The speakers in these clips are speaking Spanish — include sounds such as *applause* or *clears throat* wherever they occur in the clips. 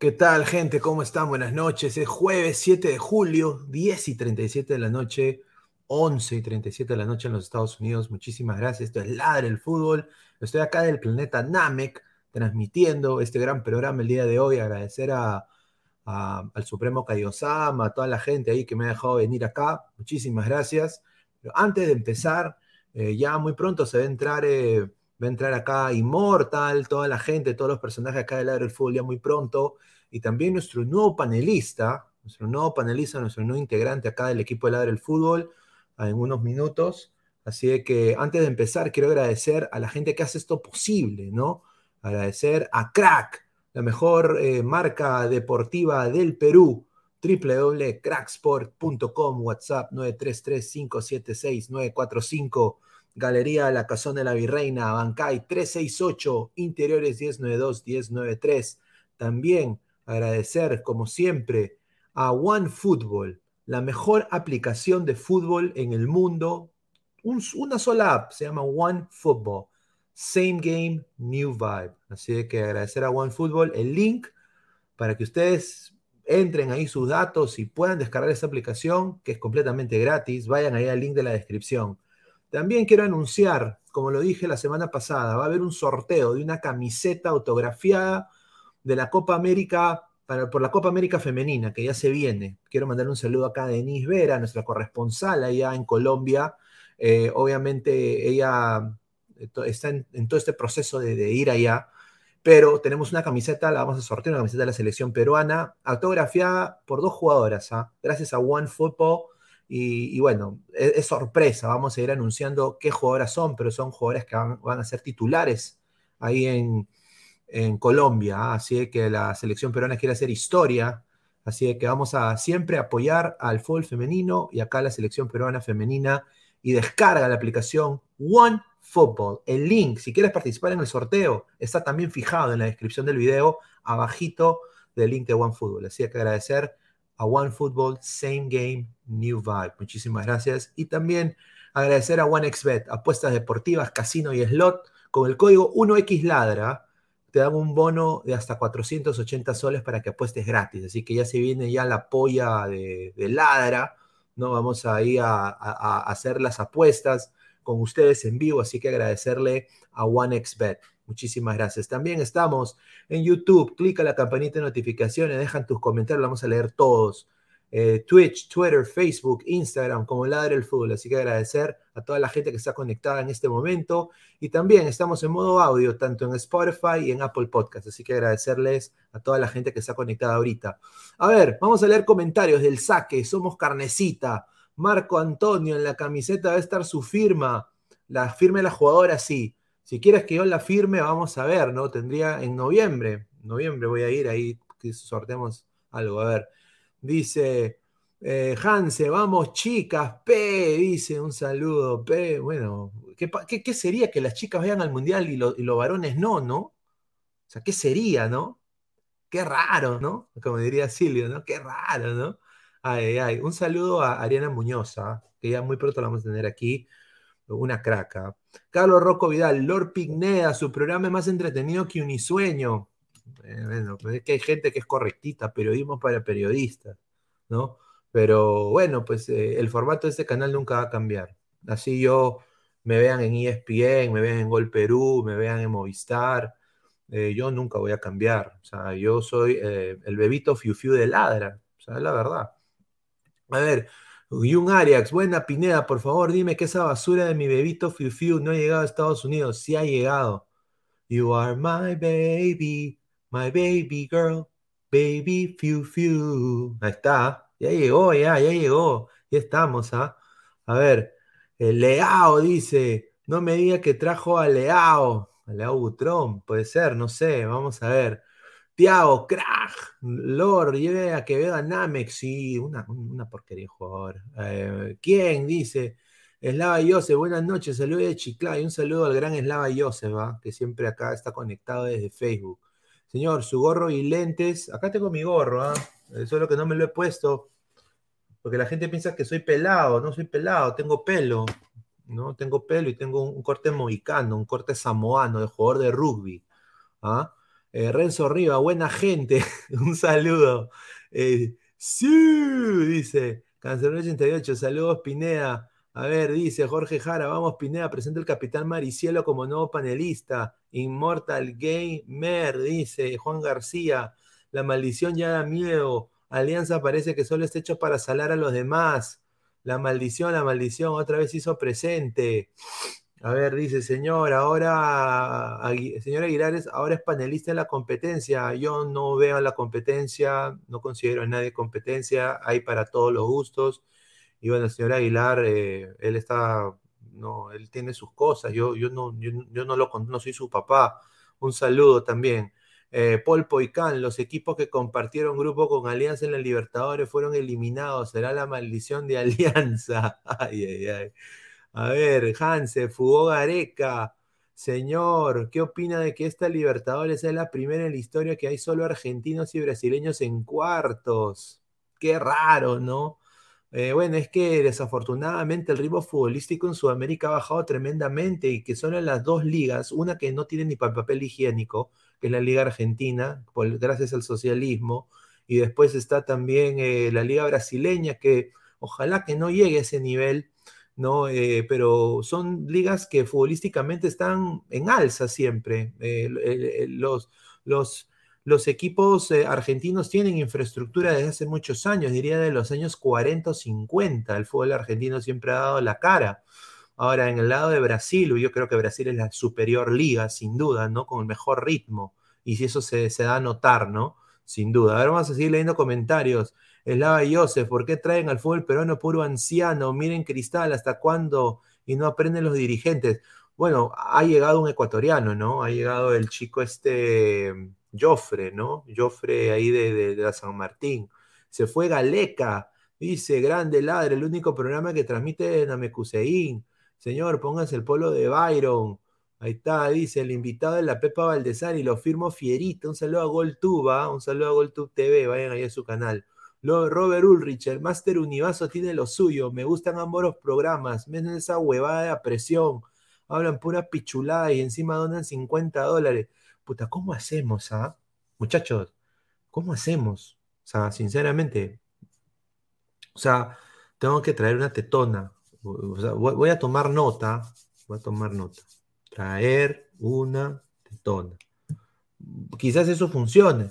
¿Qué tal, gente? ¿Cómo están? Buenas noches. Es jueves 7 de julio, 10 y 37 de la noche, 11 y 37 de la noche en los Estados Unidos. Muchísimas gracias. Esto es Ladre el Fútbol. Estoy acá del planeta Namek transmitiendo este gran programa el día de hoy. Agradecer a, al Supremo Kaiosama, a toda la gente ahí que me ha dejado venir acá. Muchísimas gracias. Pero antes de empezar, eh, ya muy pronto se va a entrar. Eh, va a entrar acá Immortal, toda la gente, todos los personajes acá del Ladre del Fútbol ya muy pronto y también nuestro nuevo panelista, nuestro nuevo panelista, nuestro nuevo integrante acá del equipo de Ladre del Fútbol, en unos minutos. Así que antes de empezar, quiero agradecer a la gente que hace esto posible, ¿no? Agradecer a Crack, la mejor eh, marca deportiva del Perú, www.cracksport.com, WhatsApp 933-576-945, Galería La Cazón de la Virreina, Bancay 368, Interiores 1092-1093. También agradecer, como siempre, a OneFootball, la mejor aplicación de fútbol en el mundo. una sola app, se llama OneFootball. Same Game, New Vibe. Así que agradecer a OneFootball el link para que ustedes entren ahí sus datos y puedan descargar esta aplicación que es completamente gratis. Vayan ahí al link de la descripción. También quiero anunciar, como lo dije la semana pasada, va a haber un sorteo de una camiseta autografiada de la Copa América, para, por la Copa América Femenina, que ya se viene. Quiero mandar un saludo acá a Denise Vera, nuestra corresponsal allá en Colombia. Eh, obviamente ella eh, está en, todo este proceso de, ir allá, pero tenemos una camiseta, la vamos a sortear, una camiseta de la selección peruana, autografiada por dos jugadoras, ¿ah? gracias a One Football. Y, bueno, es, sorpresa, vamos a ir anunciando qué jugadoras son, pero son jugadoras que van a ser titulares ahí en, en Colombia. ¿ah? Así que la selección peruana quiere hacer historia. Así que vamos a siempre apoyar al fútbol femenino y acá la selección peruana femenina. Y descarga la aplicación One Football. El link, si quieres participar en el sorteo, está también fijado en la descripción del video, abajito del link de One Football. Así que agradecer a One Football, Same Game, New Vibe. Muchísimas gracias. Y también agradecer a OneXBet, apuestas deportivas, casino y slot, con el código 1XLadra te dan un bono de hasta 480 soles para que apuestes gratis. Así que ya se viene ya la polla de, ladra, ¿no? Vamos ahí a, a, hacer las apuestas con ustedes en vivo, así que agradecerle a OneXBet. Muchísimas gracias. También estamos en YouTube. Clica la campanita de notificaciones, dejan tus comentarios, vamos a leer todos. Eh, Twitch, Twitter, Facebook, Instagram, como Ladre el Fútbol. Así que agradecer a toda la gente que está conectada en este momento. Y también estamos en modo audio, tanto en Spotify y en Apple Podcast. Así que agradecerles a toda la gente que está conectada ahorita. A ver, vamos a leer comentarios del saque. Somos carnecita. Marco Antonio, en la camiseta debe estar su firma. La firma de la jugadora, sí. Si quieres que yo la firme, vamos a ver, ¿no? Tendría en noviembre. noviembre voy a ir ahí, que sortemos algo. A ver. Dice eh, Hanse, vamos chicas, P, dice un saludo, P. Bueno, ¿qué, sería que las chicas vayan al mundial y, los varones no, no? O sea, ¿qué sería, no? Qué raro, ¿no? Como diría Silvio, ¿no? Qué raro, ¿no? Ay, ay, Un saludo a Ariana Muñoza, ¿ah? que ya muy pronto la vamos a tener aquí. Una craca. Carlos Rocco Vidal, Lord Pigneda, su programa es más entretenido que Unisueño. Eh, bueno, es que hay gente que es correctita, periodismo para periodistas, ¿no? Pero bueno, pues eh, el formato de este canal nunca va a cambiar. Así yo me vean en ESPN, me vean en Gol Perú, me vean en Movistar, eh, yo nunca voy a cambiar. O sea, yo soy el bebito fiu fiu de ladra. O la verdad. A ver, un Arias, buena Pineda, por favor, dime que esa basura de mi bebito Fiu Fiu no ha llegado a Estados Unidos. Sí ha llegado. You are my baby, my baby girl, baby Fiu Fiu. Ahí está. Ya llegó, ya, ya llegó. Ya estamos, ¿ah? A ver, el Leao dice, no me diga que trajo a Leao, a Leao Butrón, puede ser, no sé, vamos a ver. Tiago, crack, Lord, lleve a que vea Namex, sí, una, porquería de jugador. Eh, ¿Quién? Dice, Eslava Yose, buenas noches, saludos de Chiclá y un saludo al gran Eslava Yose, ¿va? que siempre acá está conectado desde Facebook. Señor, su gorro y lentes, acá tengo mi gorro, ¿ah? solo que no me lo he puesto, porque la gente piensa que soy pelado, no soy pelado, tengo pelo, ¿no? Tengo pelo y tengo un, corte mohicano, un corte samoano de jugador de rugby. ¿ah? Eh, Renzo Riva, buena gente, *laughs* un saludo. Eh, sí, dice Cancer 88, saludos Pineda. A ver, dice Jorge Jara, vamos Pineda, presenta el Capitán Maricielo como nuevo panelista. Immortal Gamer, dice Juan García. La maldición ya da miedo. Alianza parece que solo está hecho para salar a los demás. La maldición, la maldición, otra vez hizo presente. A ver, dice, señor, ahora, señor Aguilares, ahora es panelista en la competencia. Yo no veo la competencia, no considero a nadie competencia, hay para todos los gustos. Y bueno, el señor Aguilar, eh, él está, no, él tiene sus cosas, yo, yo, no, yo, no, lo, no soy su papá. Un saludo también. Eh, Paul Poicán, los equipos que compartieron grupo con Alianza en la Libertadores fueron eliminados. Será la maldición de Alianza. *laughs* Ay, ay, ay. A ver, Hanse, fugó Gareca. Señor, ¿qué opina de que esta Libertadores es la primera en la historia que hay solo argentinos y brasileños en cuartos? Qué raro, ¿no? Eh, bueno, es que desafortunadamente el ritmo futbolístico en Sudamérica ha bajado tremendamente y que son en las dos ligas, una que no tiene ni papel higiénico, que es la Liga Argentina, gracias al socialismo, y después está también eh, la Liga Brasileña, que ojalá que no llegue a ese nivel, ¿no? Eh, pero son ligas que futbolísticamente están en alza siempre. Eh, los, equipos eh, argentinos tienen infraestructura desde hace muchos años, diría de los años 40 o 50. El fútbol argentino siempre ha dado la cara. Ahora, en el lado de Brasil, yo creo que Brasil es la superior liga, sin duda, ¿no? Con el mejor ritmo. Y si eso se, se da a notar, ¿no? Sin duda. Ahora vamos a seguir leyendo comentarios. Eslava y Joseph, ¿por qué traen al fútbol peruano puro anciano? Miren Cristal, ¿hasta cuándo? Y no aprenden los dirigentes. Bueno, ha llegado un ecuatoriano, ¿no? Ha llegado el chico este Jofre, ¿no? Jofre ahí de, de, San Martín. Se fue Galeca, dice, grande ladre, el único programa que transmite Namecuseín. Señor, póngase el polo de Byron. Ahí está, dice el invitado de la Pepa Valdezar y lo firmo fierito. Un saludo a GolTube, un saludo a GolTube TV, vayan ahí a su canal. Robert Ulrich, el Master Univaso tiene lo suyo. Me gustan ambos los programas. Menos esa huevada de presión. Hablan pura pichulada y encima donan 50 dólares. Puta, ¿cómo hacemos, ah? Muchachos, ¿cómo hacemos? O sea, sinceramente. O sea, tengo que traer una tetona. voy a tomar nota. Voy a tomar nota. Traer una tetona. Quizás eso funcione.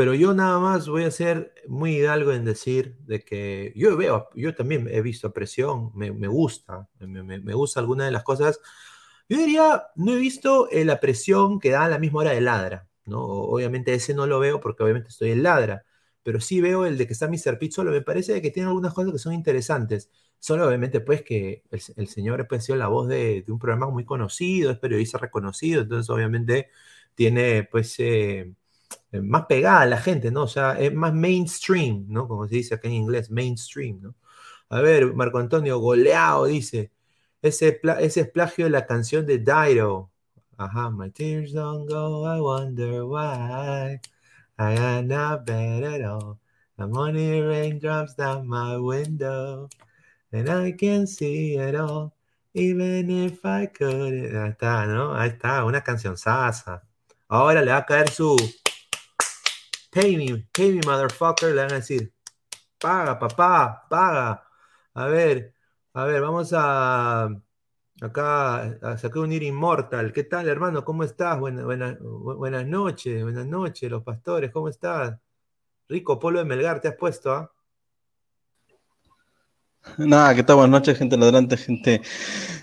Pero yo nada más voy a ser muy hidalgo en decir de que yo veo, yo también he visto presión, me, gusta, me, gusta alguna de las cosas. Yo diría, no he visto eh, la presión que da a la misma hora de ladra, ¿no? Obviamente ese no lo veo porque obviamente estoy en ladra, pero sí veo el de que está Mr. Pizzolo, me parece que tiene algunas cosas que son interesantes. Solo obviamente pues que el, señor ha sido la voz de, un programa muy conocido, es periodista reconocido, entonces obviamente tiene pues... Eh, más pegada a la gente, ¿no? O sea, es más mainstream, ¿no? Como se dice acá en inglés, mainstream, ¿no? A ver, Marco Antonio, goleado, dice. Ese, ese es plagio de la canción de Dairo. Ajá, My tears don't go, I wonder why. I got not bad at all. The money raindrops down my window. And I can see it all. Even if I could. Ahí está, ¿no? Ahí está, una canción sasa. Ahora le va a caer su. Pay me, pay me, motherfucker. Le van a decir. Paga, papá, paga. A ver, a ver, vamos a. Acá a sacar un ir inmortal. ¿Qué tal, hermano? ¿Cómo estás? Buenas noches, buenas noches, los pastores, ¿cómo estás? Rico Polo de Melgar, ¿te has puesto, ah? Nada, ¿qué tal? Buenas noches, gente ladrante, gente.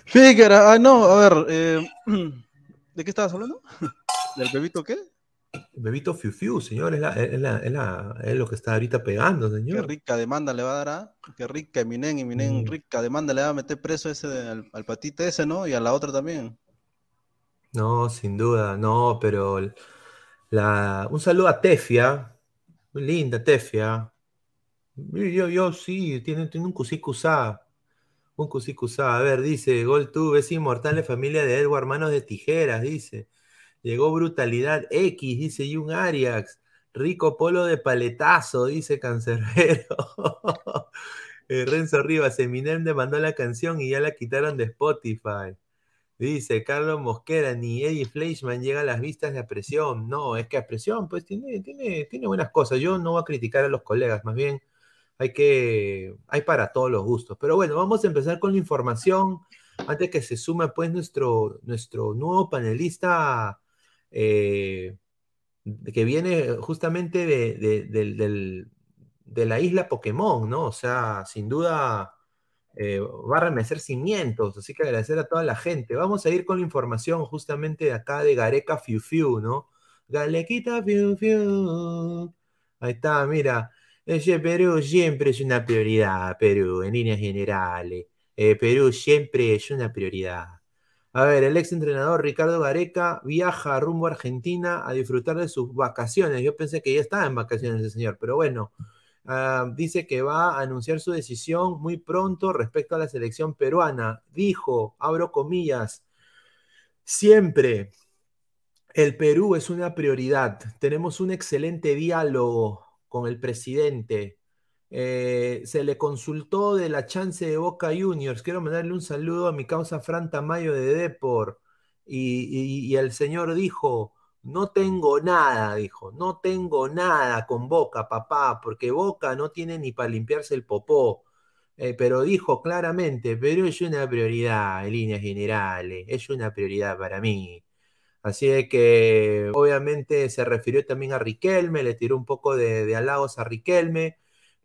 Fíjate, ah, no, a ver, eh, *clears throat* ¿de qué estabas hablando? *laughs* ¿Del bebito qué? Bebito Fiu Fiu, señor, es, es, lo que está ahorita pegando, señor. Qué rica demanda le va a dar a. Qué rica Eminem, Eminem, mm. rica demanda le va a meter preso ese al, al, patito ese, ¿no? Y a la otra también. No, sin duda, no, pero la... un saludo a Tefia. Muy linda Tefia. Yo, yo sí, tiene, tiene un cusicusá. Un cusicusá. A ver, dice, Gol tú, es inmortal de familia de Edward, manos de tijeras, dice. Llegó Brutalidad X, dice y un Ariax. Rico polo de paletazo, dice Cancerbero. *laughs* Eh, Renzo Rivas, Eminem demandó la canción y ya la quitaron de Spotify. Dice Carlos Mosquera, ni Eddie Fleischman llega a las vistas de presión. No, es que a presión, pues tiene, tiene, tiene buenas cosas. Yo no voy a criticar a los colegas, más bien hay que, hay para todos los gustos. Pero bueno, vamos a empezar con la información. Antes que se sume pues nuestro, nuestro nuevo panelista eh, que viene justamente de, la isla Pokémon, ¿no? O sea, sin duda eh, va a remecer cimientos, así que agradecer a toda la gente. Vamos a ir con la información justamente de acá de Gareca Fiu Fiu, ¿no? Galequita Fiu Fiu. Ahí está, mira. Perú siempre es una prioridad, Perú, en líneas generales. Eh, Perú siempre es una prioridad. A ver, el ex entrenador Ricardo Gareca viaja rumbo a Argentina a disfrutar de sus vacaciones. Yo pensé que ya estaba en vacaciones el señor, pero bueno, ah, dice que va a anunciar su decisión muy pronto respecto a la selección peruana. Dijo, abro comillas, siempre el Perú es una prioridad. Tenemos un excelente diálogo con el presidente eh, se le consultó de la chance de Boca Juniors. Quiero mandarle un saludo a mi causa Fran Tamayo de Depor. Y, el señor dijo, no tengo nada, dijo, no tengo nada con Boca, papá, porque Boca no tiene ni para limpiarse el popó. Eh, pero dijo claramente, pero es una prioridad en líneas generales, es una prioridad para mí. Así de que obviamente se refirió también a Riquelme, le tiró un poco de, de halagos a Riquelme.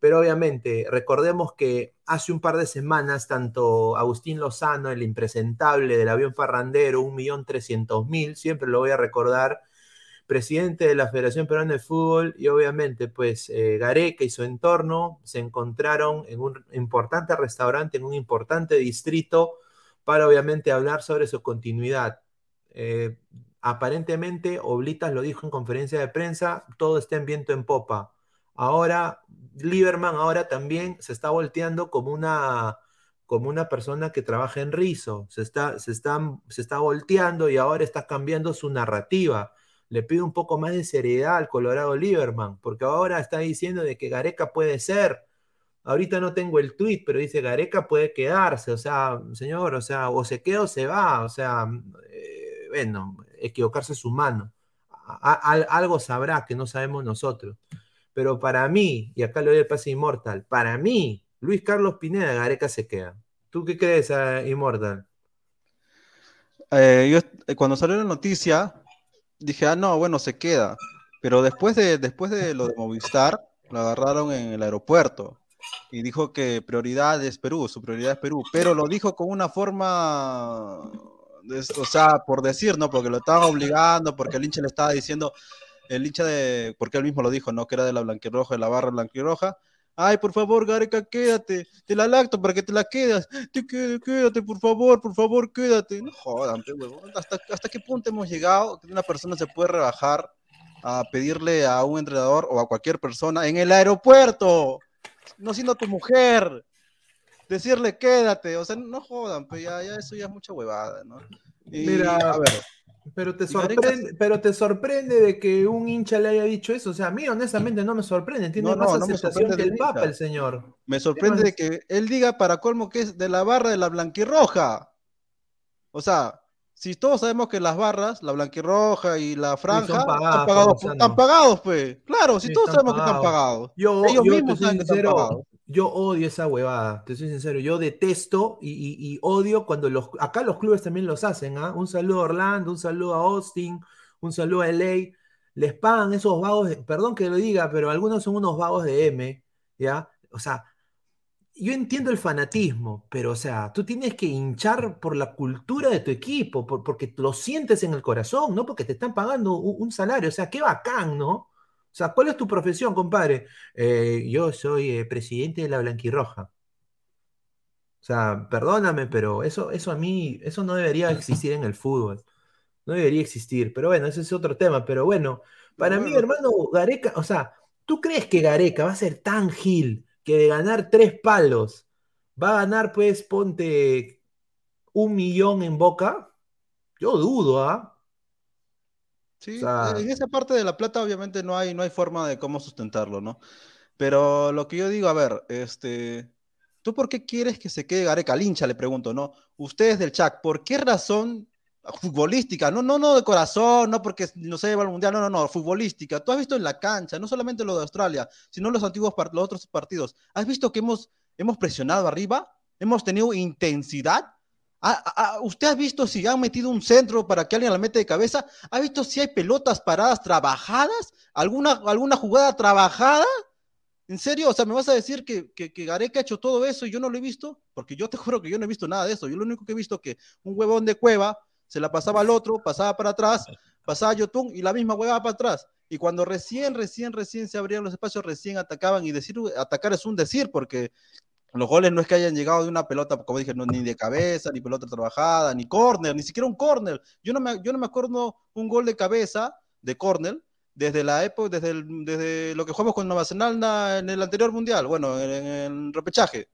Pero obviamente, recordemos que hace un par de semanas, tanto Agustín Lozano, el impresentable del avión parrandero, 1.300.000, siempre lo voy a recordar, presidente de la Federación Peruana de Fútbol, y obviamente, pues eh, Gareca y su entorno se encontraron en un importante restaurante, en un importante distrito, para obviamente hablar sobre su continuidad. Eh, aparentemente, Oblitas lo dijo en conferencia de prensa, todo está en viento en popa. Ahora Lieberman ahora también se está volteando como una, como una persona que trabaja en rizo, se está, se, se está volteando y ahora está cambiando su narrativa. Le pide un poco más de seriedad al Colorado Lieberman, porque ahora está diciendo de que Gareca puede ser. Ahorita no tengo el tweet, pero dice Gareca puede quedarse, o sea, señor, o sea, o se queda o se va, o sea, eh, bueno, equivocarse es humano. algo sabrá que no sabemos nosotros. Pero para mí, y acá le doy el pase Inmortal, para mí, Luis Carlos Pineda Gareca se queda. ¿Tú qué crees, uh, Immortal? Eh, yo, eh, cuando salió la noticia, dije, ah, no, bueno, se queda. Pero después de, después de lo de Movistar, lo agarraron en el aeropuerto y dijo que prioridad es Perú, su prioridad es Perú, pero lo dijo con una forma, o sea, por decir, ¿no? Porque lo estaban obligando, porque el hincha le estaba diciendo, el hincha de, porque él mismo lo dijo, ¿no? Que era de la blanquirroja, de la barra blanquirroja. Ay, por favor, Gareca, quédate. Te la lacto para que te la quedas. Te quédate, por favor, por favor, quédate. No jodan, ¿Hasta, ¿Hasta qué punto hemos llegado que una persona se puede rebajar a pedirle a un entrenador o a cualquier persona en el aeropuerto, no siendo tu mujer, decirle quédate? O sea, no jodan, pero ya, ya eso ya es mucha huevada, ¿no? Mira, a ver Pero te, sorprende, pero te sorprende de que un hincha le haya dicho eso. O sea, a mí honestamente no me sorprende. Tiene más aceptación que el Papa, el señor. Me sorprende de que él diga para colmo que es de la barra de la blanquirroja. O sea, si todos sabemos que las barras, la blanquirroja y la franja, están pagados, están pagados, pues. Claro, si todos sabemos que están pagados. Yo, Ellos mismos saben que están pagados. Yo odio esa huevada, te soy sincero. Yo detesto y, odio cuando los. Acá los clubes también los hacen, ¿ah? Un saludo a Orlando, un saludo a Austin, un saludo a LA. Les pagan esos vagos, perdón que lo diga, pero algunos son unos vagos de M, ¿ya? O sea, yo entiendo el fanatismo, pero o sea, tú tienes que hinchar por la cultura de tu equipo, porque lo sientes en el corazón, no porque te están pagando un, salario. O sea, qué bacán, ¿no? O sea, ¿cuál es tu profesión, compadre? Eh, yo soy eh, presidente de la Blanquirroja. O sea, perdóname, pero eso, eso a mí, eso no debería existir en el fútbol. No debería existir. Pero bueno, ese es otro tema. Pero bueno, para mí, hermano, Gareca, o sea, ¿tú crees que Gareca va a ser tan gil? que de ganar tres palos va a ganar, pues, ponte un millón en boca, yo dudo, ¿ah? Sí, en esa parte de la plata obviamente no hay, no hay forma de cómo sustentarlo, ¿no? Pero lo que yo digo, a ver, este, ¿tú por qué quieres que se quede Gareca? Lincha, le pregunto, ¿no? Ustedes del chat, ¿por qué razón futbolística, no, no, no de corazón, no porque no se lleva al mundial, no, no, no, futbolística. Tú has visto en la cancha, no solamente lo de Australia, sino los antiguos los otros partidos. ¿Has visto que hemos, hemos presionado arriba? ¿Hemos tenido intensidad? ¿Usted ha visto si han metido un centro para que alguien la mete de cabeza? ¿Ha visto si hay pelotas paradas trabajadas? ¿Alguna, alguna jugada trabajada? ¿En serio? O sea, ¿me vas a decir que, que, Gareca ha hecho todo eso y yo no lo he visto? Porque yo te *laughs* juro que yo no he visto nada de eso. Yo lo único que he visto que un huevón de cueva se la pasaba al otro, pasaba para atrás, pasaba a Yotun y la misma huevaba para atrás. Y cuando recién, recién, recién se abrían los espacios, recién atacaban y decir, atacar es un decir, porque los goles no es que hayan llegado de una pelota, como dije, no, ni de cabeza, ni pelota trabajada, ni córner, ni siquiera un córner. Yo no me, yo no me acuerdo un gol de cabeza, de córner, desde la época, desde, desde lo que jugamos con Zelanda en el anterior mundial, bueno, en el repechaje.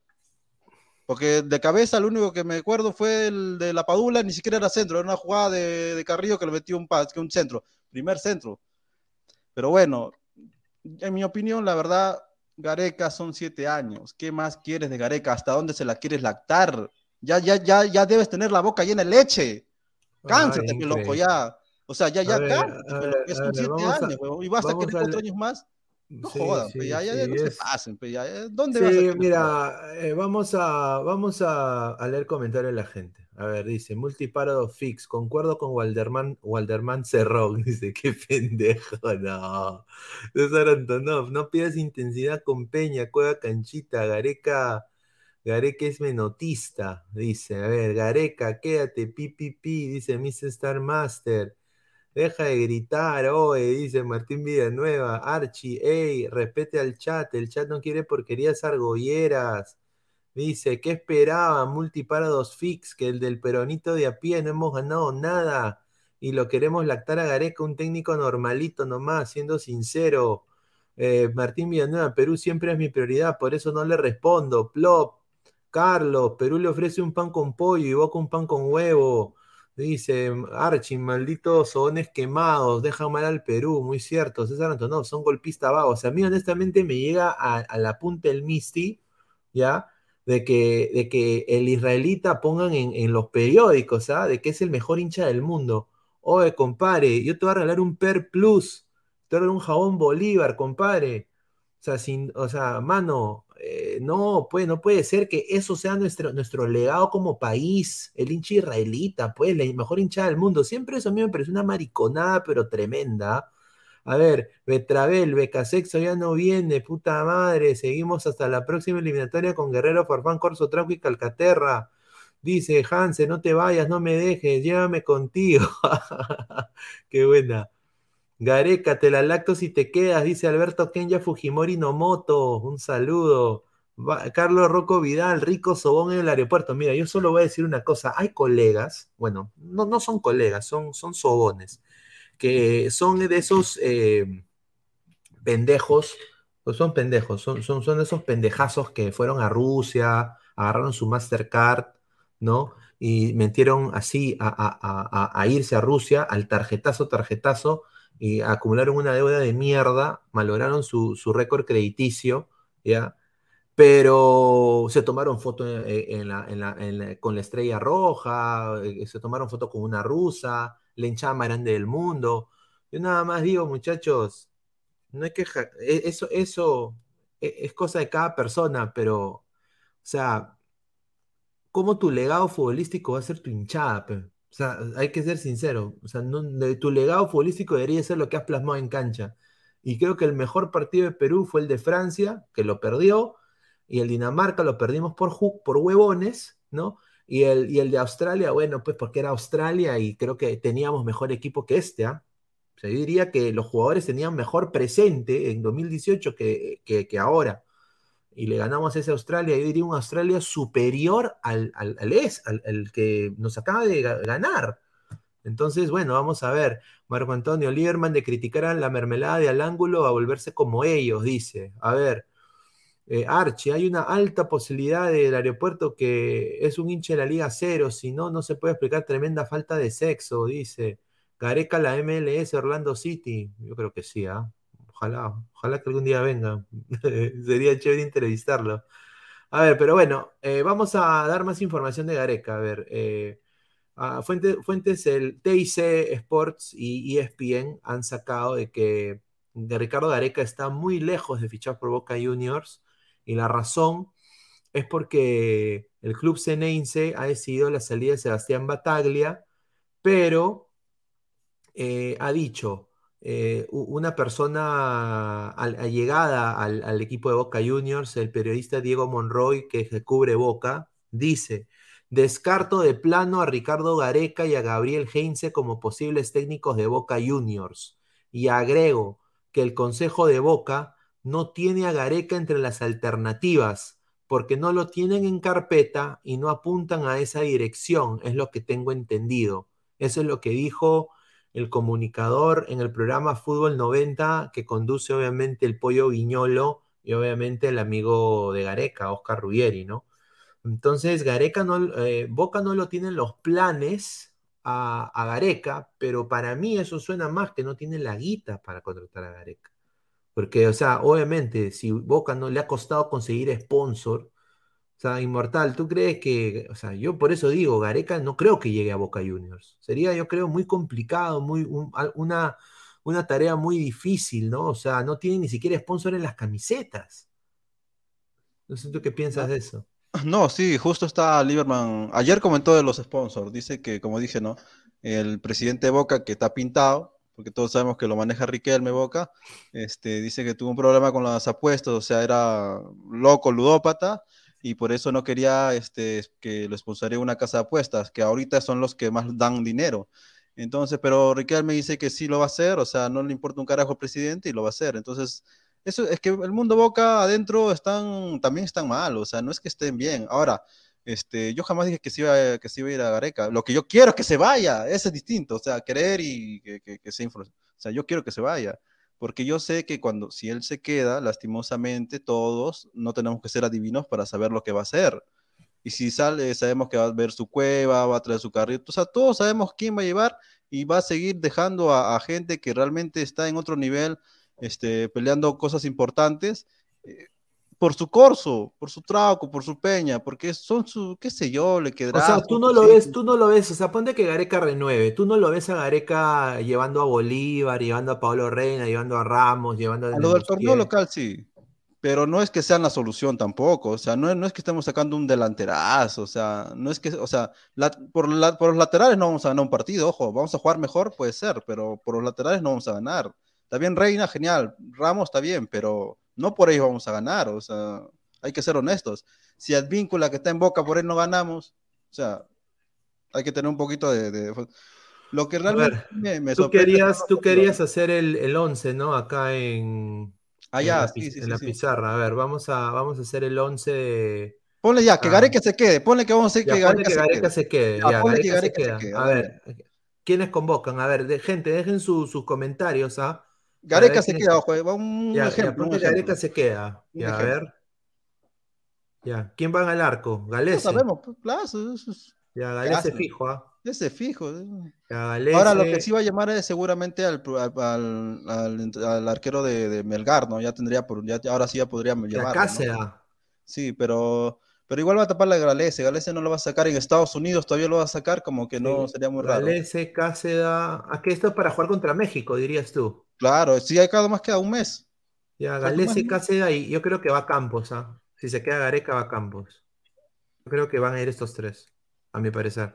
Porque de cabeza lo único que me acuerdo fue el de la Padula, ni siquiera era centro, era una jugada de, Carrillo que le metió un que un centro, primer centro. Pero bueno, en mi opinión, la verdad, Gareca son siete años. ¿Qué más quieres de Gareca? ¿Hasta dónde se la quieres lactar? Ya, ya, ya, ya debes tener la boca llena de leche. Cánsate, mi loco, ya. O sea, ya, ya, cánsate, es un siete años, y vas a querer cuatro años más. No jodan, ya, ya, no se pasen, ya, ¿dónde vas a mira, eh, vamos, a, vamos a, a, leer comentarios de la gente. A ver, dice, multiparado fix, concuerdo con Walderman, Walderman Cerrón, *laughs* dice, qué pendejo, no. César Antonov, no pidas intensidad con Peña, Cueva Canchita, Gareca, Gareca es menotista, dice, a ver, Gareca, quédate, pi, pi, pi, dice Mr. Star Master. Deja de gritar, oye, dice Martín Villanueva. Archie, ey, respete al chat. El chat no quiere porquerías argolleras. Dice, ¿qué esperaba? Multiparados fix, que el del peronito de a pie no hemos ganado nada. Y lo queremos lactar a Gareca, un técnico normalito nomás, siendo sincero. Eh, Martín Villanueva, Perú siempre es mi prioridad, por eso no le respondo. Plop, Carlos, Perú le ofrece un pan con pollo y Boca un pan con huevo. Dice Archie, malditos sones quemados, deja mal al Perú, muy cierto. César Antonov, son golpistas vagos. A mí, honestamente, me llega a, la punta el Misty, ¿ya? De que, de que el israelita pongan en, los periódicos, ¿ah? De que es el mejor hincha del mundo. Oye, compadre, yo te voy a regalar un Per Plus, te voy a regalar un jabón Bolívar, compadre. O sea, sin, o sea, mano, eh, no, pues, no puede ser que eso sea nuestro, nuestro legado como país, el hincha israelita, pues, la mejor hinchada del mundo. Siempre eso a mí me parece una mariconada, pero tremenda. A ver, Betravel, Becasexo ya no viene, puta madre. Seguimos hasta la próxima eliminatoria con Guerrero, Farfán, Corso, Tranco y Calcaterra. Dice Hanse, no te vayas, no me dejes, llévame contigo. *laughs* Qué buena. Gareca, te la lacto si te quedas, dice Alberto Kenya Fujimori Nomoto. Un saludo. Carlos Rocco Vidal, rico sobón en el aeropuerto. Mira, yo solo voy a decir una cosa. Hay colegas, bueno, no, no son colegas, son, son sobones, que son de esos eh, pendejos, pues son pendejos, son, son, son esos pendejazos que fueron a Rusia, agarraron su Mastercard, ¿no? y metieron así a, irse a Rusia al tarjetazo, tarjetazo, y acumularon una deuda de mierda, malograron su, su récord crediticio, ¿ya? Pero se tomaron fotos con la estrella roja, eh, se tomaron fotos con una rusa, la hinchada más grande del mundo. Yo nada más digo, muchachos, no hay que... E, eso, eso e, es cosa de cada persona, pero, o sea, ¿cómo tu legado futbolístico va a ser tu hinchada? O sea, hay que ser sincero. O sea, tu legado futbolístico debería ser lo que has plasmado en cancha. Y creo que el mejor partido de Perú fue el de Francia, que lo perdió, y el Dinamarca lo perdimos por, por huevones, ¿no? Y el, y el de Australia, bueno, pues porque era Australia y creo que teníamos mejor equipo que este, ¿ah? Yo diría que los jugadores tenían mejor presente en 2018 que, que, ahora. Y le ganamos a ese Australia, yo diría un Australia superior al, al, al, que nos acaba de ganar. Entonces, bueno, vamos a ver. Marco Antonio Lieberman de criticar a la mermelada de al ángulo a volverse como ellos, dice. A ver, eh, Archie, hay una alta posibilidad del aeropuerto que es un hincha de la Liga Cero, si no, no se puede explicar tremenda falta de sexo, dice. Gareca, la MLS, Orlando City. Yo creo que sí, ¿ah? Ojalá, ojalá que algún día venga. *laughs* Sería chévere entrevistarlo. A ver, pero bueno, eh, vamos a dar más información de Gareca. A ver, eh, fuentes, fuentes, el TIC Sports y ESPN han sacado de que Ricardo Gareca está muy lejos de fichar por Boca Juniors y la razón es porque el club Ceneice ha decidido la salida de Sebastián Bataglia, pero eh, ha dicho eh, una persona allegada al, al, equipo de Boca Juniors, el periodista Diego Monroy, que cubre Boca, dice, descarto de plano a Ricardo Gareca y a Gabriel Heinze como posibles técnicos de Boca Juniors. Y agrego que el Consejo de Boca no tiene a Gareca entre las alternativas, porque no lo tienen en carpeta y no apuntan a esa dirección, es lo que tengo entendido. Eso es lo que dijo el comunicador en el programa Fútbol 90, que conduce obviamente el Pollo Viñolo y obviamente el amigo de Gareca, Oscar Ruggeri, ¿no? Entonces, Gareca no, eh, Boca no lo tiene en los planes a, a Gareca, pero para mí eso suena más que no tiene la guita para contratar a Gareca. Porque, o sea, obviamente, si Boca no le ha costado conseguir sponsor, o sea, Inmortal, ¿tú crees que, o sea, yo por eso digo, Gareca no creo que llegue a Boca Juniors. Sería, yo creo, muy complicado, muy, una, una tarea muy difícil, ¿no? O sea, no tiene ni siquiera sponsor en las camisetas. No sé tú qué piensas de eso. No, sí, justo está Lieberman. Ayer comentó de los sponsors. Dice que, como dije, ¿no? El presidente de Boca que está pintado, porque todos sabemos que lo maneja Riquelme Boca, este, dice que tuvo un problema con las apuestas, o sea, era loco, ludópata, y por eso no quería este, que lo expulsaría una casa de apuestas, que ahorita son los que más dan dinero. Entonces, pero Riquelme dice que sí lo va a hacer, o sea, no le importa un carajo al presidente y lo va a hacer. Entonces, eso es que el mundo Boca adentro están, también están mal, o sea, no es que estén bien. Ahora, este, yo jamás dije que se, iba, que se iba a ir a Gareca. Lo que yo quiero es que se vaya, ese es distinto, o sea, querer y que, se O sea, yo quiero que se vaya, porque yo sé que cuando, si él se queda, lastimosamente, todos no tenemos que ser adivinos para saber lo que va a hacer. Y si sale, sabemos que va a ver su cueva, va a traer su carrito, o sea, todos sabemos quién va a llevar y va a seguir dejando a, gente que realmente está en otro nivel, este, peleando cosas importantes. Eh, por su corso, por su trauco, por su peña, porque son su, qué sé yo, le quedará. O sea, tú no lo ves, tú no lo ves, o sea, ponte que Gareca renueve, tú no lo ves a Gareca llevando a Bolívar, llevando a Pablo Reina, llevando a Ramos, llevando a... a lo del torneo local sí, pero no es que sea la solución tampoco, o sea, no, no es que estemos sacando un delanterazo, o sea, no es que, o sea, por, por los laterales no vamos a ganar un partido, ojo, vamos a jugar mejor, puede ser, pero por los laterales no vamos a ganar. Está bien Reina, genial, Ramos está bien, pero no por ello vamos a ganar, o sea, hay que ser honestos. Si el vínculo que está en Boca por él no ganamos, o sea, hay que tener un poquito de... Lo que realmente me, tú querías, tú querías hacer el 11, ¿no? Acá en, Allá, en la, en la pizarra. A ver, vamos a, vamos a hacer el 11 de... Ponle ya, que ah. Gareca se quede. Ponle que vamos a hacer que, Gareca, se quede. Ya, ponle que Gareca se, quede. A ver, ¿quiénes convocan? A ver, de, gente, dejen sus comentarios, ¿ah? Gareca se queda, ojo, va un ya, ejemplo. Ya, Gareca se queda. Ya, a ver. Ya, ¿quién va al arco? Galese. No sabemos, pues, Ya, ¿Qué Galese hace? fijo, ¿ah? Ese fijo. ¿eh? Ahora lo que sí va a llamar es seguramente al, al, al- al arquero de, de Melgar, ¿no? Ya tendría, por, ya, ahora sí ya podría acá ¿no? Sí, pero, pero igual va a tapar la Galese. Galese no lo va a sacar en Estados Unidos, todavía lo va a sacar, como que no Sí, sería muy raro. Galese, Cáceda. ¿A qué esto es para jugar contra México, dirías tú? Claro, sí, hay cada más queda un mes. Ya, más, ¿no? Cáceda y yo creo que va Campos, ¿ah? Si se queda Gareca, va Campos. Yo creo que van a ir estos tres, a mi parecer.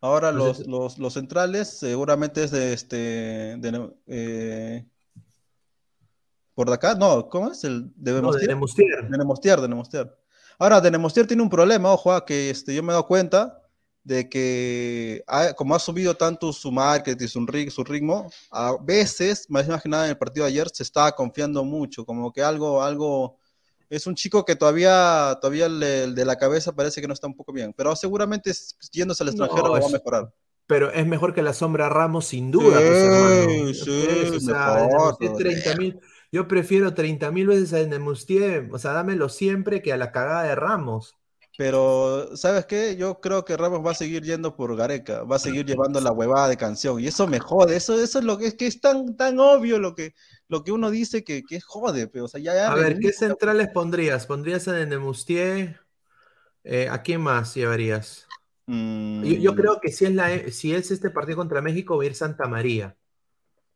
Ahora Entonces- los, los, los centrales seguramente es de este de, eh, por de acá, no, ¿cómo es? El de No, de Nemostier. De Nemostier, de Nemostier. Ahora, de Nemostier tiene un problema, ojo, ah, que este, yo me he dado cuenta de que ha- como ha subido tanto su marketing, su, su ritmo, a veces, más más que nada en el partido de ayer, se estaba confiando mucho, como que algo, algo, es un chico que todavía, todavía le- de la cabeza parece que no está un poco bien, pero seguramente yéndose al No, extranjero va a mejorar. Pero es mejor que la sombra Ramos, sin duda. Sí, pues, sí, o sea, mejor, Nemustier brother. 30.000. Yo prefiero 30 mil veces a Nemustier, o sea, dámelo siempre que a la cagada de Ramos. Pero, ¿sabes qué? Yo creo que Ramos va a seguir yendo por Gareca, va a seguir llevando la huevada de canción. Y eso me jode, eso, eso es lo que es que es tan, tan obvio lo que, lo que uno dice que, que jode, pero, o sea, ya, ya A ver, ¿qué centrales pondrías? ¿Pondrías a Nemustier? Eh, ¿a quién más llevarías? Mm, Yo, yo creo que si es, la, si es este partido contra México, va a ir Santa María,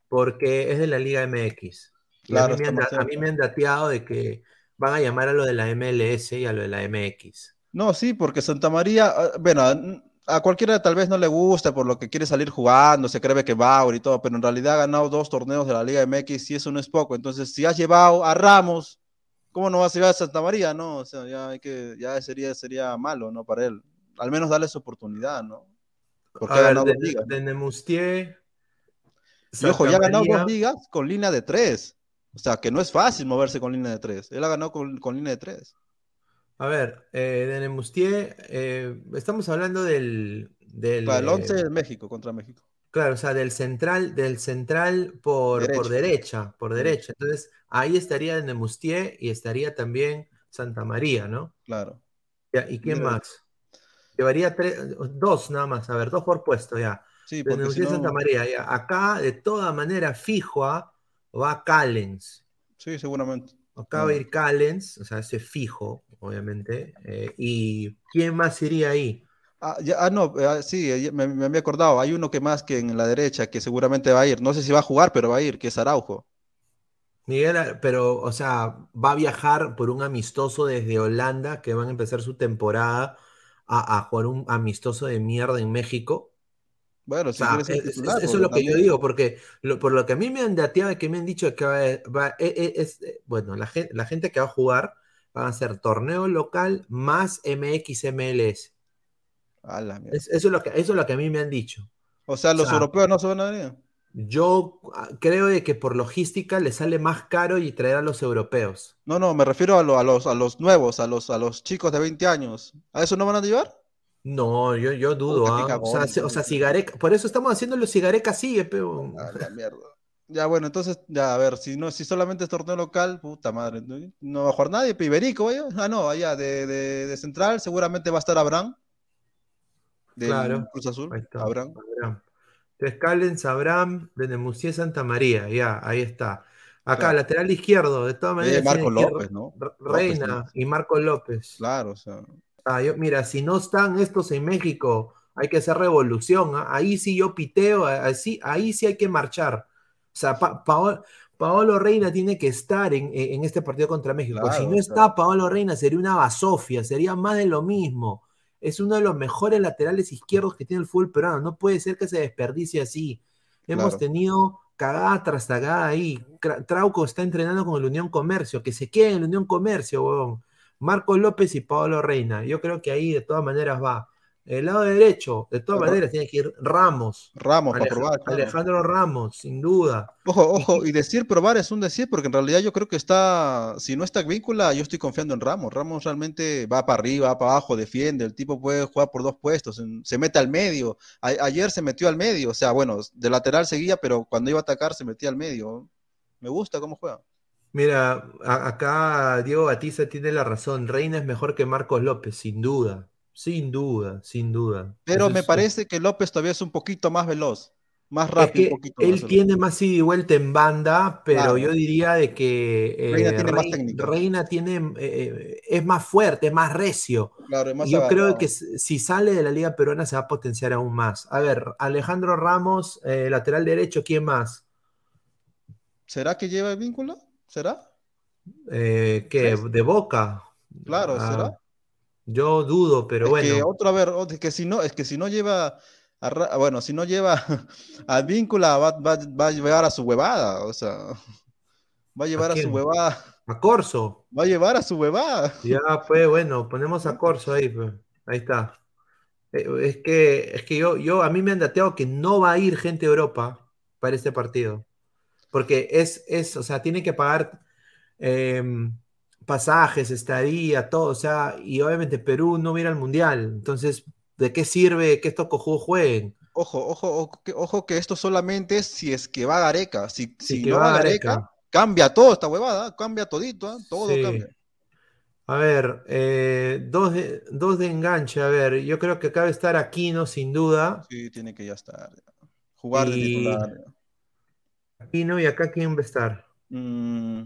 porque es de la Liga MX. Claro, a, mí me han, a mí me han dateado de que van a llamar a lo de la MLS y a lo de la MX. No, sí, porque Santa María, ah, bueno, a, cualquiera tal vez no le gusta por lo que quiere salir jugando, se cree que Bauer y todo, pero en realidad ha ganado dos torneos de la Liga MX y eso no es poco. Entonces, si has llevado a Ramos, ¿cómo no vas a llevar a Santa María? No, o sea, ya hay que, ya sería, sería malo, ¿no? Para él. Al menos darle su oportunidad, ¿no? Porque A ha ver, ganado de, dos ligas. de Nemustier, Y ojo, ya ha ganado dos ligas con línea de tres. O sea, que no es fácil moverse con línea de tres. Él ha ganado con, con línea de tres. A ver, eh, de Nemustier, eh, estamos hablando del, del, Para el eh, 11 de México, contra México. Claro, o sea, del central, del central por, por Derecho. derecha, por derecha. Entonces, ahí estaría Nemustier y estaría también Santa María, ¿no? Claro. Ya, ¿y quién Mira. más? Llevaría tres, dos nada más, a ver, dos por puesto ya. Sí, De si no... Santa María, ya. Acá, de toda manera, fijo, ¿ah? va Callens. Sí, seguramente. Acá va a Mm. ir Callens, o sea, ese fijo, obviamente. eh, ¿Y quién más iría ahí? Ah, ya- ah, no, ah, sí, eh, me, me había acordado. Hay uno que más que en la derecha que seguramente va a ir. No sé si va a jugar, pero va a ir, que es Araujo. Miguel, Ar- pero, o sea, va a viajar por un amistoso desde Holanda que van a empezar su temporada a, a jugar un amistoso de mierda en México. Bueno, O si sea, es- es- titular, eso es lo que yo digo, porque lo- por lo que a mí me han dateado, que me han dicho que va, va- e- e- es, eh, bueno, la gente, la gente que va a jugar van a ser torneo local más MX MLS. A la eso, es lo que, eso es lo que a mí me han dicho. O sea, los o sea, europeos no se van a venir. Yo ah, creo de que por logística le sale más caro y traer a los europeos. No, no, me refiero a, lo- a los, a los nuevos, a los, a los chicos de 20 años. ¿A eso no van a llevar? No, yo, yo dudo, Puta, ¿ah? O sea, o sea, tío. si Gareca- por eso estamos haciéndolo si Gareca sigue, pero A la mierda. Ya, bueno, entonces, ya, a ver, si no, si solamente es torneo local, puta madre, no, no va a jugar nadie, Iberico, vaya. Ah, no, allá de, de, de central seguramente va a estar Abraham. Del Claro. Cruz Azul, Ahí está. Abraham. Abraham. Entonces, Callens, Abraham, de Nemusier, Santa María, ya, ahí está. Acá, Claro. lateral izquierdo, de todas maneras. Eh, Marco López, ¿no? López, Reina ¿no? y Marco López. Claro, o sea. Ah, yo- mira, si no están estos en México, hay que hacer revolución. ¿ah? Ahí sí yo piteo, así, ahí sí hay que marchar. O sea, Pa- Paolo, Paolo Reina tiene que estar en, en este partido contra México. Claro, si no está. Paolo Reina, sería una basofia, sería más de lo mismo. Es uno de los mejores laterales izquierdos que tiene el fútbol peruano. No puede ser que se desperdicie así. Hemos Claro. tenido cagada tras cagada ahí. Tra- Trauco está entrenando con el Unión Comercio. Que se quede en el Unión Comercio, huevón. Marco López y Paolo Reina. Yo creo que ahí de todas maneras va. El lado derecho, de todas maneras, tiene que ir Ramos. Ramos para probar, claro. Alejandro Ramos, sin duda. Ojo, ojo, y decir probar es un decir, porque en realidad yo creo que está, si no está víncula, yo estoy confiando en Ramos. Ramos realmente va para arriba, va para abajo, defiende, el tipo puede jugar por dos puestos, se mete al medio. A- ayer se metió al medio, o sea, bueno, de lateral seguía, pero cuando iba a atacar se metía al medio. Me gusta cómo juega. Mira, acá Diego Batiza tiene la razón. Reina es mejor que Marcos López, sin duda. Sin duda, sin duda. Pero Eso me es- parece que López todavía es un poquito más veloz, más Es rápido, que un poquito él tiene más ida y vuelta en banda, pero Claro. yo diría de que eh, Reina tiene más técnica. Reina tiene, eh, es más fuerte, es más recio. Claro, es más Y yo creo que si si sale de la Liga Peruana se va a potenciar aún más. A ver, Alejandro Ramos, eh, lateral derecho, ¿quién más? ¿Será que lleva el vínculo? ¿Será? Eh, ¿qué? ¿De Boca? Claro, Ah, ¿será? Yo dudo, pero es bueno. que otro, a ver, es que si no, es que si no lleva, a bueno, si no lleva *laughs* al vínculo, va, va- va a llevar a su huevada, o sea, va a llevar a, su huevada, A Corso. va a llevar a su huevada. Ya, pues bueno, ponemos a Corso ahí, pues. Ahí está. Eh, Es que, es que yo, yo, a mí me han dateado que no va a ir gente de Europa para este partido. Porque es, es, o sea, tiene que pagar em, pasajes, estadía, todo. O sea, y obviamente Perú no a ir al Mundial. Entonces, ¿de qué sirve que estos cojudos jueguen? Ojo, ojo, ojo que, ojo que esto solamente es si es que va Gareca. Si, Si si que no va va Gareca, Gareca. cambia todo esta huevada, cambia todito, ¿ah? todo Sí. cambia. A ver, eh, dos, de, dos de enganche. A ver, yo creo que acaba de estar Aquino, sin duda. Sí, tiene que ya estar. ya. Jugar de titular. ya. Aquino y acá quién va a estar. Mm,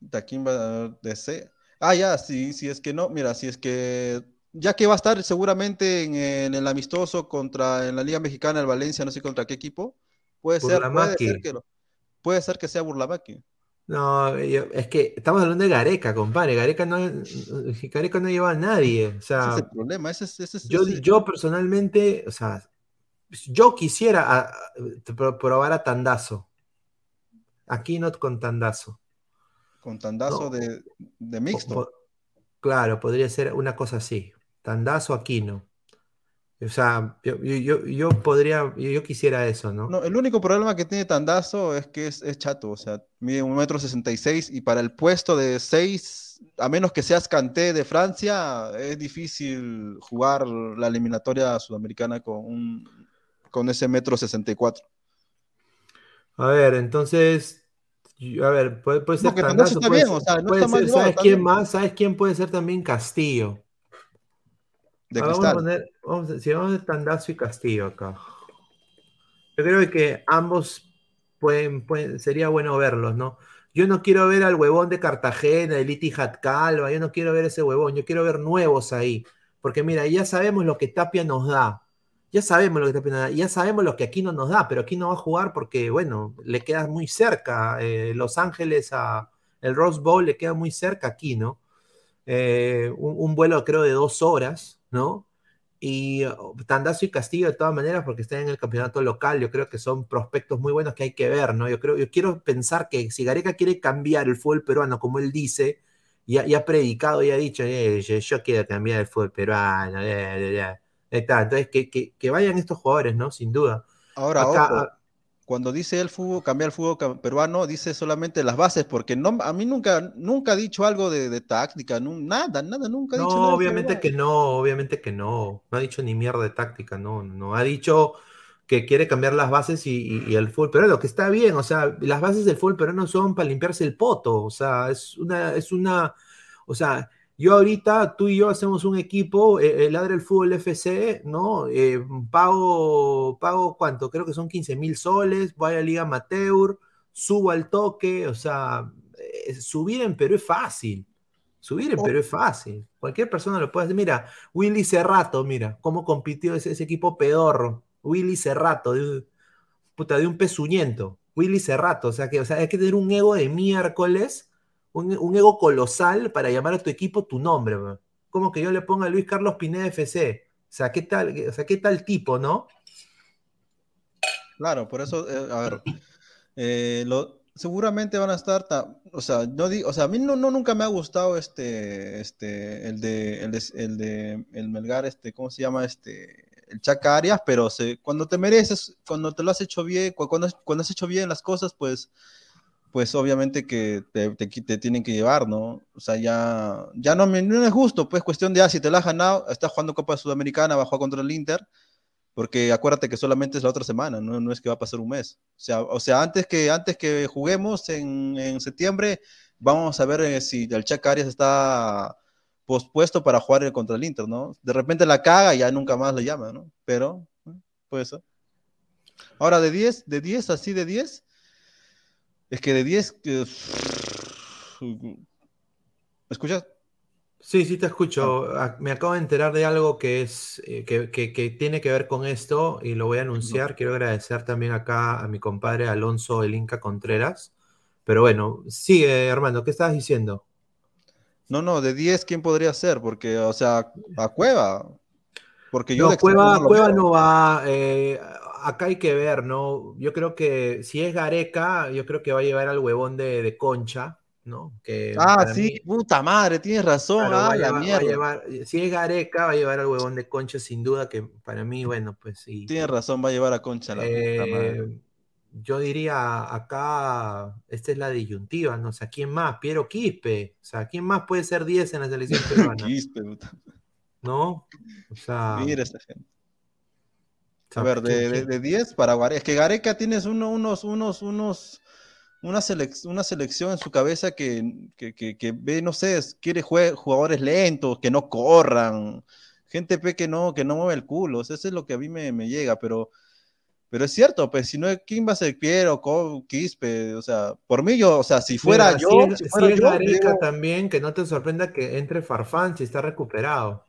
¿de quién va de C? Ah, ya, sí, si es que no, mira, si es que ya que va a estar seguramente en, el- en el amistoso contra en la Liga Mexicana el Valencia, no sé contra qué equipo, puede ser, puede ser que puede ser que sea Burlamaqui. No, yo- es que estamos hablando de Gareca, compadre. Gareca no, Gareca no lleva a nadie. O Ese es sea, el problema, ese es, ese es- yo, ese- yo personalmente, o sea, yo quisiera a- a- pro- probar a Tandazo. Aquí no con Tandazo. con tandazo no. de, mixto. po- claro, podría ser una cosa así. Tandazo Aquino. O sea, yo, yo, yo- podría, yo, yo quisiera eso, ¿no? No, el único problema que tiene Tandazo es que es, es chato, o sea, mide un metro sesenta y seis y para el puesto de 6, a menos que seas Kanté de Francia, es difícil jugar la eliminatoria sudamericana con, un, con ese metro sesenta y cuatro. A ver, entonces, a ver, puede, puede ser está puede bien, ser- o sea, no puede está mal ser- llevado, ¿sabes quién bien. más? ¿Sabes quién puede ser también Castillo? De Ah, vamos a poner, vamos a- si vamos de Tandazo y Castillo acá. Yo creo que ambos pueden, pueden- sería bueno verlos, ¿no? Yo no quiero ver al huevón de Cartagena, el Itihad Calva, yo no quiero ver ese huevón, yo quiero ver nuevos ahí. Porque mira, ya sabemos lo que Tapia nos da. Ya sabemos lo que da. Ya sabemos lo que aquí no nos da, pero aquí no va a jugar porque, bueno, le queda muy cerca. eh, Los Ángeles a el Rose Bowl le queda muy cerca aquí, ¿no? Eh, un, vuelo creo de dos horas, ¿no? Y oh, Tandazo y Castillo de todas maneras porque están en el campeonato local, yo creo que son prospectos muy buenos que hay que ver, ¿no? Yo creo, yo quiero pensar que si Gareca quiere cambiar el fútbol peruano, como él dice, y ha, predicado y ha dicho, "Eh, yo, yo quiero cambiar el fútbol peruano, eh, eh, eh". Está, entonces que, que- que vayan estos jugadores, ¿no? Sin duda. Ahora, Acá, ojo, ah, cuando dice el fútbol, cambiar el fútbol peruano, dice solamente las bases, porque no, a mí nunca, nunca ha dicho algo de, de táctica, nada, nada, nunca ha dicho No, obviamente que no, obviamente que no. No ha dicho ni mierda de táctica, no, no. Ha dicho que quiere cambiar las bases y, y- y el fútbol peruano, que está bien, o sea, las bases del fútbol peruano son para limpiarse el poto, o sea, es una, es una, o sea, yo ahorita, tú y yo hacemos un equipo, eh, el Ladre el Fútbol FC, ¿no? Eh, pago, pago, ¿cuánto? Creo que son 15 mil soles, voy a Liga Amateur, subo al toque, o sea, eh, subir en Perú es fácil. Subir en Oh. Perú es fácil. Cualquier persona lo puede hacer. Mira, Willy Cerrato, mira, cómo compitió ese, ese equipo pedorro. Willy Cerrato, de, puta, de un pezuñento. Willy Cerrato, o sea, que, o sea, hay que tener un ego de miércoles, un, ego colosal para llamar a tu equipo tu nombre. bro. Como que yo le ponga Luis Carlos Pineda FC. O sea, ¿qué tal, o sea, qué tal tipo, no? Claro, por eso, eh, a ver, eh, seguramente van a estar, ta- o sea, no di- o sea, a mí no, no nunca me ha gustado este, este, el de, el de, el de, el Melgar, este, ¿cómo se llama? Este, el Chaca Arias, pero cuando te mereces, cuando te lo has hecho bien, cu- cuando, cuando has hecho bien las cosas, pues, pues obviamente que te, te, te tienen que llevar, ¿no? O sea, ya, ya no, me, no es justo, pues cuestión de, ah, si te la has ganado, estás jugando Copa Sudamericana, va a jugar contra el Inter, porque acuérdate que solamente es la otra semana, no, no es que va a pasar un mes. O sea, o sea antes, que, antes que juguemos en, en septiembre, vamos a ver eh, si el Chaca Arias está pospuesto para jugar contra el Inter, ¿no? De repente la caga y ya nunca más le llama, ¿no? Pero, puede ser. Ahora, de 10, de 10, así de 10, es que de 10, *sniffs* ¿me escuchas? Sí, sí te escucho. Ah, me acabo de enterar de algo que es eh, que, que, que, tiene que ver con esto y lo voy a anunciar. Quiero agradecer también acá a mi compadre Alonso El Inca Contreras. Pero bueno, sigue Armando, ¿qué estabas diciendo? No, no, de 10, ¿quién podría ser? Porque, o sea, a Cueva. Porque yo no, Cueva, Cueva no va. Eh, acá hay que ver, ¿no? Yo creo que si es Gareca, yo creo que va a llevar al huevón de, de Concha ¿no? Que ah, sí, puta madre, tienes razón. ah, la mierda. si es Gareca, va a llevar al huevón de Concha, sin duda, que para mí, bueno, pues sí. Tienes razón, va a llevar a Concha la puta madre. Eh, yo diría acá, esta es la disyuntiva, ¿no? O sea, ¿quién más? Piero Quispe. O sea, ¿quién más puede ser 10 en la selección *laughs* peruana? Quispe, puta. ¿No? O sea. Mira esta gente. A ver, de 10 para Gareca. Es que Gareca tienes uno, unos, unos, unos una, una selección en su cabeza que, ve, no sé, quiere jugadores lentos, que no corran, gente que no, que no mueve el culo, eso es lo que a mí me, llega, pero, pero es cierto, pues si no, ¿quién va a ser Piero, Quispe? O sea, por mí yo, o sea, si fuera yo... Si, fuera yo, también, que no te sorprenda que entre Farfán si está recuperado.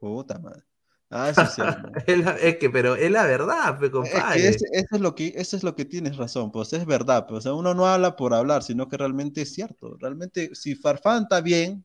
Puta madre. Ah, eso sí. *laughs* es, que, pero es la verdad, pues, compadre. eso, es lo que, eso es lo que tienes razón, pues es verdad. Pues, o sea, uno no habla por hablar, sino que realmente es cierto. Realmente, si Farfán está bien,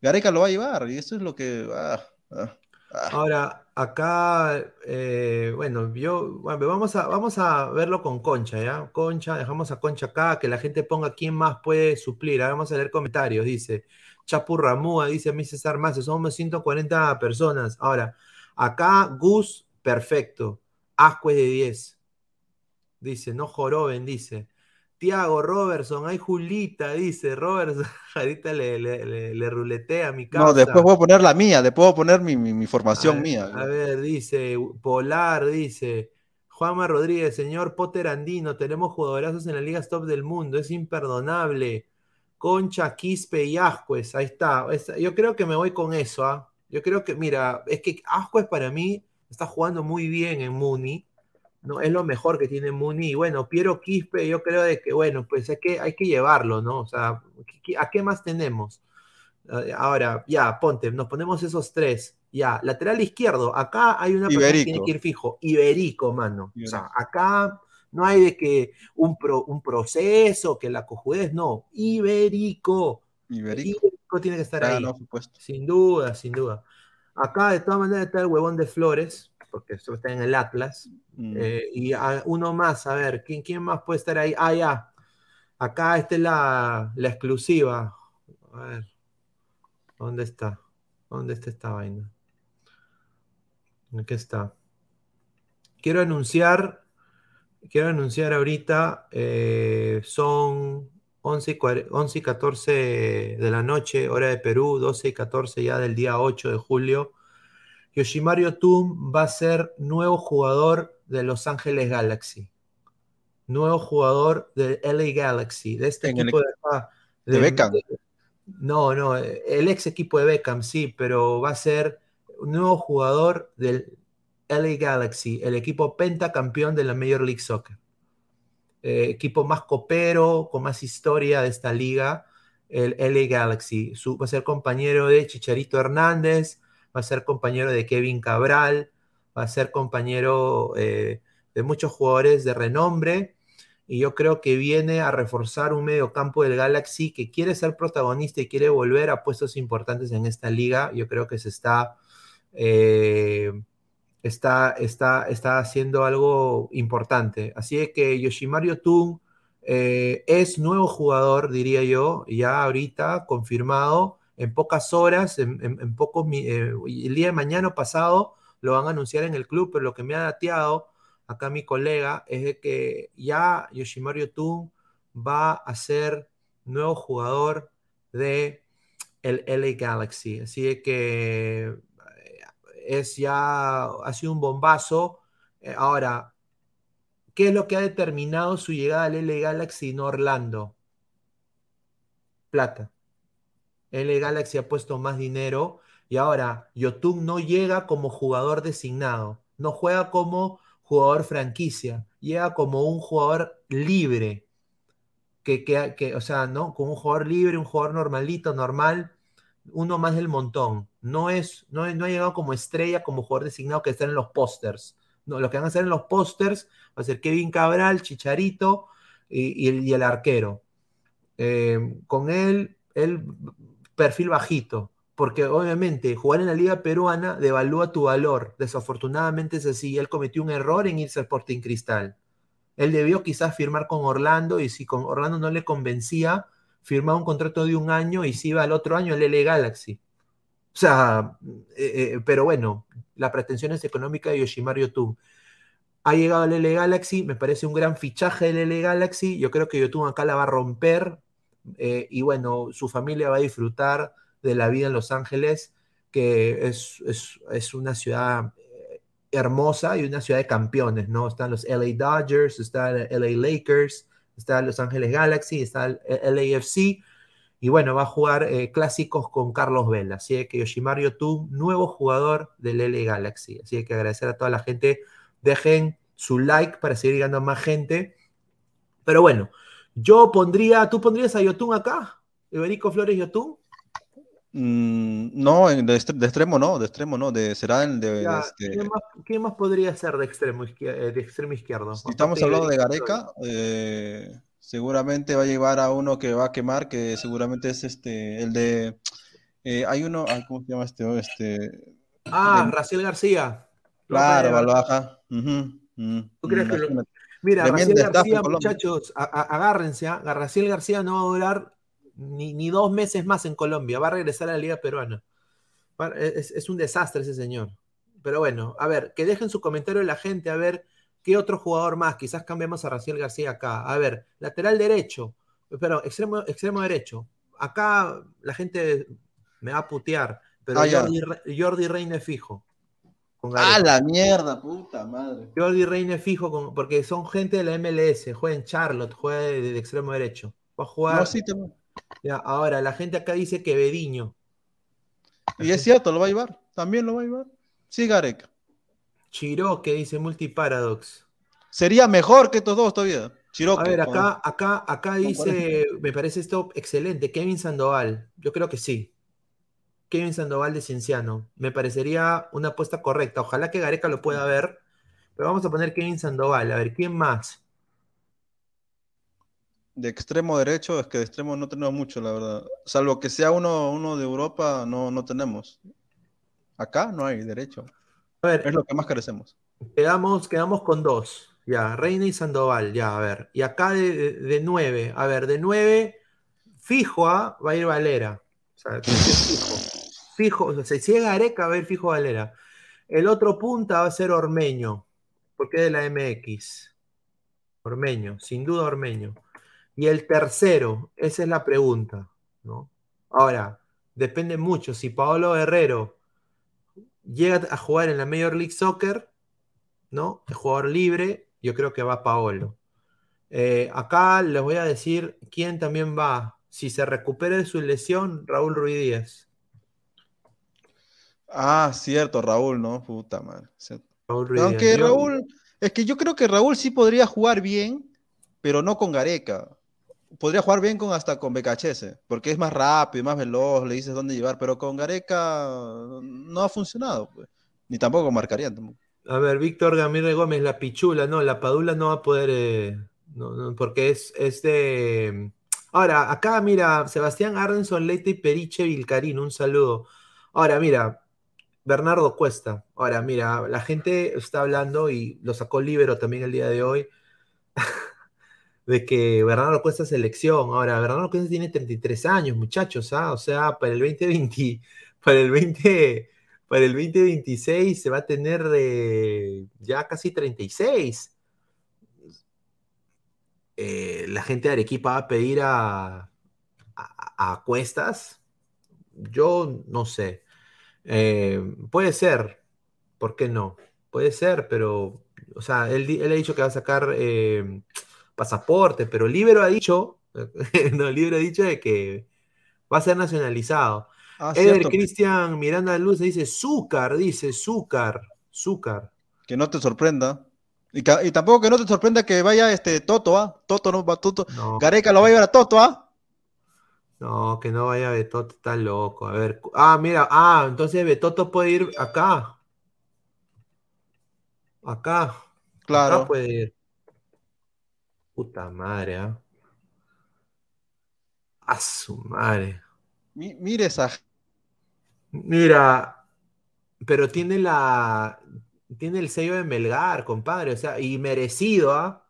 Gareca lo va a llevar, y eso es lo que. Ah, ah, ah. Ahora, acá, eh, bueno, yo, bueno, vamos a, vamos a verlo con Concha, ¿ya? Concha, dejamos a Concha acá, que la gente ponga quién más puede suplir. Ahora vamos a leer comentarios, dice. Chapurramúa, dice a mí César Más, somos 140 personas. Ahora, acá Gus, perfecto. Ascue de 10. Dice, no joroben, dice. Tiago Robertson, hay Julita, dice Robertson. *laughs* Ahorita le, le, le, ruletea a mi casa. No, después voy a poner la mía, después voy a poner mi, mi, formación mía. A ver, dice Polar, dice Juanma Rodríguez, señor Potter Andino, tenemos jugadorazos en la Liga Top del mundo, es imperdonable. Concha, Quispe y Ascuez. Ahí está. Yo creo que me voy con eso. ¿ah? Yo creo que, mira, es que Ascuez para mí está jugando muy bien en Muni. ¿no? Es lo mejor que tiene Muni. Y bueno, Piero Quispe, yo creo de que, bueno, pues hay que, hay que llevarlo, ¿no? O sea, ¿a qué más tenemos? Eh, ahora, ya, ponte, nos ponemos esos tres. Ya, lateral izquierdo. Acá hay una persona que tiene que ir fijo. Iberico, mano. O sea, acá no hay de que un, un proceso, que la cojudez, no. Ibérico. Ibérico. tiene que estar ahí. sin duda, sin duda. Acá de todas maneras está el huevón de Flores, porque eso está en el Atlas. Mm. Eh, y uno más, a ver, ¿quién, ¿quién más puede estar ahí? Ah, ya. Acá esta es la, la exclusiva. A ver. ¿Dónde está? ¿Dónde está esta vaina? Aquí está. Quiero anunciar quiero anunciar ahorita, eh, son 11 y, 14 de la noche, hora de Perú, 12 y 14 ya del día 8 de julio. Yoshimaru Tum va a ser nuevo jugador de Los Ángeles Galaxy. Nuevo jugador de LA Galaxy, de este equipo de, de, Beckham. no, no, el ex equipo de Beckham, sí, pero va a ser nuevo jugador del LA Galaxy, el equipo pentacampeón de la Major League Soccer. Eh, equipo más copero, con más historia de esta liga, el LA Galaxy. va a ser compañero de Chicharito Hernández, va a ser compañero de Kevin Cabral, va a ser compañero eh, de muchos jugadores de renombre. Y yo creo que viene a reforzar un medio campo del Galaxy que quiere ser protagonista y quiere volver a puestos importantes en esta liga. Yo creo que se está eh, está, está, está haciendo algo importante. Así que Yoshimaru Tun eh, es nuevo jugador, diría yo, ya ahorita confirmado, en pocas horas, en, en, pocos, eh, el día de mañana pasado lo van a anunciar en el club, pero lo que me ha dateado acá mi colega es que ya Yoshimaru Tun va a ser nuevo jugador de el LA Galaxy. Así que es ya, ha sido un bombazo. Eh, ahora, ¿qué es lo que ha determinado su llegada al LA Galaxy en Orlando? Plata. LA Galaxy ha puesto más dinero y ahora Yotun no llega como jugador designado, no juega como jugador franquicia, llega como un jugador libre. Que, que, o sea, ¿no? Como un jugador libre, un jugador normalito, normal, uno más del montón. No es, no, no ha llegado como estrella, como jugador designado que está en los pósters. No, lo que van a hacer en los pósters va a ser Kevin Cabral, Chicharito y, el, arquero. Eh, con él, el perfil bajito, porque obviamente jugar en la liga peruana devalúa tu valor. Desafortunadamente es así. Él cometió un error en irse al Sporting Cristal. Él debió quizás firmar con Orlando y si con Orlando no le convencía, firmaba un contrato de un año y se iba al otro año al LA Galaxy. O sea, eh, eh, pero bueno, la pretensión es económica de Yoshimar Yotun. Ha llegado al LA Galaxy, me parece un gran fichaje del LA Galaxy. Yo creo que Yotun acá la va a romper eh, y bueno, su familia va a disfrutar de la vida en Los Ángeles, que es, es, una ciudad hermosa y una ciudad de campeones, ¿no? Están los LA Dodgers, están LA Lakers, está Los Ángeles Galaxy, está el LAFC, y bueno, va a jugar eh, clásicos con Carlos Vela. Así que Yoshimaru tú nuevo jugador del LA Galaxy. Así que agradecer a toda la gente. Dejen su like para seguir llegando más gente. Pero bueno, yo pondría, ¿tú pondrías a Yotun acá? ¿Iberico Flores Yotun? Mm, no, de, extremo no, de extremo no, de, será el de... este... ¿Qué, más, podría ser de extremo, de extremo izquierdo? Si estamos hablando de Gareca, eh, seguramente va a llevar a uno que va a quemar, que seguramente es este, el de... Eh, hay uno, ¿cómo se llama este? este ah, Raciel García. Claro, Valbaja. ¿Tú crees que Mira, Raciel García, muchachos, agárrense, ¿ah? Raciel García no va a durar ni, dos meses más en Colombia, va a regresar a la Liga Peruana. Es, un desastre ese señor. Pero bueno, a ver, que dejen su comentario la gente, a ver qué otro jugador más. Quizás cambiemos a Raciel García acá. A ver, lateral derecho, pero extremo, extremo derecho. Acá la gente me va a putear, pero ah, Jordi, Reine fijo. ah, la mierda, puta madre. Jordi Reine fijo, porque son gente de la MLS, juega en Charlotte, juega de, extremo derecho. Va a jugar. No, sí, ya, ahora, la gente acá dice que Bediño. Y es cierto, lo va a llevar. También lo va a llevar. Sí, Gareca. Chiroque dice Multiparadox. Sería mejor que estos dos todavía. Chiroque. A ver, acá, acá, acá dice, me parece esto excelente. Kevin Sandoval. Yo creo que sí. Kevin Sandoval de Cienciano. Me parecería una apuesta correcta. Ojalá que Gareca lo pueda ver. Pero vamos a poner Kevin Sandoval. A ver, ¿quién más? de extremo derecho, es que de extremo no tenemos mucho, la verdad. Salvo que sea uno, uno de Europa, no, no tenemos. Acá no hay derecho. A ver, es lo que más carecemos. Quedamos, quedamos con dos. Ya, Reina y Sandoval, ya, a ver. Y acá de, nueve, a ver, de nueve, fijo a va a ir Valera. O sea, fijo. Fijo, o sea, si llega Areca, va a ir fijo Valera. El otro punta va a ser Ormeño, porque es de la MX. Ormeño, sin duda Ormeño. Y el tercero, esa es la pregunta, ¿no? Ahora, depende mucho. Si Paolo Guerrero llega a jugar en la Major League Soccer, ¿no? El jugador libre, yo creo que va Paolo. Eh, acá les voy a decir quién también va. Si se recupera de su lesión, Raúl Ruiz Díaz. Ah, cierto, Raúl, ¿no? Puta madre. Raúl Ruiz Aunque Raúl, es que yo creo que Raúl sí podría jugar bien, pero no con Gareca podría jugar bien con hasta con BKHS, porque es más rápido, más veloz, le dices dónde llevar, pero con Gareca no ha funcionado, pues. ni tampoco marcaría. A ver, Víctor Gamírez Gómez, la pichula, no, la padula no va a poder, eh, porque es, es de... Ahora, acá mira, Sebastián Ardenson, Leite y Periche Vilcarín, un saludo. Ahora, mira, Bernardo Cuesta. Ahora, mira, la gente está hablando y lo sacó Libero también el día de hoy. *laughs* de que Bernardo Cuesta selección. Ahora, Bernardo Cuesta tiene 33 años, muchachos, ¿ah? O sea, para el 2020, para el 20, para el 2026 se va a tener ya casi 36. Eh, la gente de Arequipa va a pedir a, a, Cuestas. Yo no sé. Eh, puede ser, ¿por qué no? Puede ser, pero, o sea, él, él ha dicho que va a sacar eh, pasaporte, pero Libero ha dicho, *laughs* no, Libero ha dicho de que Va a ser nacionalizado. Ah, Eder Cristian Miranda Luz dice Zúcar, dice Zúcar, Zúcar. que no te sorprenda. Y, tampoco que no te sorprenda que vaya este Toto, ¿ah? Toto no va Toto. No, Gareca lo va a llevar a Toto, ¿ah? no, que no vaya Betoto, está loco. A ver, ah, mira, ah, entonces Betoto puede ir acá. Acá, acá Claro. puede ir. Puta madre, ¿ah? A su madre. Mi- mire esa. Mira, pero tiene la. Tiene el sello de Melgar, compadre. O sea, y merecido, ¿ah?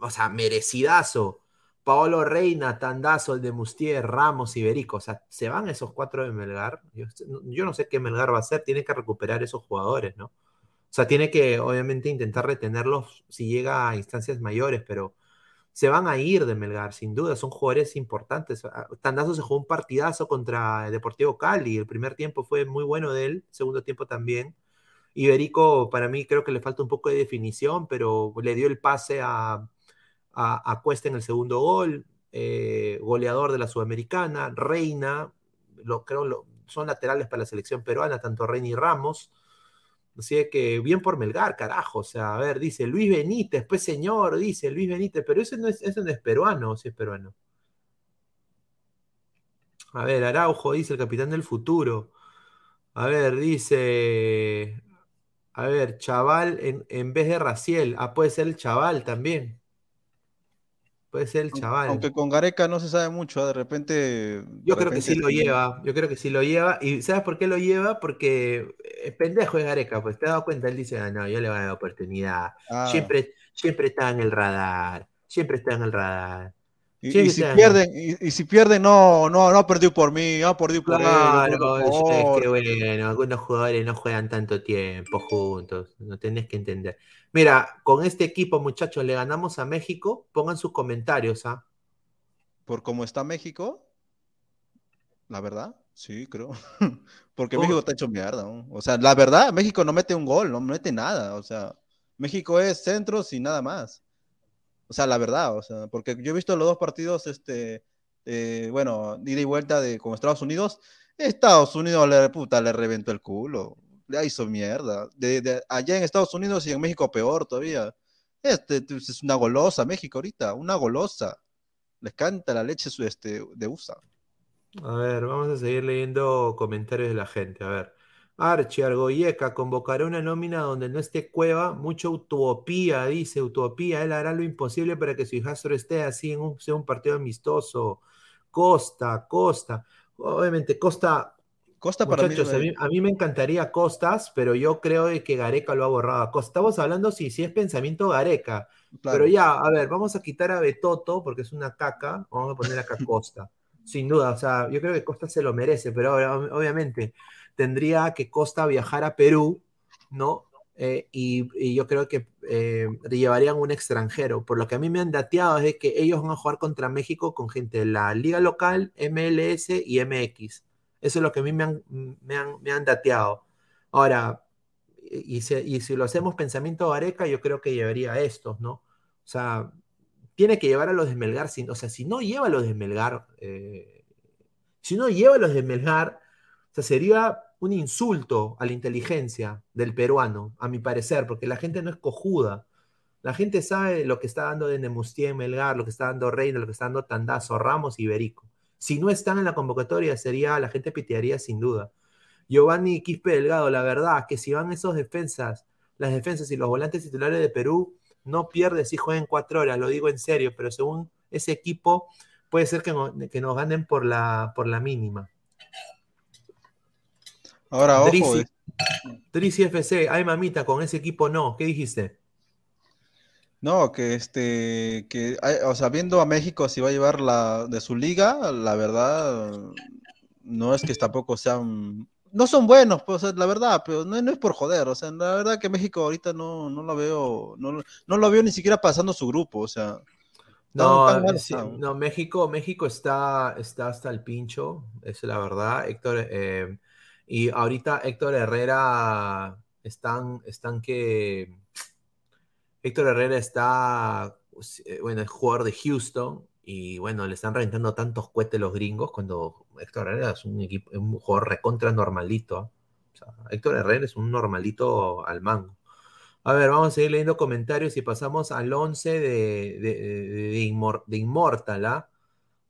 O sea, merecidazo. Paolo Reina, Tandazo, el de Mustier, Ramos, Iberico. O sea, se van esos cuatro de Melgar. Yo, yo no sé qué Melgar va a hacer. Tiene que recuperar esos jugadores, ¿no? O sea, tiene que, obviamente, intentar retenerlos si llega a instancias mayores, pero se van a ir de Melgar, sin duda, son jugadores importantes. Ah, Tandazo se jugó un partidazo contra Deportivo Cali, el primer tiempo fue muy bueno de él, segundo tiempo también. Iberico, para mí, creo que le falta un poco de definición, pero le dio el pase a, a, a Cuesta en el segundo gol, eh, goleador de la Sudamericana, Reina, lo, creo lo, son laterales para la selección peruana, tanto Reina y Ramos. Así que bien por Melgar, carajo. O sea, a ver, dice Luis Benítez, pues señor, dice Luis Benítez, pero ese no es, ese no es peruano, si es peruano. A ver, Araujo, dice el capitán del futuro. A ver, dice. A ver, chaval en, en vez de Raciel. Ah, puede ser el chaval también. Puede ser el chaval. Aunque con Gareca no se sabe mucho, ¿ah? de repente. de Yo creo que sí lo lleva, yo creo que sí lo lleva. ¿Y sabes por qué lo lleva? Porque es pendejo de Gareca, pues te has dado cuenta, él dice, ah, no, yo le voy a dar oportunidad. Ah, Siempre, siempre está en el radar, siempre está en el radar. Y, si claro. pierden, y, y si pierden, no, no, no ha perdido por mí, ha perdido por él. Claro, es, que bueno, algunos jugadores no juegan tanto tiempo juntos, no tenés que entender. Mira, con este equipo, muchachos, le ganamos a México, pongan sus comentarios, ¿ah? Por cómo está México, la verdad, sí, creo. *laughs* Porque. México está hecho mierda. ¿no? O sea, la verdad, México no mete un gol, no mete nada. O sea, México es centros y nada más. O sea, la verdad, o sea, porque yo he visto los dos partidos, este, eh, bueno, ida y vuelta de con Estados Unidos. Estados Unidos le, puta, le reventó el culo. Le hizo mierda. De, allá en Estados Unidos y en México peor todavía. Este es una golosa México ahorita, una golosa. Les canta la leche este, de USA. A ver, vamos a seguir leyendo comentarios de la gente. A ver. Archie Argoyeca convocará una nómina donde no esté Cueva, mucha utopía, dice, utopía, él hará lo imposible para que su hijastro esté así en un, sea un partido amistoso. Costa, Costa. Obviamente, Costa, Costa para mí, a mí, a mí me encantaría Costas, pero yo creo de que Gareca lo ha borrado. Estamos hablando si, si es pensamiento Gareca. claro. Pero ya, a ver, vamos a quitar a Betoto porque es una caca. Vamos a poner acá Costa. *laughs* Sin duda, o sea, yo creo que Costa se lo merece, pero ahora, ob- obviamente tendría que Costa viajar a Perú, ¿no? Eh, y, yo creo que eh, llevarían un extranjero. Por lo que a mí me han dateado es de que ellos van a jugar contra México con gente de la liga local, MLS y MX. Eso es lo que a mí me han, me han, me han dateado. Ahora, y, si, y si lo hacemos pensamiento Gareca, yo creo que llevaría a estos, ¿no? O sea, tiene que llevar a los de Melgar. o sea, si no lleva a los de Melgar, eh, si no lleva a los de Melgar, o sea, sería un insulto a la inteligencia del peruano, a mi parecer, porque la gente no es cojuda. La gente sabe lo que está dando de Nemustier, Melgar, lo que está dando Reina, lo que está dando Tandazo, Ramos y Iberico. Si no están en la convocatoria, sería, la gente pitearía sin duda. Giovanni Quispe Delgado, la verdad, que si van esos defensas, las defensas y los volantes titulares de Perú, no pierde si juegan cuatro horas, lo digo en serio, pero según ese equipo, puede ser que, no- que nos ganen por la, por la mínima. Ahora, ojo, Drizzy, eh, Drizzy FC, ay mamita, con ese equipo no, ¿qué dijiste? no, que este, que, o sea, viendo a México si va a llevar la de su liga, la verdad, no es que tampoco sean, no son buenos, pues, la verdad, pero no, no es por joder, o sea, la verdad que México ahorita no, no lo veo, no, lo- no lo veo ni siquiera pasando su grupo, o sea, No, tan mal sí, están. no, México, México está, está hasta el pincho, es la verdad, Héctor. eh, y ahorita Héctor Herrera están, están que Héctor Herrera está, eh, bueno, es jugador de Houston Y bueno, le están reventando tantos cohetes los gringos cuando Héctor Herrera es un, equipo, un jugador recontra normalito. ¿ah? O sea, Héctor Herrera es un normalito al mango. A ver, vamos a seguir leyendo comentarios y pasamos al 11 de, de, de, Immortal. ¿ah?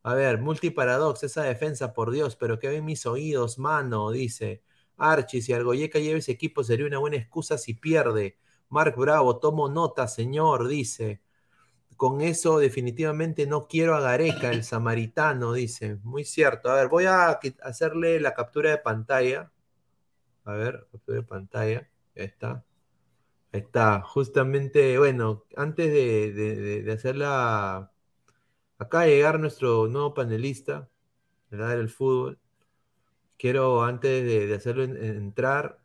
A ver, multiparadox, esa defensa, por Dios, pero que ven mis oídos, mano, dice. Archie, si Argoyeca lleva ese equipo sería una buena excusa si pierde. Mark Bravo, tomo nota, señor, dice. Con eso definitivamente no quiero a Gareca, el samaritano, dice. Muy cierto. A ver, voy a hacerle la captura de pantalla. A ver, captura de pantalla. Ahí está. Ahí está. Justamente, bueno, antes de, de, de hacerla... Acá llegar nuestro nuevo panelista, ¿verdad? Del fútbol. Quiero, antes de, hacerlo entrar,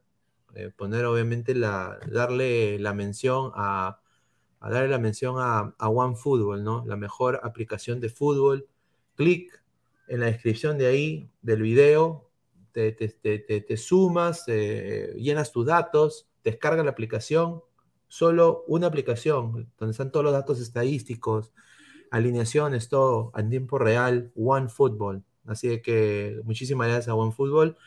eh, poner obviamente la, darle la mención a, darle la mención a, a OneFootball, ¿no? La mejor aplicación de fútbol. Clic en la descripción de ahí, del video, te, te, sumas, eh, llenas tus datos, descarga la aplicación, solo una aplicación, donde están todos los datos estadísticos, alineaciones, todo en tiempo real, OneFootball. Así que muchísimas gracias a OneFootball.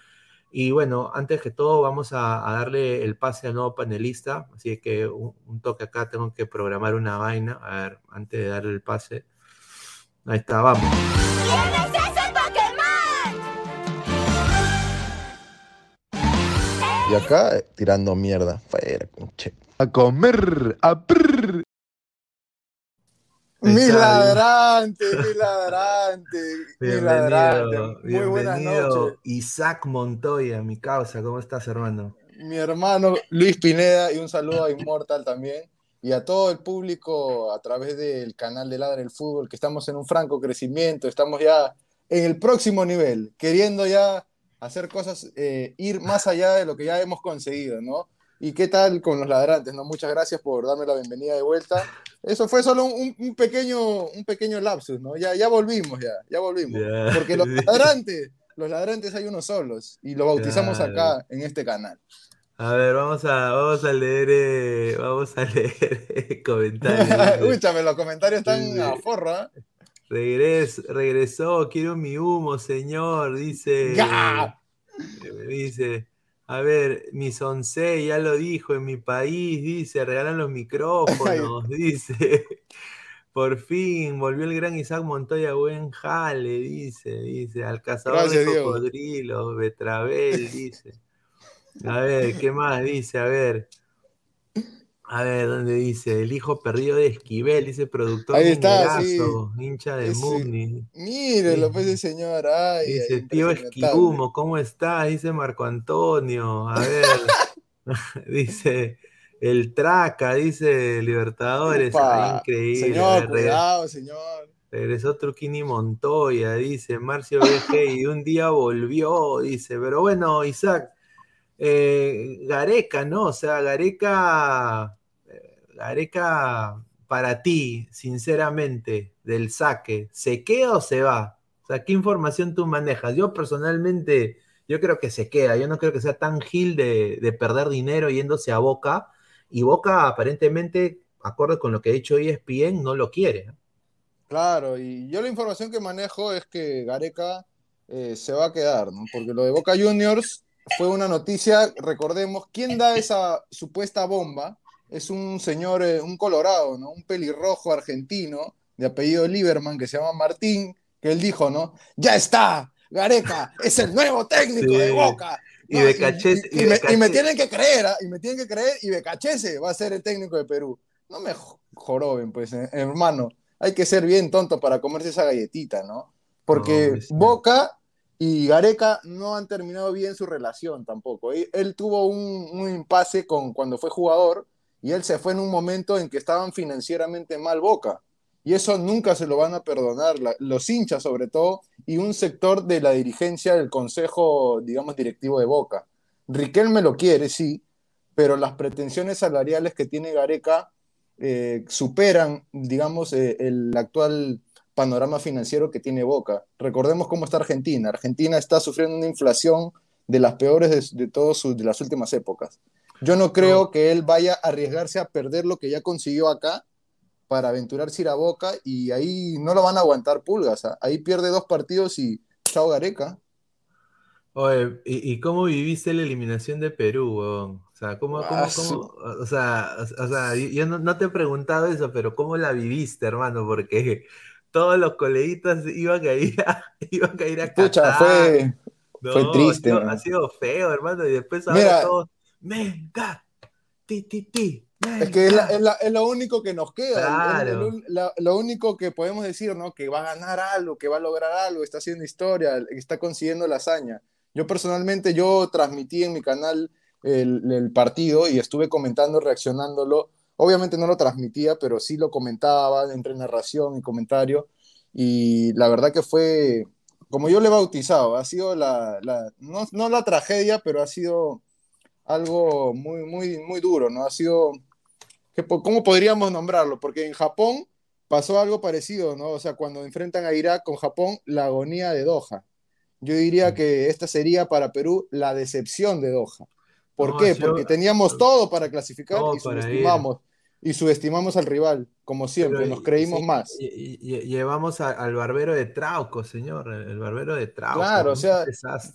Y bueno, antes que todo, vamos a, darle el pase al nuevo panelista. Así que un, toque acá, tengo que programar una vaina. A ver, antes de darle el pase. Ahí está, vamos. ¿Quién es ese Pokémon? Y acá tirando mierda. A comer, a prr. Mi ladrante, mi *laughs* ladrante, mi ladrante. Muy buenas noches. Isaac Montoya, mi causa, ¿cómo estás, hermano? Mi hermano Luis Pineda y un saludo a Immortal también y a todo el público a través del canal de Ladra el Fútbol, que estamos en un franco crecimiento, estamos ya en el próximo nivel, queriendo ya hacer cosas, eh, ir más allá de lo que ya hemos conseguido, ¿no? ¿Y qué tal con los ladrantes? ¿no? Muchas gracias por darme la bienvenida de vuelta. Eso fue solo un, pequeño, un pequeño lapsus, ¿no? Ya, ya volvimos, ya, ya volvimos. Porque los *laughs* ladrantes, los ladrantes hay unos solos y lo bautizamos acá en este canal. A ver, vamos a, vamos a leer, eh, vamos a *laughs* leer comentarios. *laughs* Escúchame, los comentarios están a forra. ¿eh? regresó, quiero mi humo, señor, dice. Dice. A ver, mi Sonsei ya lo dijo, en mi país, dice, regalan los micrófonos, *laughs* dice. *laughs* Por fin, volvió el gran Isaac Montoya, buen jale, dice, dice, al cazador de cocodrilos, Betrabel, dice. A ver, ¿qué más dice? A ver. A ver, ¿dónde dice? El hijo perdido de Esquivel, dice productor Ahí está, hincha de Mugni. Mírelo, pues el señor. Ay, dice, tío Esquibumo, ¿cómo está? Dice Marco Antonio. A ver. *laughs* *laughs* dice, el Traca, dice Libertadores. increíble. Señor, cuidado, señor. Regresó Truquini Montoya, dice Marcio BG, y un día volvió, dice. Pero bueno, Isaac, eh, Gareca, ¿no? O sea, Gareca Gareca, para ti, sinceramente, del saque, ¿se queda o se va? O sea, ¿qué información tú manejas? Yo personalmente, yo creo que se queda. Yo no creo que sea tan gil de, perder dinero yéndose a Boca. Y Boca, aparentemente, acorde con lo que ha dicho ESPN, no lo quiere. Claro, y yo la información que manejo es que Gareca eh, se va a quedar, ¿no? Porque lo de Boca Juniors fue una noticia, recordemos, ¿quién da esa supuesta bomba? Es un señor, eh, un colorado, ¿no? Un pelirrojo argentino de apellido Lieberman que se llama Martín, que él dijo, ¿no? Ya está, Gareca es el nuevo técnico de Boca. y, Becachese, y, me, tienen que creer, ¿ah? y me tienen que creer, y Becachese va a ser el técnico de Perú. No me joroben, pues, eh, hermano. Hay que ser bien tonto para comerse esa galletita, ¿no? Porque Boca y Gareca no han terminado bien su relación tampoco. Él, tuvo un, un, impasse con, cuando fue jugador y él se fue en un momento en que estaban financieramente mal Boca. Y eso nunca se lo van a perdonar, los hinchas sobre todo, y un sector de la dirigencia del consejo, digamos, directivo de Boca. Riquelme lo quiere, sí, pero las pretensiones salariales que tiene Gareca eh, superan, digamos, eh, el actual panorama financiero que tiene Boca. Recordemos cómo está Argentina. Argentina está sufriendo una inflación de las peores de, de todas de las últimas épocas. Yo no creo que él vaya a arriesgarse a perder lo que ya consiguió acá para aventurarse ir a Boca y ahí no lo van a aguantar pulgas. ¿ah? Ahí pierde dos partidos y chao Gareca. Oye, ¿y, y cómo viviste la eliminación de Perú, weón? O sea, ¿cómo, cómo, Ah, cómo- o sea, o o sea, yo no, no te he preguntado eso, pero ¿cómo la viviste, hermano? Porque todos los coleguitas iban a ir a, *laughs* iban a, ir a Pucha, fue, fue No, triste, Ha sido, ha sido feo, hermano, y después ahora Mira. todos, venga, ti, ti, ti, Es que es, la- venga". es la- es lo único que nos queda. Claro. El un- la- lo único que podemos decir, ¿no? Que va a ganar algo, que va a lograr algo, está haciendo historia, está consiguiendo la hazaña. Yo personalmente, yo transmití en mi canal el, el partido y estuve comentando, reaccionándolo. Obviamente no lo transmitía, pero sí lo comentaba entre narración y comentario. Y la verdad que fue, como yo le he bautizado, ha sido la, la- no, no la tragedia, pero ha sido algo muy, muy, muy duro, ¿no? Ha sido ¿cómo podríamos nombrarlo? Porque en Japón pasó algo parecido, ¿no? O sea, cuando enfrentan a Irak con Japón, la agonía de Doha. Yo diría que esta sería para Perú la decepción de Doha. ¿Por No, qué? Porque teníamos todo para clasificar y subestimamos. Y subestimamos al rival, como siempre, Pero, nos creímos sí, más. y- y- llevamos a- al barbero de Trauco, señor, el, barbero de Trauco. Claro, o sea.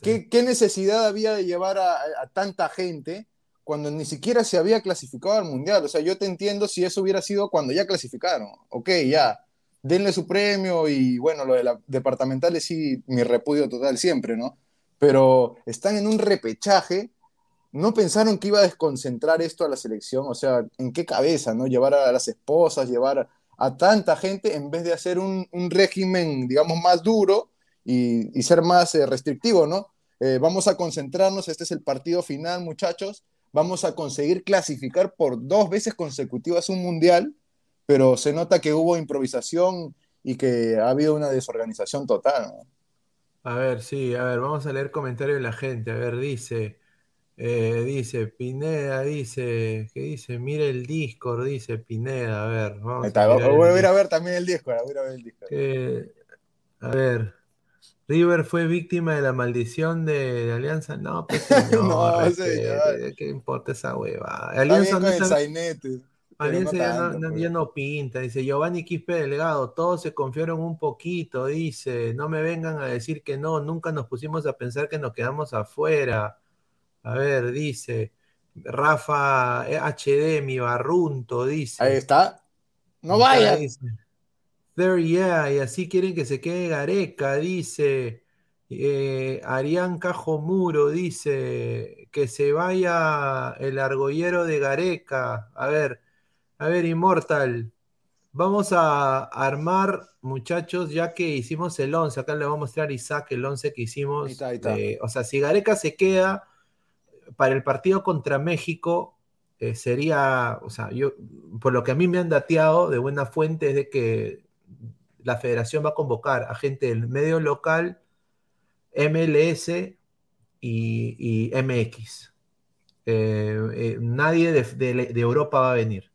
¿Qué, qué necesidad había de llevar a, a tanta gente cuando ni siquiera se había clasificado al Mundial? O sea, yo te entiendo si eso hubiera sido cuando ya clasificaron. Ok, ya, denle su premio y bueno, lo de la departamentales sí, mi repudio total siempre, ¿no? Pero están en un repechaje. ¿No pensaron que iba a desconcentrar esto a la selección? O sea, ¿en qué cabeza, no? Llevar a las esposas, llevar a tanta gente en vez de hacer un, régimen, digamos, más duro y, ser más eh, restrictivo, ¿no? Eh, vamos a concentrarnos, este es el partido final, muchachos. Vamos a conseguir clasificar por dos veces consecutivas un mundial, pero se nota que hubo improvisación y que ha habido una desorganización total. A ver, sí, a ver, vamos a leer comentarios de la gente. A ver, dice, eh, dice, Pineda, dice, ¿qué dice? Mire el Discord, dice Pineda. A ver, vamos está, a voy a ir a Discord. ver también el disco, voy a ir a ver el disco. Que- a ver, River fue víctima de la maldición de, de Alianza. No, pues señor, *laughs* No, señor. ¿qué importa esa hueva? Alianza no el sainete, no Alianza ya, no, tanto, no- pues. ya no pinta, dice Giovanni Quispe Delgado, todos se confiaron un poquito, dice, no me vengan a decir que no, nunca nos pusimos a pensar que nos quedamos afuera. A ver, dice Rafa eh, HD, mi barrunto, dice. Ahí está. No vaya. dice, There yeah, y así quieren que se quede Gareca, dice. Eh, Arián Cajo Muro dice que se vaya el argollero de Gareca. A ver, a ver, Immortal. Vamos a armar, muchachos, ya que hicimos el 11. Acá le voy a mostrar a Isaac el 11 que hicimos. Ahí está, ahí está. Eh, o sea, si Gareca se queda para el partido contra México, eh, sería, o sea, yo, por lo que a mí me han dateado de buena fuente es de que la federación va a convocar a gente del medio local, MLS y, y MX. Eh, eh, nadie de, Europa va a venir.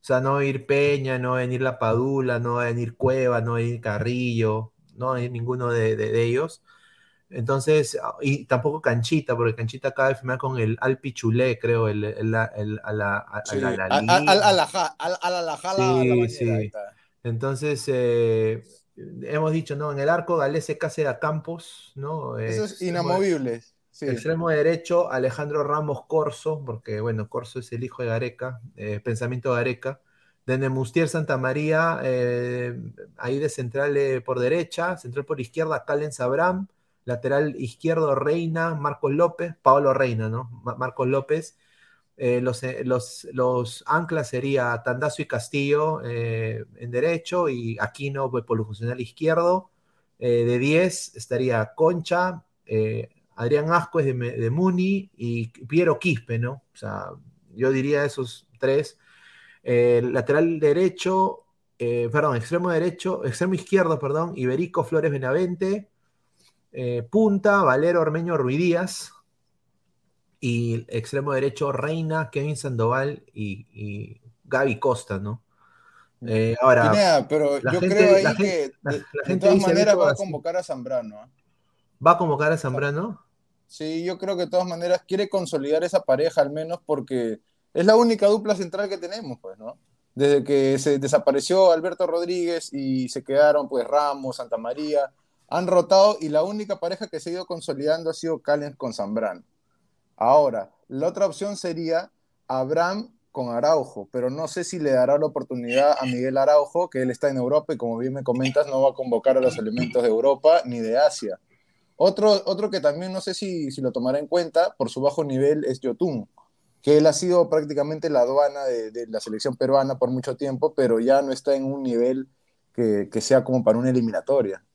O sea, no va a ir Peña, no va a venir La Padula, no va a venir Cueva, no va a venir Carrillo, no va ninguno de ellos. Entonces, y tampoco Canchita, porque Canchita acaba de firmar con el Alpi Chulé, creo, el, el- el- a la. Entonces, eh, hemos dicho, ¿no? En el arco, Galese Cáceres Campos, ¿no? Eh, Eso es extremo- inamovible. Sí. Extremo derecho, Alejandro Ramos Corso, porque bueno, Corso es el hijo de Gareca, eh, pensamiento de Gareca. De Nemustier Santa María, eh, ahí de central eh, por derecha, central por izquierda, Callens Abraham, lateral izquierdo Reina, Marcos López, Pablo Reina, ¿no? Ma- Marcos López. Eh, los, eh, los, los anclas sería Tandazo y Castillo eh, en derecho y Aquino por funcional izquierdo. De 10 estaría Concha, Adrián Asco es de, de Muni y Piero Quispe, ¿no? O sea, yo diría esos tres. Lateral derecho, perdón, extremo derecho, extremo izquierdo, perdón, Iberico Flores Benavente. Eh, punta, Valero Ormeño Ruidíaz. Y extremo derecho, Reina, Kevin Sandoval y, y Gaby Costa, ¿no? Eh, ahora, Pineda, pero la yo gente- creo ahí la que la- de, la de todas maneras va a convocar a Zambrano. ¿ah? ¿va a convocar a Zambrano? Sí, yo creo que de todas maneras quiere consolidar esa pareja al menos porque es la única dupla central que tenemos, pues, ¿no? desde que se desapareció Alberto Rodríguez y se quedaron pues Ramos, Santa María, han rotado y la única pareja que se ha ido consolidando ha sido Callens con Zambrano. Ahora, la otra opción sería Abraham con Araujo, pero no sé si le dará la oportunidad a Miguel Araujo, que él está en Europa y como bien me comentas, no va a convocar a los elementos de Europa ni de Asia. Otro, otro que también no sé si, lo tomará en cuenta por su bajo nivel es Yotun, que él ha sido prácticamente la aduana de, la selección peruana por mucho tiempo, pero ya no está en un nivel que sea como para una eliminatoria.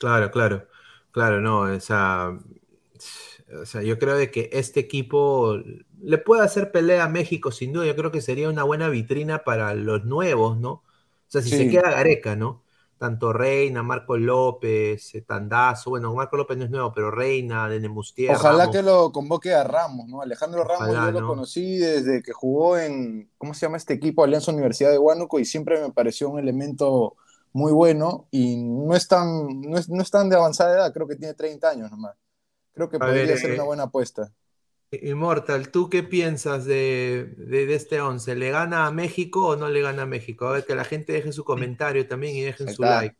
Claro, claro, claro, no, o sea, o sea, yo creo de que este equipo le puede hacer pelea a México, sin duda. Yo creo que sería una buena vitrina para los nuevos, ¿no? O sea, si se queda Gareca, ¿no? Tanto Reina, Marco López, eh, Tandazo, bueno, Marco López no es nuevo, pero Reina, de Nemustier, Ojalá Ramos. que lo convoque a Ramos, ¿no? Alejandro Ramos Ojalá, yo lo ¿no? conocí desde que jugó en, ¿cómo se llama este equipo? Alianza Universidad de Huánuco y siempre me pareció un elemento muy bueno y no es tan, no es, no es tan de avanzada edad, creo que tiene 30 años nomás. Creo que A podría ver, ser eh, una buena apuesta. Immortal, ¿tú qué piensas de, de, de este 11? ¿Le gana a México o no le gana a México? A ver, que la gente deje su comentario también y dejen su like.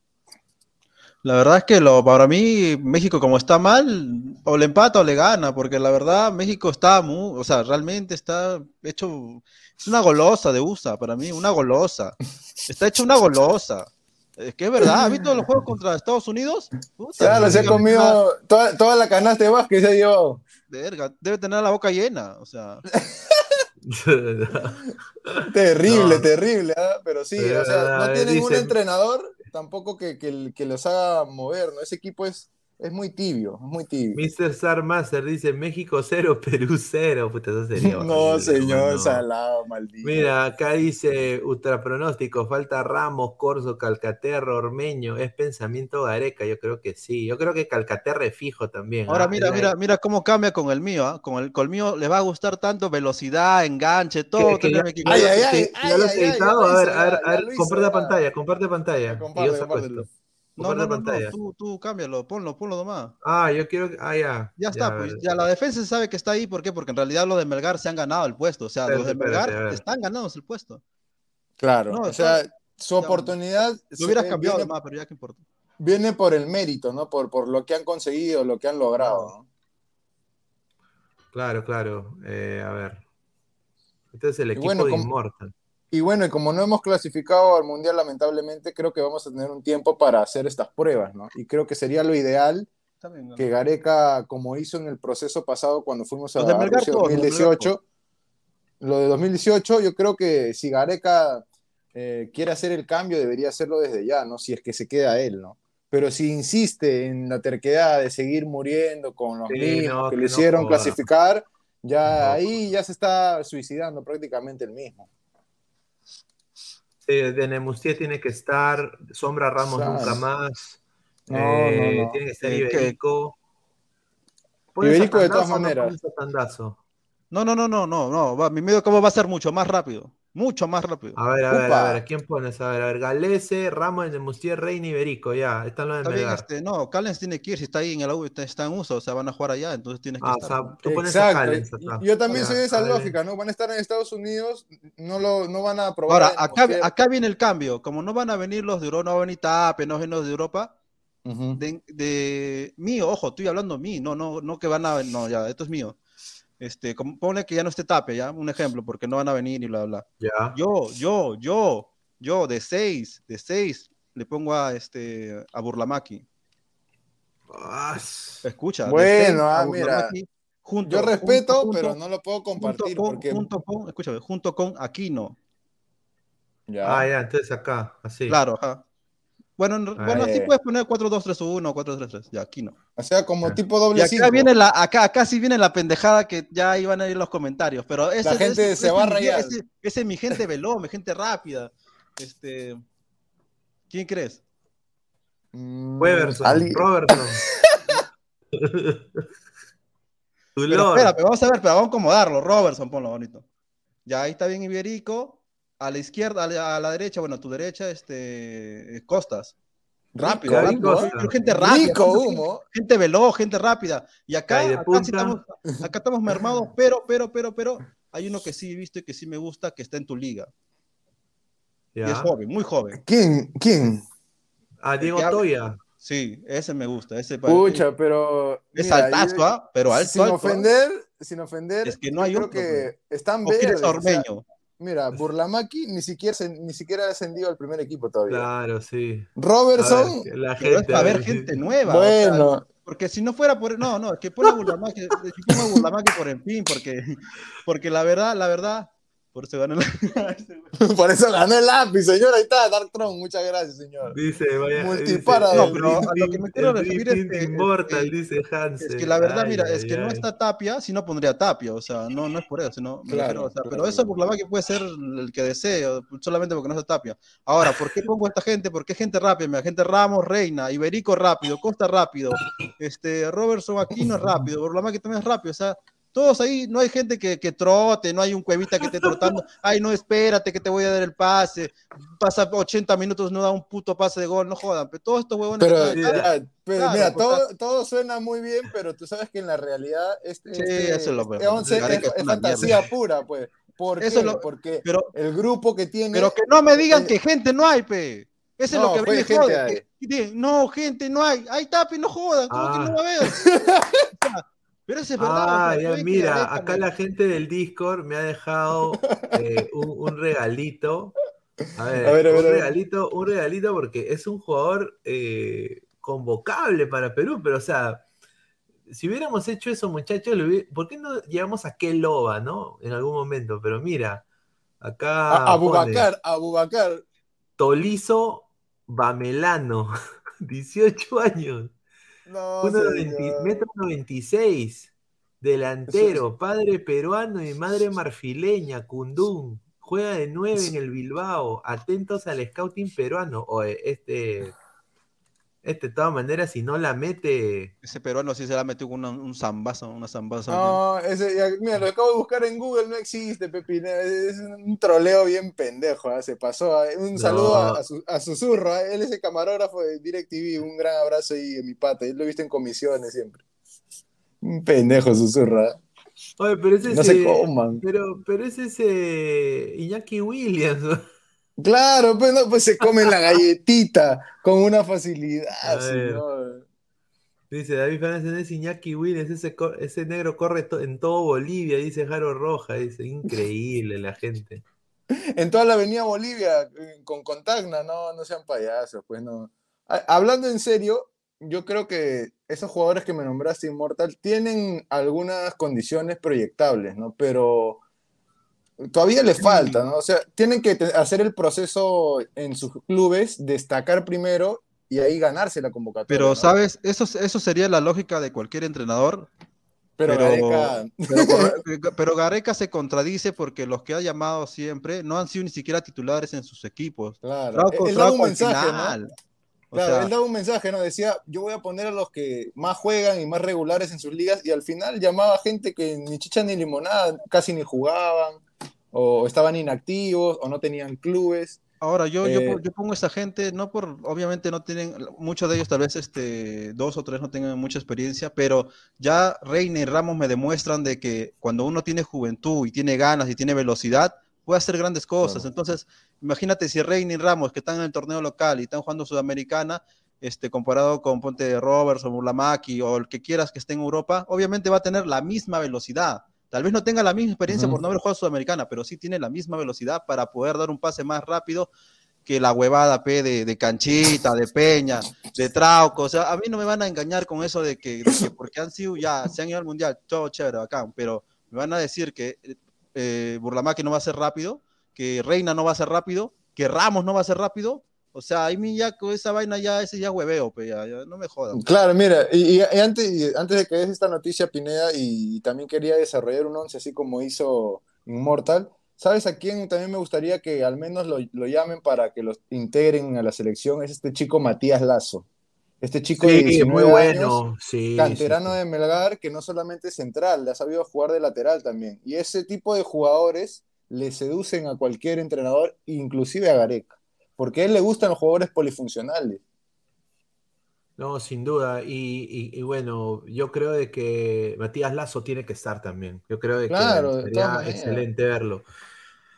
La verdad es que lo, para mí México como está mal, o le empata o le gana, porque la verdad México está muy, o sea, realmente está hecho, es una golosa de USA para mí, una golosa. Está hecho una golosa. Es que es verdad, ¿has visto los *laughs* juegos contra Estados Unidos? Puta, Claro, se ha comido toda, toda la canasta de básquet, se ha llevado. verga, debe tener la boca llena, o sea, *laughs* Terrible, No. terrible, ¿ah? pero sí, Pero, o sea, no ver, tienen un entrenador tampoco que, que, que los haga mover, ¿no? Ese equipo es, es muy tibio, es muy tibio. Mr. Star Master dice México 0, *laughs* Perú 0. Puta, eso sería *laughs* No, señor, no. salado, maldito. Mira, acá dice ultra pronóstico, falta Ramos, Corso, Calcaterra, Ormeño, es pensamiento Gareca, yo creo que sí, yo creo que Calcaterra es fijo también. Ahora ¿ah? mira, mira, mira cómo cambia con el mío, ¿ah? Con el, con el mío le va a gustar tanto velocidad, enganche, todo. que que- Ay, ay, ay, ya lo has ay, ay, editado, a ver, a ver, a ver, comparte pantalla, comparte pantalla. Comparte, No, no, no, no, tú, tú cámbialo, ponlo, ponlo nomás. Ah, yo quiero, que- ah, ya. Ya está, a pues ya la defensa sabe que está ahí, ¿por qué? Porque en realidad los de Melgar se han ganado el puesto, o sea, los de espérate, Melgar están ganados el puesto. Claro, No, o sea, está- su oportunidad Lo hubieras cambiado viene, más, pero ya que importa. viene por el mérito, ¿no? Por, por lo que han conseguido, lo que han logrado. ¿no? Claro, claro, eh, a ver. Este es el equipo bueno, de como- Immortal. Y bueno, y como no hemos clasificado al Mundial, lamentablemente, creo que vamos a tener un tiempo para hacer estas pruebas, ¿no? Y creo que sería lo ideal También, ¿no? que Gareca, como hizo en el proceso pasado cuando fuimos a Rusia todos, los de Melgar 2018, lo de 2018, yo creo que si Gareca eh, quiere hacer el cambio, debería hacerlo desde ya, ¿no? Si es que se queda él, ¿no? Pero si insiste en la terquedad de seguir muriendo con los Sí, mismos no, que que le no hicieron joda. clasificar, ya ahí ya se está suicidando prácticamente el mismo. Sí, de Nemustier tiene que estar, Sombra Ramos Sas. nunca más. No, eh, no, no. Tiene que estar Eh. Iberico. ¿Pones Iberico de todas maneras. No, no, no, no, no, no, va, mi medio campo va a ser mucho más rápido, mucho más rápido. A ver, a ver, Upa. a ver, ¿quién pones? A ver, a ver, Galese, Ramos, Nemustier, Reina, Iberico, ya, están los de Está bien, Melgar. este, no, Callens tiene que ir, si está ahí en el U, está, está en uso, o sea, van a jugar allá, entonces tienes que Ah, o estar. sea, tú pones a Exacto. Callens y- acá. Yo también Ya, soy de esa Callens. lógica, ¿no? Van a estar en Estados Unidos, no, lo, no van a probar. Ahora, a acá, acá viene el cambio, como no van a venir los de Europa, no va a venir Tape, no vienen los de Europa, Ujú. de, de mí, ojo, estoy hablando mí, no, no, no que van a, no, ya, esto es mío. Este, como, ponle que ya no esté Tape, ya, un ejemplo, porque no van a venir y bla, bla. Ya. Yo, yo, yo, yo, de seis, de seis, le pongo a este, a Burlamaki. Ah, Escucha. Bueno, seis ah, mira, junto- Yo respeto, junto- pero junto- no lo puedo junto compartir con, porque. junto con, escúchame, junto con Aquino. Ya. Ah, ya, entonces acá, así. Claro, ajá. Bueno, en- Ah, bueno, así eh. puedes poner 4-2-3-1, 4-3-3, ya, Aquino. O sea, como Ah. tipo Y doble acá cinco. viene la, acá, acá sí viene la pendejada que ya iban a ir los comentarios, pero ese, gente ese- se ese va a rayar. Ese, ese es mi gente veloz, mi gente rápida. Este, ¿quién crees? Mm, Weberson, Ali- Robertson. *laughs* Pero lord. espérate, vamos a ver, pero vamos a acomodarlo. Robertson, ponlo bonito. Ya ahí está bien Iberico. A la izquierda, a la, a la derecha, bueno, a tu derecha, este, eh, Costas. Rápido, Rico, rápido. Gente rápida. Rico gente- humo. Gente veloz, gente rápida. Y acá, acá, sí estamos, acá estamos mermados, *laughs* pero, pero, pero, pero, hay uno que sí he visto y que sí me gusta, que está en tu liga. Ya. Y es joven, muy joven. ¿Quién? ¿Quién? Ah, Diego Toya. Sí, ese me gusta. Ese Pucha, pero. es mira, altazo, yo- ¿ah? Pero alto, sin alto, ¿ah? ofender, sin ofender. Es que no yo hay creo otro, que están verdes. o sea, Ormeño. Mira, *laughs* Burlamaki ni siquiera, se- ni siquiera ha ascendido al primer equipo todavía. Claro, sí. A Robertson, ver, la Pero es gente. a ver gente nueva. o sea, bueno, porque si no fuera por. No, no, es que pone a Burlamaque. Si a *laughs* Burlamaque por el fin, porque, porque la verdad, la verdad. Por eso ganó la. *laughs* *laughs* por eso ganó el lápiz, señor. Ahí está, Darktron. Muchas gracias, señor. Dice, vaya. Multipara dice, del- el No, pero a lo que me quiero el referir es que- es- dice Hansel. Es que la verdad, Ay, mira, ay, es que no está Tapia, si no pondría Tapia, o sea, no, no es por eso, sino, Claro, refiero, o sea, claro. pero eso Burlamaque puede ser el que desee, solamente porque no está Tapia. Ahora, ¿por qué pongo a esta gente? Porque gente rápida, mira, gente Ramos, Reina, Iberico rápido, Costa rápido, este, Robertson Aquino es rápido, Burlamaque también es rápido, o sea, todos ahí, no hay gente que, que trote, no hay un cuevita que esté trotando, *laughs* ay, no, espérate que te voy a dar el pase, pasa 80 minutos, no da un puto pase de gol, no jodan, pero todos estos huevones... Pero, ya, Claro, mira, pues, todo, todo suena muy bien, pero tú sabes que en la realidad este, Sí, este- eso es lo este peor. 11 es, Gareca es es una fantasía mierda. pura, pues. ¿Por Eso qué? es lo- Porque pero el grupo que tiene... Pero que no me digan Eh, que gente no hay, pe. Eso no, es lo que me jode. hay. no, gente no hay. Está, pe, no jodan. ¿Cómo Ah. que no va a haber? *laughs* Pero eso es verdad. Ah, o sea, ya, mira, acá la gente del Discord me ha dejado eh, *laughs* un, un regalito. A ver, A ver, a ver, un a ver. regalito, un regalito porque es un jugador eh, convocable para Perú, pero o sea, si hubiéramos hecho eso, muchachos, ¿por qué no llevamos a Keloba, no? En algún momento, pero mira, acá a, Bubacar, a Bubacar. Tolizo Bamelano, *laughs* 18 años. No, 1,90 señor. metro 96, delantero, padre peruano y madre marfileña, Kundún. Juega de 9 en el Bilbao. Atentos al scouting peruano. O este, este, de todas maneras, si no la mete. Ese peruano sí se la metió con una- un zambazo, una zambaza. No, ese, ya- mira, lo acabo de buscar en Google, no existe, Pepine. Es un troleo bien pendejo, ¿ah? se pasó. ¿ah? Un No. saludo a, a su- a Susurro, ¿ah? él es el camarógrafo de DirecTV, un gran abrazo ahí en mi pata, yo lo he visto en comisiones siempre. Un pendejo Susurro. Oye, pero ese No es. se coman. Pero, pero ese es eh, Iñaki Williams. Claro, pues, no, pues se comen la galletita con una facilidad, señor. Dice David Fernández, es Iñaki Williams, ese, negro corre to- en todo Bolivia, dice Jaro Roja, dice, increíble la gente. En toda la avenida Bolivia, eh, con Contagna, no, no sean payasos, pues no. Ha- Hablando en serio, yo creo que esos jugadores que me nombraste, Immortal, tienen algunas condiciones proyectables, ¿no? Pero todavía les falta, ¿no? O sea, tienen que hacer el proceso en sus clubes, destacar primero y ahí ganarse la convocatoria. Pero, ¿no? ¿sabes? Eso, eso sería la lógica de cualquier entrenador. Pero, pero- Gareca- Pero, *laughs* Gareca se contradice porque los que ha llamado siempre no han sido ni siquiera titulares en sus equipos. claro, Trauco- él daba un mensaje, Claro, sea, él daba un mensaje, ¿no? Decía, yo voy a poner a los que más juegan y más regulares en sus ligas, y al final llamaba gente que ni chicha ni limonada, casi ni jugaban, o estaban inactivos, o no tenían clubes. Ahora, yo, yo, Eh, po- yo pongo a esa gente, no por, obviamente no tienen, muchos de ellos tal vez este, dos o tres no tengan mucha experiencia, pero ya Reina y Ramos me demuestran de que cuando uno tiene juventud y tiene ganas y tiene velocidad, puede hacer grandes cosas. Claro. Entonces, imagínate si Reina y Ramos, que están en el torneo local y están jugando Sudamericana, este, comparado con Ponte Roberts o Burlamaki o el que quieras que esté en Europa, obviamente va a tener la misma velocidad. Tal vez no tenga la misma experiencia por no haber jugado Sudamericana, pero sí tiene la misma velocidad para poder dar un pase más rápido que la huevada P de, de Canchita, de Peña, de Trauco. O sea, a mí no me van a engañar con eso de que, de que porque han sido ya, se han ido al mundial, todo chévere, bacán, pero me van a decir que eh, Burlamaki no va a ser rápido, que Reina no va a ser rápido, que Ramos no va a ser rápido. O sea, a mí ya con esa vaina ya, ese ya hueveo, pe, ya, ya, no me jodan. Claro, mira, y, y- y antes, y antes de que des esta noticia, Pineda, y, también quería desarrollar un once así como hizo Immortal. ¿Sabes a quién también me gustaría que al menos lo, lo llamen para que los integren a la selección? Es este chico Matías Lazo. Este chico de Sí, 19 muy años, bueno. Sí, canterano sí, sí. de Melgar, que no solamente es central, le ha sabido jugar de lateral también. Y ese tipo de jugadores le seducen a cualquier entrenador, inclusive a Gareca, porque a él le gustan los jugadores polifuncionales. No, sin duda. Y, y- y bueno, yo creo de que Matías Lazo tiene que estar también. Yo creo de que Claro, sería excelente verlo.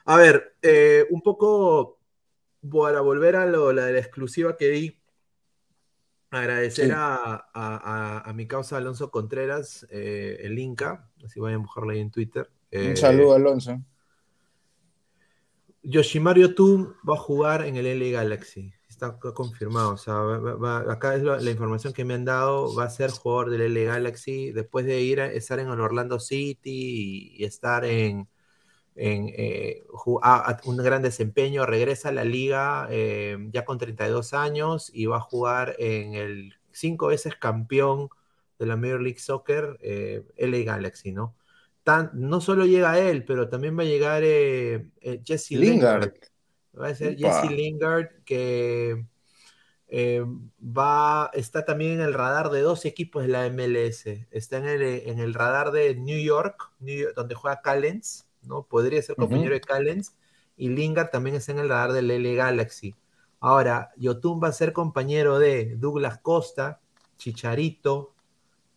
A ver, eh, un poco para volver a lo, la de la exclusiva que di, agradecer Sí. a, a- a- a mi causa Alonso Contreras, eh, el Inca, así vayan a buscarlo ahí en Twitter. Eh, Un saludo, Alonso. Yoshimaru Yotun va a jugar en el LA Galaxy. Está confirmado. O sea, va- acá es la información que me han dado. Va a ser jugador del LA Galaxy después de ir a estar en el Orlando City y, estar en, eh, ju- a- a un gran desempeño. Regresa a la liga eh, ya con 32 años y va a jugar en el cinco veces campeón de la Major League Soccer, eh, LA Galaxy, ¿no? Tan- no solo llega él, pero también va a llegar eh, eh, Jesse Lingard. Lingard. Va a ser. Jesse Lingard que eh, va, está también en el radar de dos equipos de la MLS. Está en el, en el radar de New York, New York, donde juega Callens, ¿no? Podría ser compañero de Callens. Y Lingard también está en el radar del LA Galaxy. Ahora, Yotun va a ser compañero de Douglas Costa, Chicharito.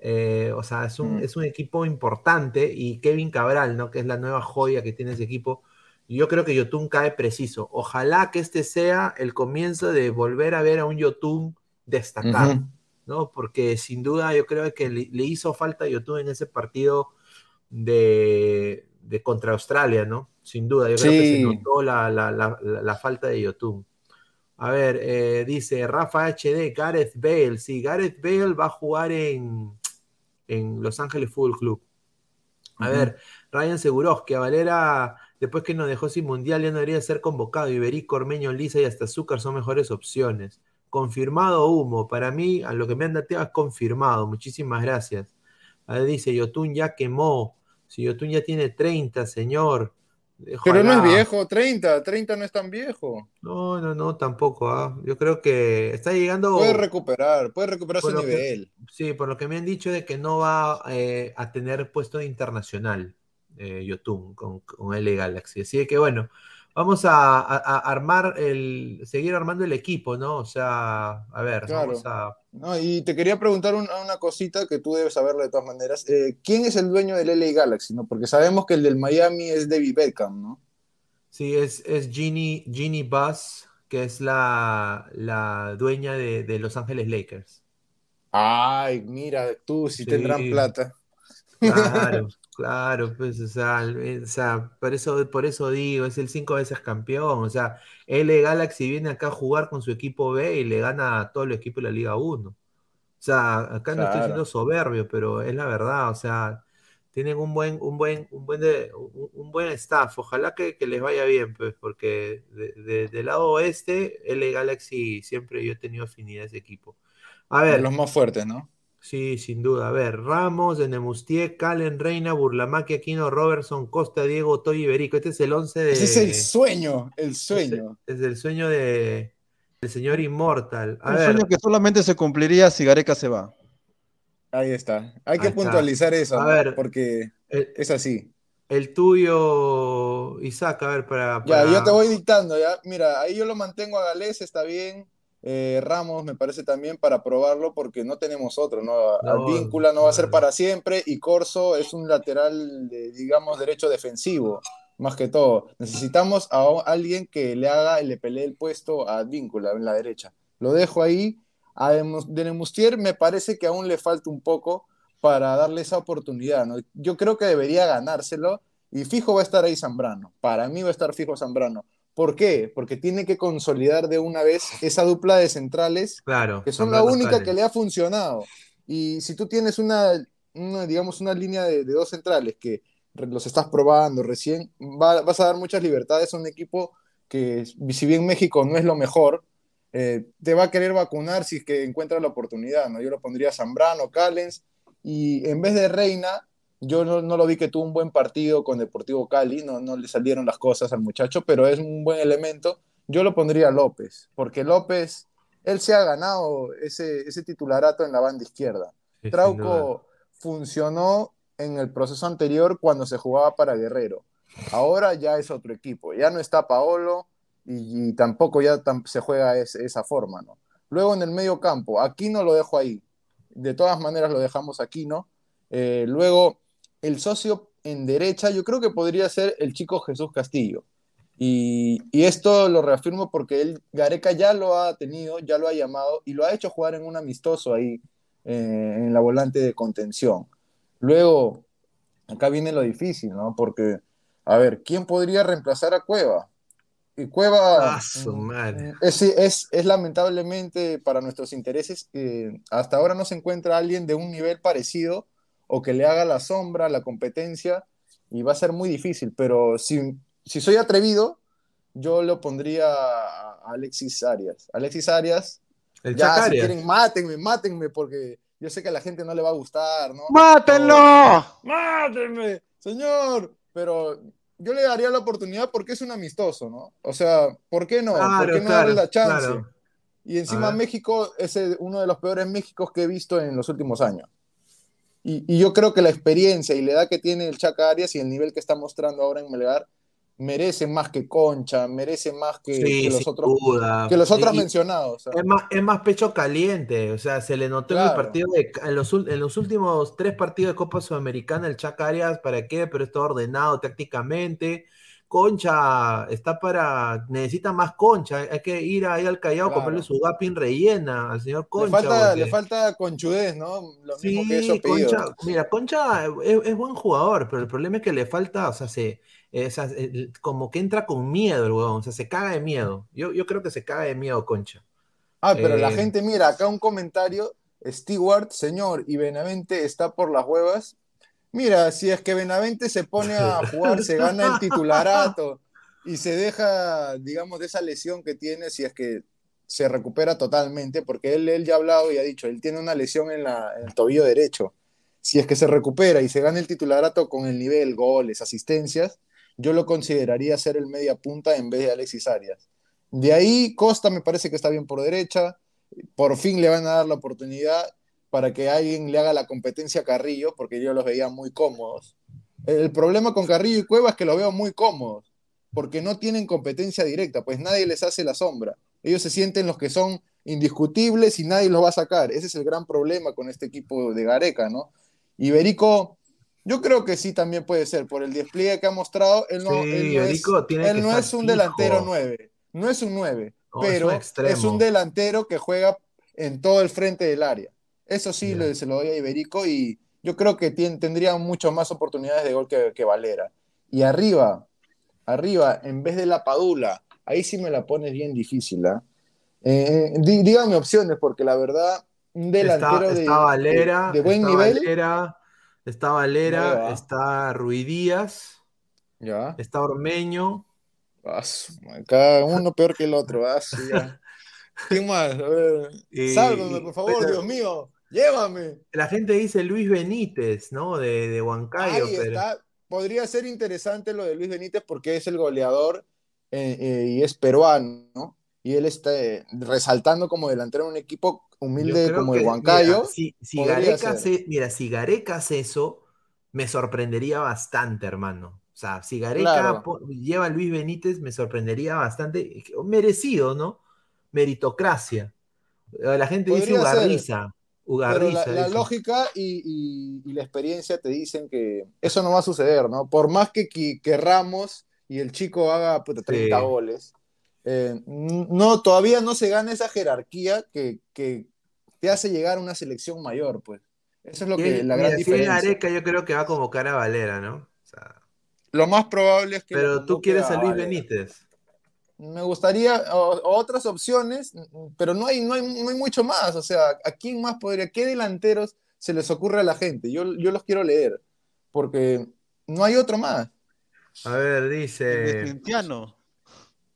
Eh, o sea, es un, Mm. es un equipo importante. Y Kevin Cabral, ¿no? Que es la nueva joya que tiene ese equipo. Yo creo que Yotun cae preciso. Ojalá que este sea el comienzo de volver a ver a un Yotun destacar, Ujú. ¿no? Porque sin duda yo creo que le, le hizo falta a Yotun en ese partido de, de contra Australia, ¿no? Sin duda, yo creo que se Sí. notó la- la- la falta de Yotun. A ver, eh, dice Rafa HD, Gareth Bale. Sí, Gareth Bale va a jugar en, en Los Ángeles Fútbol Club. A ver, Ryan Seguros, que a Valera, después que nos dejó sin mundial, ya no debería ser convocado. Iberico, Ormeño, Lisa y hasta Azúcar son mejores opciones. Confirmado humo. Para mí, a lo que me han dateado es confirmado. Muchísimas gracias. A ver, dice, Yotun ya quemó. Si Yotun ya tiene 30, señor. Pero no es viejo, 30, 30 no es tan viejo. No, no, no, tampoco. ah. Yo creo que está llegando. Puede recuperar, puede recuperar su que- nivel. Sí, por lo que me han dicho de que no va eh, a tener puesto internacional eh, Yotun con, con L Galaxy. Así que bueno, vamos a, a- a armar el, seguir armando el equipo, ¿no? O sea, a ver, Claro. vamos a. No, y te quería preguntar un- una cosita que tú debes saberlo de todas maneras. Eh, ¿Quién es el dueño del LA Galaxy? ¿no? Porque sabemos que el del Miami es David Beckham, ¿no? Sí, es, es Ginny, Ginny Bus, que es la, la dueña de, de Los Ángeles Lakers. Ay, mira, tú si Sí. tendrán plata. Claro, *laughs* claro, pues, o sea, el- o sea, por eso, por eso digo, es el cinco veces campeón, o sea, L Galaxy viene acá a jugar con su equipo B y le gana a todo el equipo de la Liga 1. O sea, acá no estoy siendo soberbio, pero es la verdad, o sea, tienen un buen, un buen, un buen, de- un, un buen staff, ojalá que, que les vaya bien, pues, porque de- de- del lado oeste, L Galaxy siempre yo he tenido afinidad a ese equipo. A De ver, los más fuertes, ¿no? Sí, sin duda. A ver, Ramos, Nemustier, Calen, Reina, Burlamaqui, Aquino, Robertson, Costa, Diego, Toy Iberico. Este es el 11 de... Ese es el sueño, el sueño. Es el sueño de del señor Inmortal. A Un ver, sueño que solamente se cumpliría si Gareca se va. Ahí está. Hay que Ahí está. puntualizar eso, A ¿no? ver. porque el, es así. el tuyo, Isaac, a ver, para... Ya, yo te voy dictando, ya. Mira, ahí yo lo mantengo a Galés, está bien. Eh, Ramos me parece también para probarlo porque no tenemos otro, ¿no? No, Advíncula no va a ser para siempre y Corso es un lateral, de, digamos, derecho defensivo, más que todo. Necesitamos a alguien que le haga, le pelee el puesto a Advíncula en la derecha. Lo dejo ahí. A Demus- de Nemustier me parece que aún le falta un poco para darle esa oportunidad, ¿no? Yo creo que debería ganárselo y fijo va a estar ahí Zambrano. Para mí va a estar fijo Zambrano. ¿Por qué? Porque tiene que consolidar de una vez esa dupla de centrales Claro. que son la única que le ha funcionado. Y si tú tienes una, una, digamos, una línea de, de dos centrales que los estás probando recién, va- vas a dar muchas libertades a un equipo que, si bien México no es lo mejor, eh, te va a querer vacunar si es que encuentra la oportunidad, ¿no? Yo lo pondría Zambrano, Callens, y en vez de Reina, yo no, no lo vi que tuvo un buen partido con Deportivo Cali, no, no le salieron las cosas al muchacho, pero es un buen elemento. Yo lo pondría a López, porque López, él se ha ganado ese, ese titularato en la banda izquierda. Sí. Trauco funcionó en el proceso anterior cuando se jugaba para Guerrero. Ahora ya es otro equipo, ya no está Paolo y, y tampoco ya tam- se juega es- esa forma, ¿no? Luego en el medio campo, aquí no lo dejo ahí. De todas maneras lo dejamos aquí, ¿no? Eh, luego, el socio en derecha, yo creo que podría ser el chico Jesús Castillo. Y, y, esto lo reafirmo porque él, Gareca ya lo ha tenido, ya lo ha llamado y lo ha hecho jugar en un amistoso ahí eh, en la volante de contención. Luego, acá viene lo difícil, ¿no? Porque, a ver, ¿quién podría reemplazar a Cueva? Y Cueva madre. es, es, es lamentablemente para nuestros intereses, eh, hasta ahora no se encuentra alguien de un nivel parecido o que le haga la sombra, la competencia, y va a ser muy difícil, pero si, si soy atrevido, yo lo pondría a Alexis Arias. Alexis Arias, El ya si quieren, mátenme, mátenme, porque yo sé que a la gente no le va a gustar, ¿no? ¡Mátenlo! ¡Mátenme, señor! Pero yo le daría la oportunidad porque es un amistoso, ¿no? O sea, ¿por qué no? ¿Por Claro, qué no claro, darle la chance? claro. Y encima. México es uno de los peores Méxicos que he visto en los últimos años. Y, y yo creo que la experiencia y la edad que tiene el Chaca Arias y el nivel que está mostrando ahora en Melgar merece más que Concha, merece más que, Sí, que los otros, duda. que los otros Y- mencionados. Es más, es más pecho caliente, o sea, se le notó en el Claro. partido de, en los, en los últimos tres partidos de Copa Sudamericana, el Chaca Arias, ¿para qué? Pero está ordenado tácticamente. Concha está para, necesita más concha, hay que ir ahí al Callao, Claro. comerle su gapin rellena al señor le, Concha. falta, porque- le falta conchudez, ¿no? Lo mismo que Sí, eso. Concha, mira, Concha es, es buen jugador, pero el problema es que le falta, o sea, se, eh, o sea, el- como que entra con miedo el huevón, o sea, se caga de miedo. Yo, yo creo que se caga de miedo Concha. Ah, pero la Eh, gente, mira, acá un comentario, Stewart, señor, y Benavente está por las huevas. Mira, si es que Benavente se pone a jugar, se gana el titularato y se deja, digamos, de esa lesión que tiene, si es que se recupera totalmente, porque él, él ya ha hablado y ha dicho, él tiene una lesión en, la, el tobillo derecho. Si es que se recupera y se gana el titularato con el nivel, goles, asistencias, yo lo consideraría ser el media punta en vez de Alexis Arias. De ahí Costa me parece que está bien por derecha. Por fin le van a dar la oportunidad para que alguien le haga la competencia a Carrillo, porque yo los veía muy cómodos. El problema con Carrillo y Cueva es que los veo muy cómodos, porque no tienen competencia directa, pues nadie les hace la sombra. Ellos se sienten los que son indiscutibles y nadie los va a sacar. Ese es el gran problema con este equipo de Gareca, ¿no? Iberico, yo creo que sí también puede ser, por el despliegue que ha mostrado, él no, Sí, él no es, él no un fijo. delantero 9, no es un 9, No, es pero un es, un delantero que juega en todo el frente del área. Eso sí, le- se lo doy a Iberico y yo creo que tendría mucho más oportunidades de gol que, que Valera. Y arriba, arriba, en vez de la Padula, ahí sí me la pones bien difícil, ¿ah? Eh, eh, dí- dígame opciones, porque la verdad, un delantero está, de, Valera, de- de buen está nivel. Valera, está Valera, va. está Ruidías, Ya. está Ormeño. Ah, Cada uno peor que el otro. ah, sí. *laughs* ¿Quién más? A ver, Y- sálvame, por favor, pero- Dios mío. Llévame. La gente dice Luis Benítez, ¿no? De, de Huancayo, Ahí pero está. Podría ser interesante lo de Luis Benítez porque es el goleador eh, eh, y es peruano, ¿no? Y él está eh, resaltando como delantero en un equipo humilde como que, el Huancayo. mira, si, si Gareca hace, mira, si Gareca hace eso, me sorprendería bastante, hermano. O sea, si Gareca Claro. lleva a Luis Benítez, me sorprendería bastante. Merecido, ¿no? Meritocracia. La gente dice Podría Ugarriza. Pero la, lógica y, y- y la experiencia te dicen que eso no va a suceder, ¿no? Por más que qui- querramos y el chico haga puta, 30 Sí. goles, eh, no, todavía no se gana esa jerarquía que, que te hace llegar a una selección mayor, pues. Eso es lo que es- la mira, gran si diferencia. Gareca, yo creo que va a convocar a Valera, ¿no? O sea, Lo más probable es que pero tú quieres a Luis Valera. Benítez. Me gustaría o- otras opciones, pero no hay, no, hay, no hay mucho más. O sea, ¿a quién más podría? ¿Qué delanteros se les ocurre a la gente? Yo, yo los quiero leer, porque no hay otro más. A ver, dice. Cristiano.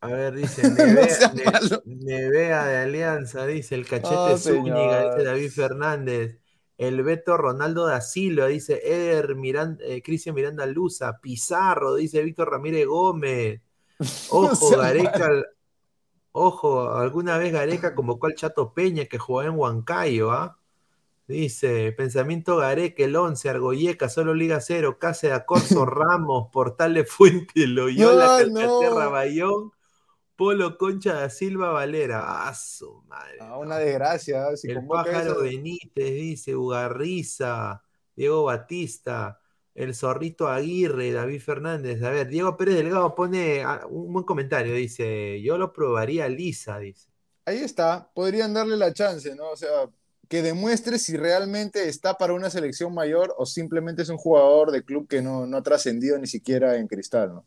A ver, dice *laughs* No Nevea, malo. Nevea de Alianza, dice el cachete Oh, Zúñiga, dice David Fernández. El Beto Ronaldo da Silva, dice Eder Miranda, eh, Cristian Miranda Luza, Pizarro, dice Víctor Ramírez Gómez. *laughs* Ojo, Gareca, ojo, alguna vez Gareca convocó al Chato Peña que jugaba en Huancayo, ¿ah? Dice, pensamiento Gareca, el 11, Argoyeca, solo Liga 0, Cáceres, Corso, *laughs* Ramos, Portal de Fuente, Loyola, no. Calcaterra, Bayón, Polo Concha da Silva Valera. Ah, su madre. Ah, una desgracia. Si el pájaro eso- Benítez dice Ugarriza, Diego Batista, el zorrito Aguirre, David Fernández. A ver, Diego Pérez Delgado pone ah, un buen comentario. Dice: Yo lo probaría lisa, dice. Ahí está, podrían darle la chance, ¿no? O sea, que demuestre si realmente está para una selección mayor o simplemente es un jugador de club que no, no ha trascendido ni siquiera en cristal, ¿no?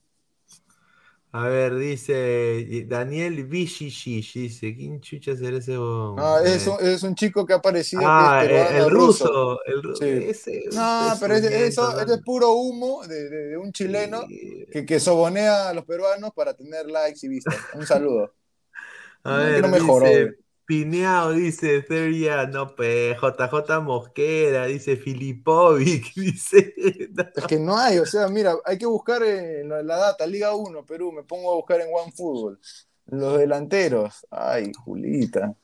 A ver, dice Daniel Vishishish, dice, ¿quién chucha será ese? No, Eh, es un, es un chico que ha aparecido ah, que es el, ruso, el ru- Sí. ese No, es pero un eso, es puro humo de, de- de un chileno Sí. que, que sobonea a los peruanos para tener likes y vistas. Un saludo. *laughs* A No, ver, no mejoró, dice, Pineao, dice Feria, no pe, JJ Mosquera, dice Filipovic, *laughs* dice. no. Es que no hay, o sea, mira, hay que buscar en la, data, Liga 1, Perú, me pongo a buscar en OneFootball. Los delanteros. Ay, Julita.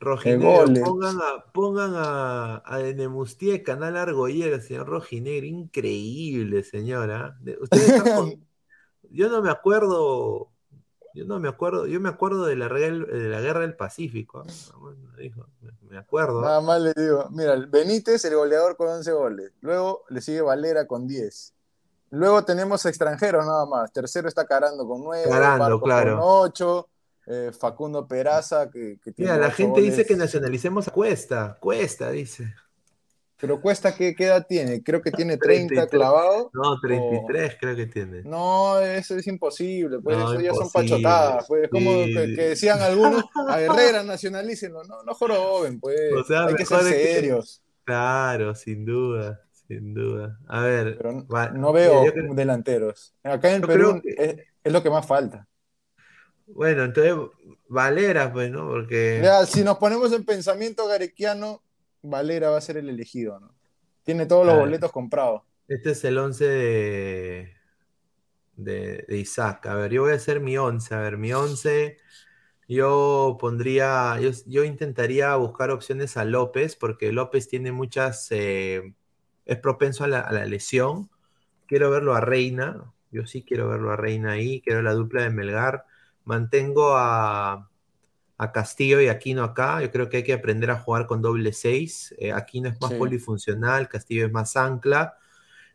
Rojinegro, pongan a, pongan a, a Nemustier, Canal Argollero, señor Rojinegro, increíble, señora. De- Ustedes están *laughs* con- yo no me acuerdo, yo no me acuerdo, yo me acuerdo de la, rel- de la guerra del Pacífico. Bueno, dijo, me, me acuerdo. Nada más le digo, mira, Benítez, el goleador con 11 goles. Luego le sigue Valera con 10. Luego tenemos extranjeros nada más. Tercero está Carando con 9, Carando, claro. con 8, Facundo Peraza que, que tiene Mira, la gente dice que nacionalicemos a Cuesta, Cuesta, dice. Pero Cuesta, ¿qué, qué edad tiene? Creo que tiene 30 33. clavado. No, 33 creo que tiene. No, eso es imposible, pues No, eso ya son pachotadas, pues como que, que decían algunos, a Herrera *laughs* nacionalícenlo, no, no joroben, pues, O sea, hay que ser que- serios, Claro, sin duda, sin duda. A ver, pero va- no veo creo- delanteros. Acá en yo Perú creo que- es, es lo que más falta. bueno, entonces Valera, pues, ¿no? Porque Ya, si nos ponemos en pensamiento garequiano, Valera va a ser el elegido, ¿no? Tiene todos los Ah. boletos comprados. este es el 11 de, de, de Isaac. A ver, yo voy a hacer mi 11. A ver, mi 11, yo pondría, yo, yo intentaría buscar opciones a López, porque López tiene muchas, eh, es propenso a la, a la lesión. Quiero verlo a Reina, yo sí quiero verlo a Reina ahí, quiero la dupla de Melgar. Mantengo a, a Castillo y Aquino acá. Yo creo que hay que aprender a jugar con doble 6. Aquino es más Sí. polifuncional, Castillo es más ancla.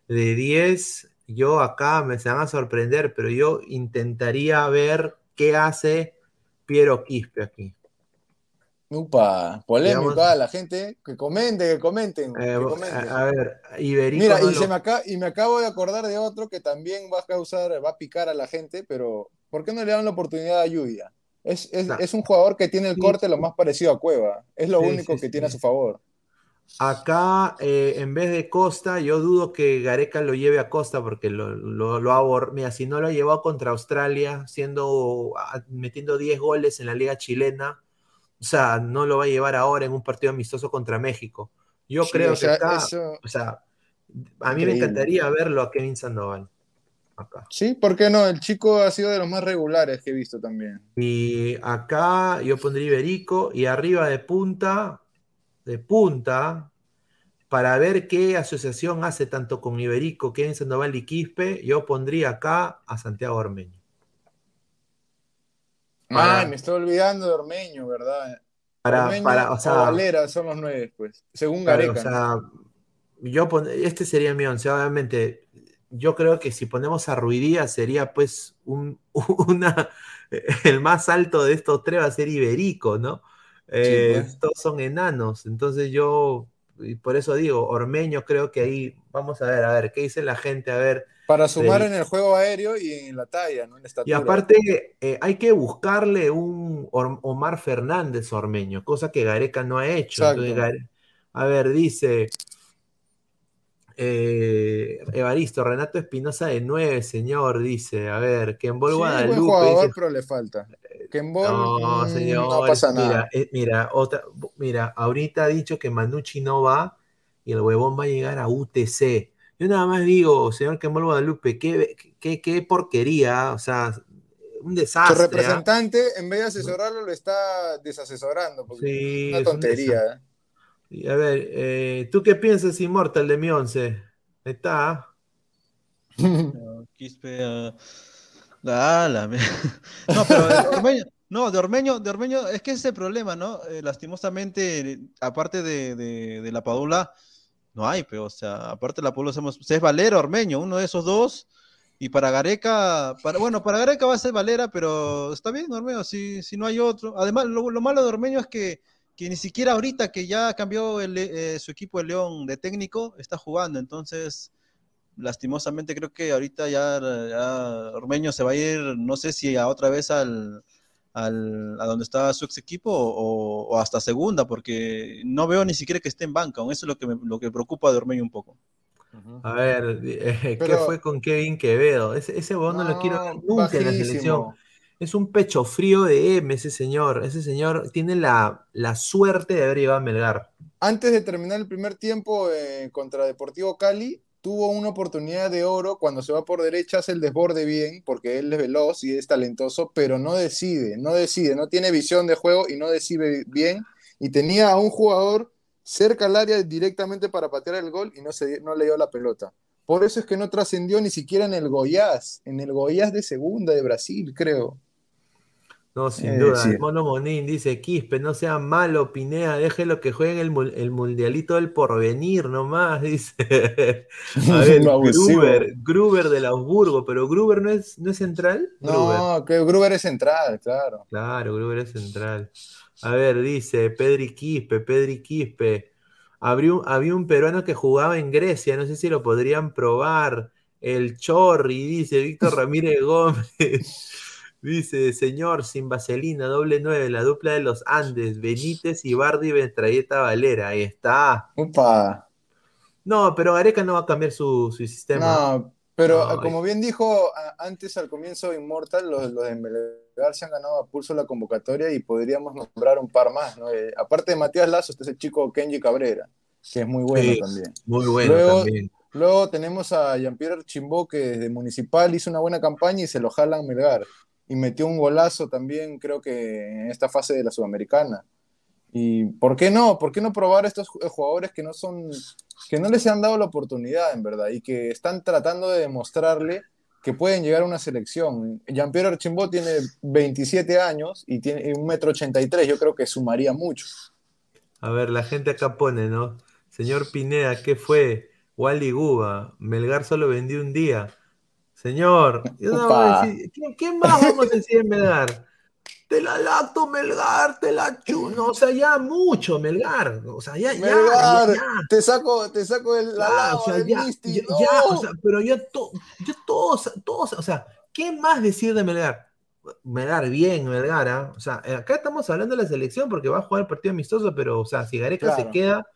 De 10, yo acá me se van a sorprender, pero yo intentaría ver qué hace Piero Quispe aquí. Upa, polémico, Digamos- ah, la gente, que comente, que comenten, Eh, que comenten. a, a ver, Iberico Mira, no y, lo- se me aca- y me acabo de acordar de otro que también va a causar, va a picar a la gente, pero ¿por qué no le dan la oportunidad a Lluvia? Es, es, Nah. es un jugador que tiene el corte lo más parecido a Cueva. Es lo Sí, único sí, que sí. tiene a su favor. Acá, eh, en vez de Costa, yo dudo que Gareca lo lleve a Costa porque lo, lo, lo ha bor- Mira, si no lo ha llevado contra Australia, siendo, metiendo 10 goles en la Liga Chilena, o sea, no lo va a llevar ahora en un partido amistoso contra México. Yo creo o sea, que acá, eso- o sea, a mí me encantaría verlo a Kevin Sandoval. Acá. Sí, ¿por qué no? El chico ha sido de los más regulares que he visto también. Y acá yo pondría Iberico y arriba de punta, de punta, para ver qué asociación hace tanto con Iberico, Kevin Sandoval y Quispe, yo pondría acá a Santiago Ormeño. Para- Ay, me estoy olvidando de Ormeño, ¿verdad? Para, Ormeño para, o sea, Valera son los nueve, pues. Según claro, Gareca. o sea, yo pon- este sería mi once, obviamente. Yo creo que si ponemos a Ruidía sería pues un, *laughs* una, el más alto de estos tres va a ser Iberico, ¿no? Eh, pues. Todos son enanos, entonces yo, y por eso digo, Ormeño creo que ahí, vamos a ver, a ver, ¿qué dice la gente? A ver, Para sumar en el juego aéreo y en la talla, ¿no? En la y estatura. aparte eh, hay que buscarle un Omar Fernández Ormeño, cosa que Gareca no ha hecho. Entonces, a ver, dice eh, Evaristo, Renato Espinosa de 9, señor, dice, a ver, que en Sí, Bol buen Guadalupe jugador, dice, pero le falta. Que en Bol, no, señor, no pasa nada. mira, eh, mira, otra, mira, ahorita ha dicho que Manucci no va y el huevón va a llegar a UTC. Yo nada más digo, señor Kembol Guadalupe, qué, qué, qué porquería, o sea, un Su desastre. ¿ah? representante, en vez de asesorarlo, lo está desasesorando. Porque Sí, es es una un tontería. ¿eh? Y a ver, eh, ¿tú qué piensas, Immortal, de mi once? Ahí Está. *laughs* Quispe, Ah, la *laughs* me- No, pero de Ormeño, no, de Ormeño, de Ormeño, es que ese es el problema, ¿no? Eh, lastimosamente, aparte de, de- de la Padula, no hay, pero, o sea, aparte de la Padula, somos, es Valera, Ormeño, uno de esos dos. Y para Gareca, para, bueno, para Gareca va a ser Valera, pero está bien, Ormeño, si, si no hay otro. Además, lo, lo malo de Ormeño es que, que ni siquiera ahorita que ya cambió el, eh, su equipo de León de técnico, está jugando, entonces lastimosamente creo que ahorita ya, ya Ormeño se va a ir, no sé si a otra vez al, al- a donde estaba su ex equipo o, o hasta segunda, porque no veo ni siquiera que esté en banca, aún eso es lo que me, lo que preocupa de Ormeño un poco. A ver, eh, ¿qué Pero- fue con Kevin Quevedo? Ese, ese huevón no, lo quiero ver nunca en la selección. Es un pecho frío de M, ese señor. Ese señor tiene la, la suerte de haber llegado a Melgar. Antes de terminar el primer tiempo eh, contra Deportivo Cali, tuvo una oportunidad de oro cuando se va por derecha, hace el desborde bien, porque él es veloz y es talentoso, pero no decide, no decide, no tiene visión de juego y no decide bien. Y tenía a un jugador cerca al área directamente para patear el gol y no, se, no le dio la pelota. Por eso es que no trascendió ni siquiera en el Goiás, en el Goiás de segunda de Brasil, creo. No, sin Eh, duda. sí. El Mono Monín dice, Quispe, no sea malo, Pinea, déjelo que jueguen el, mundialito del porvenir nomás, *laughs* dice. *laughs* A ver. Gruber, Gruber del Augsburgo, pero Gruber no es, no es central. Gruber. No, que Gruber es central, claro. Claro, Gruber es central. A ver, dice Pedri Quispe, Pedri Quispe. Habría un- había un peruano que jugaba en Grecia, no sé si lo podrían probar. El Chorri, dice Víctor *laughs* Ramírez Gómez. Dice, señor, sin vaselina, doble nueve, la dupla de los Andes, Benítez, Ibardi, Metralleta Valera. Ahí está. Upa. No, pero Gareca no va a cambiar su, su sistema. No, pero No, como bien dijo antes al comienzo de Immortal, los, los de Melgar se han ganado a pulso la convocatoria y podríamos nombrar un par más, ¿no? Eh, aparte de Matías Lazo, está ese chico Kenji Cabrera, que es muy bueno Sí. también. Muy bueno Luego- también. Luego tenemos a Jean-Pierre Chimbó, que desde Municipal hizo una buena campaña y se lo jalan Melgar. Y metió un golazo también, creo que en esta fase de la Sudamericana. ¿Y por qué no? ¿Por qué no probar a estos ju- jugadores que no son, que no les han dado la oportunidad, en verdad, y que están tratando de demostrarle que pueden llegar a una selección? Jean-Pierre Archimbó tiene 27 años y tiene un metro 83, yo creo que sumaría mucho. A ver, la gente acá pone, ¿no? Señor Pineda, ¿qué fue? Wally Guba, Melgar solo vendió un día. Señor, yo no voy a decir- ¿qué, qué más vamos a decir en Melgar? Te la lacto, Melgar, te la chuno. O sea, ya mucho, Melgar. O sea, ya, ya, Melgar, ya, ya. te saco, te saco el, la Ya, o sea, ya, Misty, ya, ¡no! ya, o sea, pero yo, to- yo todos, todos, o sea, ¿qué más decir de Melgar? Melgar, bien, Melgar, ¿ah? O sea, eh, acá estamos hablando de la selección porque va a jugar el partido amistoso, pero, o sea, si Gareca se Claro. queda,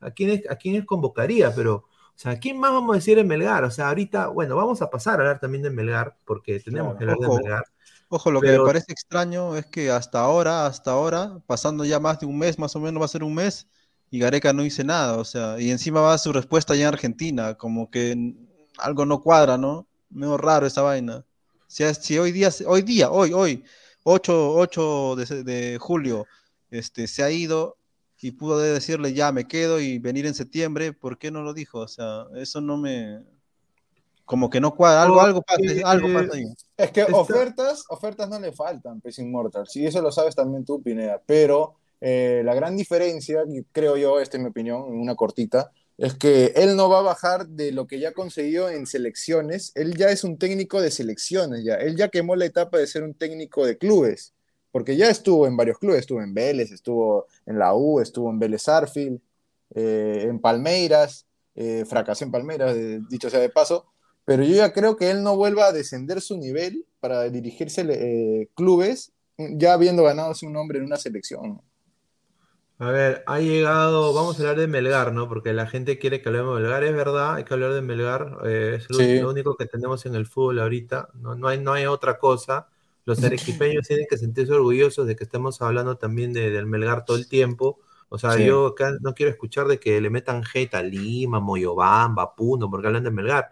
¿a quiénes, a quiénes convocaría? Pero, sea, ¿quién más vamos a decir de Melgar? O sea, ahorita, bueno, vamos a pasar a hablar también de Melgar, porque tenemos Claro. que hablar de. Melgar. Ojo, lo que me parece extraño es que hasta ahora, hasta ahora, pasando ya más de un mes, más o menos va a ser un mes, y Gareca no dice nada, o sea, y encima va su respuesta ya en Argentina, como que algo no cuadra, ¿no? Medio raro esa vaina. Si, hoy día, hoy día, hoy, hoy, 8, 8 de, de julio, este, se ha ido y pudo decirle ya me quedo y venir en septiembre, ¿por qué no lo dijo? O sea, eso no me... Como que no cuadra, algo, algo pasa, algo pasa ahí. Es que ofertas, ofertas no le faltan, pues Immortal. Sí, eso lo sabes también tú, Pineda. Pero eh, la gran diferencia, creo yo, esta es mi opinión, una cortita, es que él no va a bajar de lo que ya consiguió en selecciones. Él ya es un técnico de selecciones, ya. Él ya quemó la etapa de ser un técnico de clubes, porque ya estuvo en varios clubes. Estuvo en Vélez, estuvo en la U, estuvo en Vélez Arfield, eh, en Palmeiras, eh, fracasó en Palmeiras, eh, dicho sea de paso. Pero yo ya creo que él no vuelva a descender su nivel para dirigirse eh, clubes, ya habiendo ganado un nombre en una selección. A ver, ha llegado, vamos a hablar de Melgar, ¿no? Porque la gente quiere que hablemos de Melgar, es verdad, hay que hablar de Melgar, es lo, Sí. lo único que tenemos en el fútbol ahorita, no, no, hay, no hay otra cosa. Los arequipeños tienen que sentirse orgullosos de que estemos hablando también de- del Melgar todo el tiempo. O sea, Sí. yo acá no quiero escuchar de que le metan hate a Lima, Moyobamba, Puno, porque hablan de Melgar.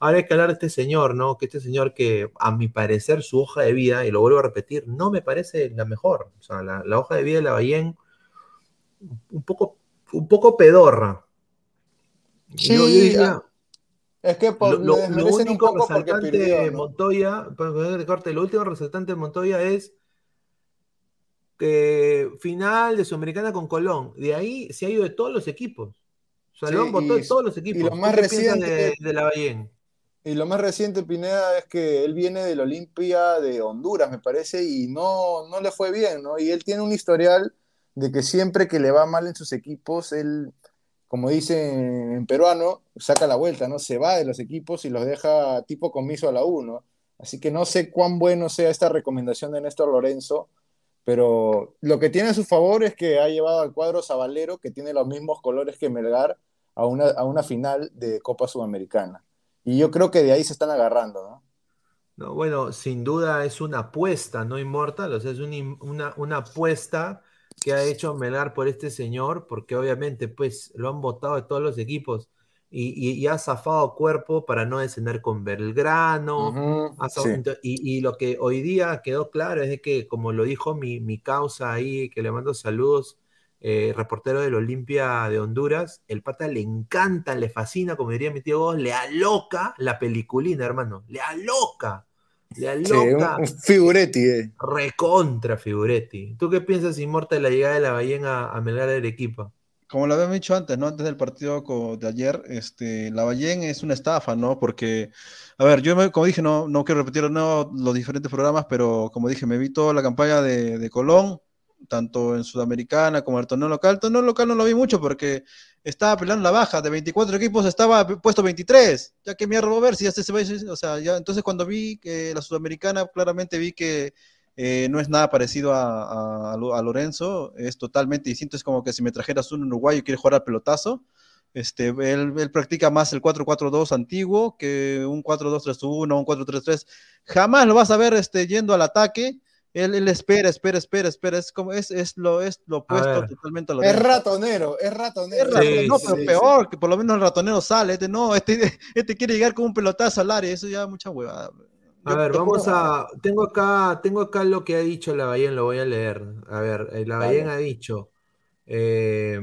Ahora hay que hablar de este señor, ¿no? Que este señor que, a mi parecer, su hoja de vida, y lo vuelvo a repetir, no me parece la mejor. O sea, la, la hoja de vida de la Ballén un poco, un poco pedorra. Sí, Yo- yo diría- Es que por, Lo, lo- lo un único poco resaltante. Montoya, que corte, lo último resaltante de Montoya es que final de Sudamericana con Colón. De ahí se ha ido de todos los equipos. Lo Sí, y- de todos los y equipos. lo ¿Tú más reciente- de, de la Ballén? Y lo más reciente, Pineda, es que él viene del Olimpia de Honduras, me parece, y no, no le fue bien, ¿no? Y él tiene un historial de que siempre que le va mal en sus equipos, él, como dicen en peruano, saca la vuelta, ¿no? Se va de los equipos y los deja tipo comiso a la U, ¿no? Así que no sé cuán bueno sea esta recomendación de Néstor Lorenzo, pero lo que tiene a su favor es que ha llevado al cuadro Zabalero, que tiene los mismos colores que Melgar, a una, a una final de Copa Sudamericana. Y yo creo que de ahí se están agarrando, ¿no? No, bueno, sin duda es una apuesta, ¿no, Inmortal? O sea, es una, una apuesta que ha hecho Melgar por este señor, porque obviamente, pues, lo han votado de todos los equipos y, y- y ha zafado cuerpo para no descender con Belgrano. Sí. y, y lo que hoy día quedó claro es de que, como lo dijo mi, mi causa ahí, que le mando saludos, eh, reportero del Olimpia de Honduras, el pata le encanta, le fascina, como diría mi tío Gómez, le aloca la peliculina, hermano, le aloca, Sí, un, aloca, un figuretti, eh. recontra Figuretti. ¿Tú qué piensas, Inmortal, de la llegada de la ballena a Melgar del equipo? Como lo habíamos dicho antes, ¿no? Antes del partido de ayer, este, la Ballén es una estafa, ¿no? Porque, a ver, yo me- como dije, no, no quiero repetir no, los diferentes programas, pero como dije, me vi toda la campaña de, de Colón, tanto en Sudamericana como en el torneo local. El torneo local no lo vi mucho porque estaba peleando la baja, de 24 equipos estaba puesto 23, ya que mierda va a ver si ya se, va, o sea, ya, entonces cuando vi que la Sudamericana, claramente vi que eh, no es nada parecido a, a- a Lo- a Lorenzo, es totalmente distinto, es como que si me trajeras un uruguayo y quiere jugar al pelotazo, este, él, él practica más el 4-4-2 antiguo que un 4-2-3-1, un 4-3-3, jamás lo vas a ver este, yendo al ataque, él, él espera, espera, espera, espera, es como, es, es lo, es lo opuesto ver. totalmente a Es Lorenzo. ratonero, es ratonero. Es ratonero, Sí, no, sí, pero sí, peor, que por lo menos el ratonero sale, este no, este, *laughs* este quiere llegar con un pelotazo al área, eso ya mucha huevada. A Yo ver, te vamos juro, a. Tengo acá, tengo acá lo que ha dicho la Ballén, lo voy a leer. A ver, eh, la. Ballén ha dicho. eh,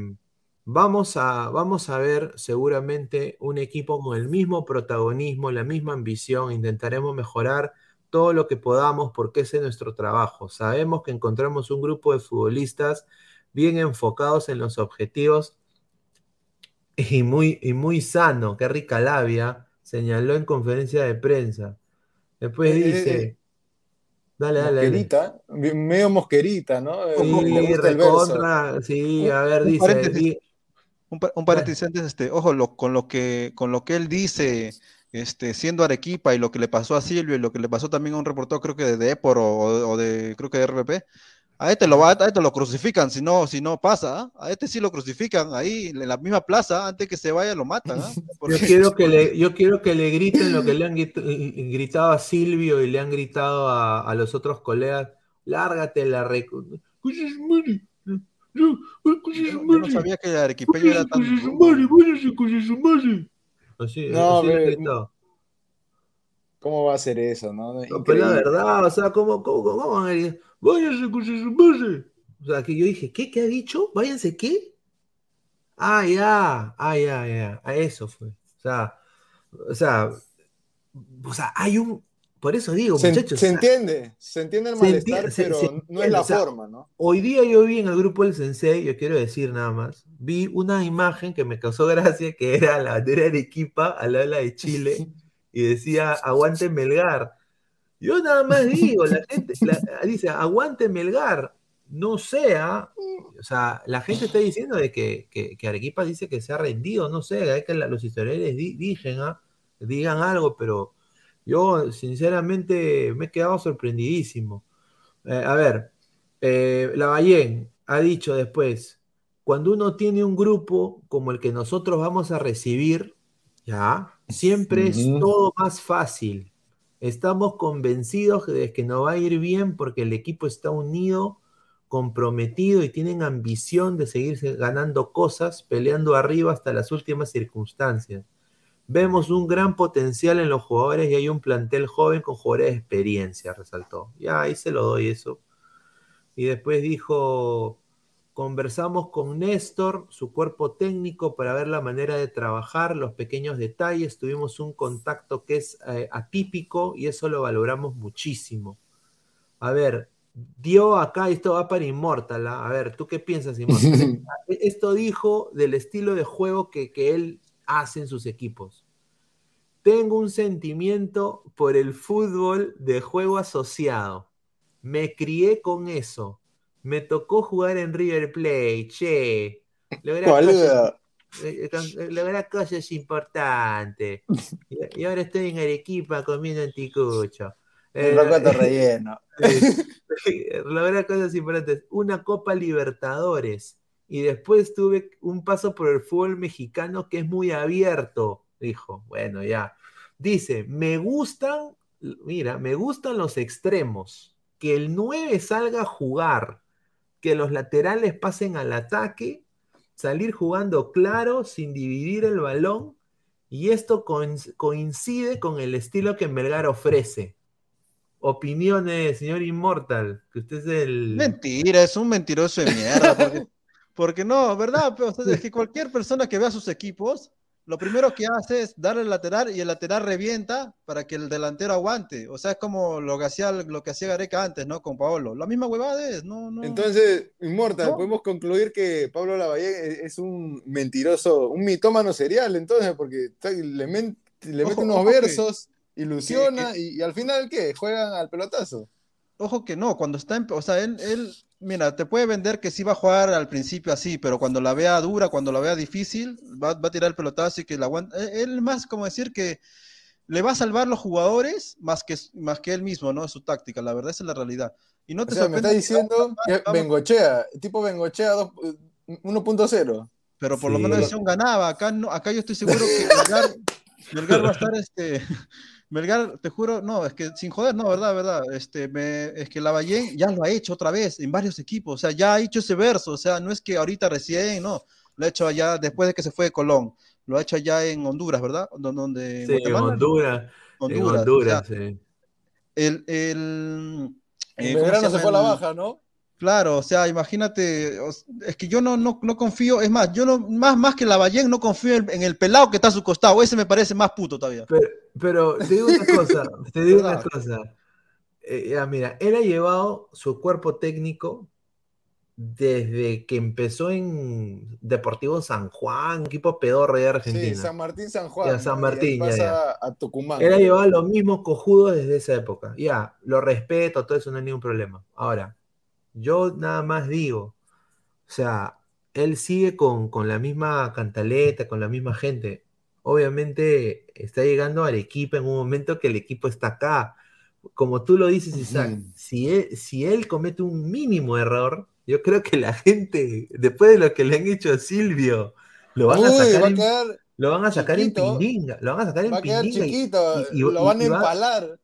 vamos a, vamos a ver seguramente un equipo con el mismo protagonismo, la misma ambición. Intentaremos mejorar todo lo que podamos porque ese es nuestro trabajo. Sabemos que encontramos un grupo de futbolistas bien enfocados en los objetivos y muy, y muy sano. Qué rica labia, señaló en conferencia de prensa. Después Eh, eh, dice, eh, dale, dale, dale. Mosquerita, medio mosquerita, ¿no? Sí, le gusta el verso. recontra, sí, a ver, un dice, paréntesis. di- Un, un paréntesis antes, este, ojo, lo- con lo que, con lo que él dice, este, siendo Arequipa y lo que le pasó a Silvio y lo que le pasó también a un reportero, creo que de Depor o, o de, creo que de RPP, a este lo a este lo crucifican si no, si no pasa, ¿ah? a este sí lo crucifican ahí en la misma plaza, antes que se vaya lo matan, ¿ah? *laughs* yo quiero que le, yo quiero que le griten lo que le han grit- gritado a Silvio y le han gritado a, a los otros colegas, lárgate la re... Coño su madre, no, ay, coño yo, no- sabía que el arequipeño era tan Así, No, así gritado. ¿Cómo va a ser eso, no? No, pero la verdad, o sea, ¿cómo, cómo, cómo, cómo van a decir, váyanse madre? O sea, que yo dije, ¿qué? ¿Qué ha dicho? ¿Váyanse qué? Ah, ya, ah, ya, ya, a eso fue. O sea, o sea, o sea, hay un, por eso digo, Se, muchachos, se entiende, se entiende el malestar, se- pero se no es la o sea, forma, ¿no? hoy día yo vi en el grupo del Sensei, yo quiero decir nada más, vi una imagen que me causó gracia, que era la bandera de Arequipa al lado de Chile, *laughs* y decía, aguante Melgar. Yo nada más digo, la gente la- dice, aguante Melgar. No sea, o sea, la gente está diciendo de que, que- que Arequipa dice que se ha rendido, no sé, hay que la- los historiadores di- ¿ah? digan algo, pero yo sinceramente me he quedado sorprendidísimo. Eh, a ver, eh, Lavallén ha dicho después, cuando uno tiene un grupo como el que nosotros vamos a recibir, ya, siempre es todo más fácil. Estamos convencidos de que nos va a ir bien porque el equipo está unido, comprometido y tienen ambición de seguirse ganando cosas, peleando arriba hasta las últimas circunstancias. Vemos un gran potencial en los jugadores y hay un plantel joven con jugadores de experiencia, resaltó. Ya ahí se lo doy eso. Y después dijo, Conversamos con Néstor, su cuerpo técnico, para ver la manera de trabajar, los pequeños detalles. Tuvimos un contacto que es eh, atípico y eso lo valoramos muchísimo. A ver, dio acá, esto va para Immortal. ¿ah? A ver, ¿tú qué piensas, Immortal? *laughs* esto dijo del estilo de juego que, que él hace en sus equipos. Tengo un sentimiento por el fútbol de juego asociado. Me crié con eso me tocó jugar en River Plate, che. Lograr cosas, eh, lograr cosas importantes. Y, ahora estoy en Arequipa comiendo anticucho. *laughs* Eh, relleno. *laughs* lograr cosas importantes. Una Copa Libertadores. Y después tuve un paso por el fútbol mexicano que es muy abierto. Dijo, bueno, ya. Dice, me gustan, mira, me gustan los extremos. Que el 9 salga a jugar que los laterales pasen al ataque, salir jugando claro, sin dividir el balón, y esto coincide con el estilo que Melgar ofrece. Opiniones, señor Inmortal, que usted es el... Mentira, es un mentiroso de mierda, porque, *laughs* no, ¿verdad? Pero, es que cualquier persona que vea sus equipos lo primero que hace es darle el lateral y el lateral revienta para que el delantero aguante. O sea, es como lo que hacía, lo que hacía Gareca antes, ¿no? Con Paolo. La misma huevada es, ¿no? no Entonces, Inmortal, podemos concluir que Pablo Lavallén es un mentiroso, un mitómano serial, entonces, porque le, le mete unos versos, ilusiona y, al final, ¿qué? Juegan al pelotazo. Ojo que no, cuando está en. O sea, él, él mira, te puede vender que sí va a jugar al principio así, pero cuando la vea dura, cuando la vea difícil, va, a tirar el pelotazo y que la aguanta. E, él más como decir que le va a salvar los juguadores más que, más que él mismo, ¿no? Su táctica, la verdad, esa es la realidad. Y no te o sea, me está diciendo que Bengochea, tipo Bengochea 1.0. Pero por lo menos un ganaba. Acá, no, acá yo estoy seguro que *laughs* Melgar, va a estar este. Melgar, te juro, no, es que sin joder, no, verdad, verdad, este, me, es que Lavallén ya lo ha hecho otra vez en varios equipos, o sea, ya ha hecho ese verso, o sea, no es que ahorita recién, no, lo ha hecho allá después de que se fue de Colón, lo ha hecho allá en Honduras, ¿verdad? Donde, sí, en Honduras, Honduras, Honduras sí. El, el, el eh, verano se fue a la baja, ¿no? Claro, o sea, imagínate, es que yo no, no, no confío, es más, yo no, más, más que la Ballén, no confío en, el pelado que está a su costado, ese me parece más puto todavía. Pero, te digo una cosa, *laughs* te digo una cosa. Eh, mira, él ha llevado su cuerpo técnico desde que empezó en Deportivo San Juan, equipo pedorro de Argentina. Sí, San Martín, San Juan. San Martín, ya, a Tucumán. Él ha llevado los mismos cojudos desde esa época. Ya, lo respeto, todo eso no hay ningún problema. Ahora, yo nada más digo, o sea, él sigue con, la misma cantaleta, con la misma gente. Obviamente está llegando al equipo en un momento que el equipo está acá. Como tú lo dices, Isaac, si, él, si él comete un mínimo error, yo creo que la gente, después de lo que le han hecho a Silvio, lo van a sacar, en, lo van a sacar en pindinga. Lo van a sacar en pindinga. y, lo van a empalar.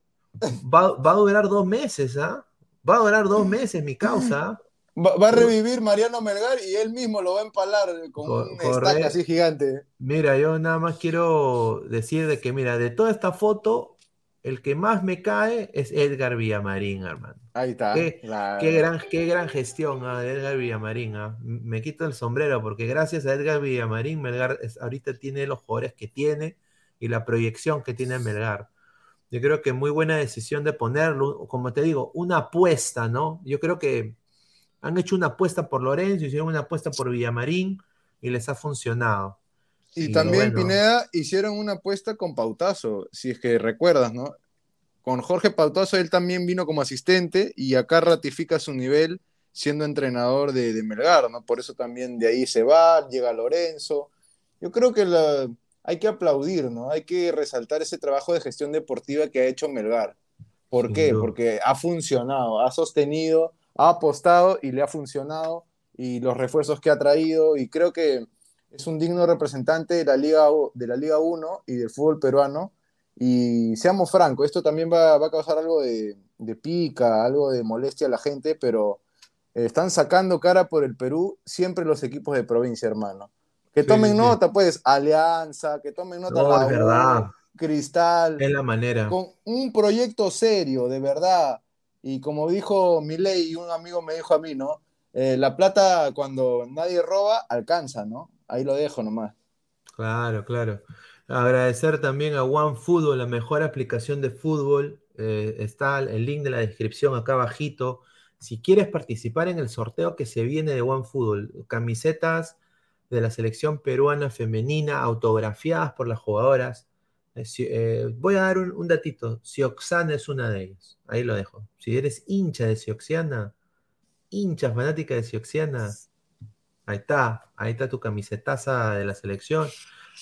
Va, va, a durar dos meses, ¿ah? Va a durar dos meses mi causa. Va, a revivir Mariano Melgar y él mismo lo va a empalar con un estaca así gigante. Mira, yo nada más quiero decir de que, mira, de toda esta foto, el que más me cae es Edgar Villamarín, hermano. Ahí está. Qué, gran, qué gran gestión ah, de Edgar Villamarín. Ah. Me quito el sombrero porque gracias a Edgar Villamarín, Melgar ahorita tiene los jugadores que tiene y la proyección que tiene Melgar. Yo creo que muy buena decisión de ponerlo, como te digo, una apuesta, ¿no? Yo creo que han hecho una apuesta por Lorenzo, hicieron una apuesta por Villamarín y les ha funcionado. Y, también Pineda hicieron una apuesta con Pautazo, si es que recuerdas, ¿no? Con Jorge Pautazo él también vino como asistente y acá ratifica su nivel siendo entrenador de, de Melgar, ¿no? Por eso también de ahí se va, llega Lorenzo. Yo creo que la, hay que aplaudir, ¿no? Hay que resaltar ese trabajo de gestión deportiva que ha hecho Melgar. ¿Por qué? Porque ha funcionado, ha sostenido, ha apostado y le ha funcionado y los refuerzos que ha traído y creo que es un digno representante de la Liga, de la Liga 1 y del fútbol peruano y seamos francos, esto también va, a causar algo de, de, pica, algo de molestia a la gente, pero están sacando cara por el Perú siempre los equipos de provincia, hermano. Que tomen nota, pues, Alianza, que tomen nota la verdad. Cristal. Es la manera. Con un proyecto serio, de verdad. Y como dijo Milei un amigo me dijo a mí, ¿no? eh, la plata cuando nadie roba, alcanza, ¿no? Ahí lo dejo nomás. Claro, claro. Agradecer también a OneFootball, la mejor aplicación de fútbol. Eh, está el link de la descripción acá abajito. Si quieres participar en el sorteo que se viene de OneFootball, camisetas de la selección peruana femenina autografiadas por las jugadoras. Eh, eh, voy a dar un, un datito. Sioxana es una de ellas. Ahí lo dejo. Si eres hincha de Sioxiana, hincha fanática de Sioxiana, ahí está. Ahí está tu camisetaza de la selección.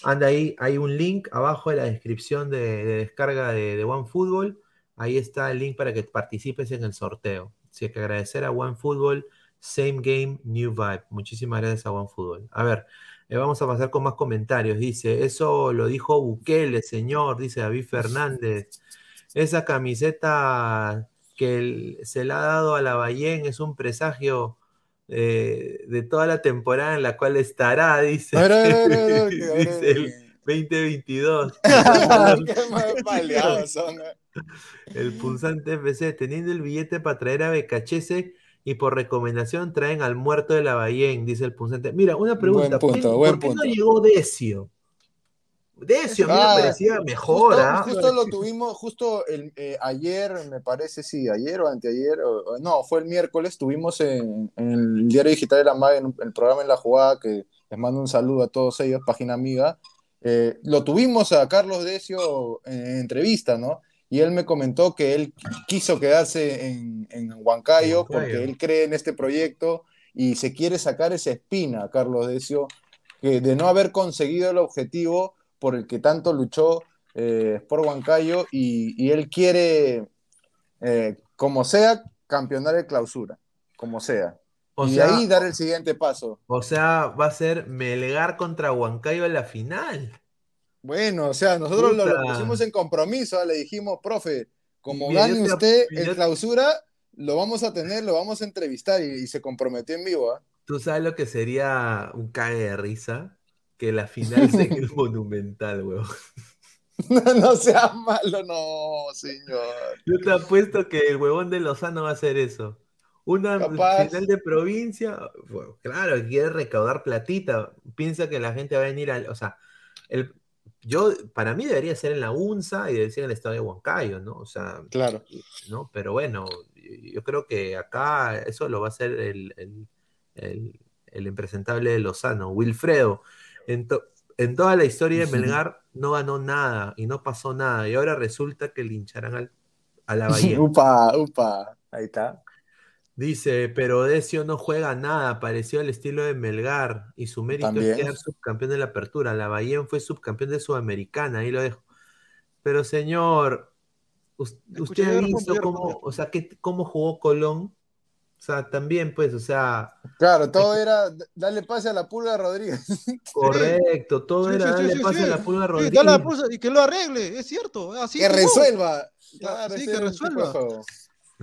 Anda ahí, hay un link abajo de la descripción de, de descarga de, de OneFootball. Ahí está el link para que participes en el sorteo. Así que agradecer a OneFootball, Same Game, New Vibe. Muchísimas gracias a OneFootball. A ver, eh, vamos a pasar con más comentarios. Dice, eso lo dijo Bukele, señor, dice David Fernández. Esa camiseta que el- se le ha dado a la Bayén es un presagio eh, de toda la temporada en la cual estará, dice. A ver, a ver, a ver, a ver, que- a ver, *laughs* Dice el que- 2022. *laughs* Qué mal paleados *laughs* son. ¿eh? El punzante FC, teniendo el billete para traer a Becachese y por recomendación traen al muerto de la Bayén, dice el punzante. Mira, una pregunta. Buen punto, ¿por, buen por qué punto. no llegó Decio? Decio a mí Ah, me parecía mejor, Justo, ¿ah? justo lo tuvimos, justo el, eh, ayer, me parece, sí, ayer o anteayer, o- o- no, fue el miércoles, tuvimos en, en el diario digital de la MAG, en el programa En la Jugada, que les mando un saludo a todos ellos, página amiga, eh, lo tuvimos a Carlos Decio en entrevista, ¿no? Y él me comentó que él quiso quedarse en, en Huancayo Huancayo. porque él cree en este proyecto y se quiere sacar esa espina, Carlos Decio, que de no haber conseguido el objetivo por el que tanto luchó eh, por Huancayo y, y él quiere, eh, como sea, campeonar el clausura, como sea. O y sea, ahí dar el siguiente paso. o sea, va a ser Melgar contra Huancayo en la final. Bueno, o sea, nosotros lo, pusimos en compromiso, ¿ah? le dijimos, profe, como Mira, gane te- usted yo- el clausura, lo vamos a tener, lo vamos a entrevistar y, y se comprometió en vivo. ¿ah? ¿Tú sabes lo que sería un cague de risa? Que la final sea en el *laughs* Monumental, weón. *laughs* No, no sea malo, no, señor. Yo te apuesto que el huevón de Lozano va a hacer eso. Una Capaz. final de provincia, bueno, claro, quiere recaudar platita. Piensa que la gente va a venir al. O sea, el, yo, para mí debería ser en la UNSA y debería ser en el estadio de Huancayo, ¿no? O sea, Claro. ¿no? Pero bueno, yo creo que acá eso lo va a hacer el, el, el- el impresentable de Lozano, Wilfredo. En, to- en toda la historia de Melgar no ganó nada y no pasó nada. Y ahora resulta que lincharán al, a la *laughs* Bahía. Upa, upa. Ahí está. Dice, pero Decio no juega nada, pareció al estilo de Melgar y su mérito También. es quedar subcampeón de la apertura. La Bahía fue subcampeón de Sudamericana, ahí lo dejo. Pero señor, usted ha visto cómo, o sea, qué- cómo jugó Colón. O sea, también, pues, o sea, Claro, todo era darle pase a la pulga Rodríguez. *laughs* correcto, todo Sí, era sí, darle sí, pase sí. a la pulga Sí, Rodríguez. dale la pulsa y que lo arregle, es cierto. Así que jugó. resuelva. Claro, Sí, que resuelva.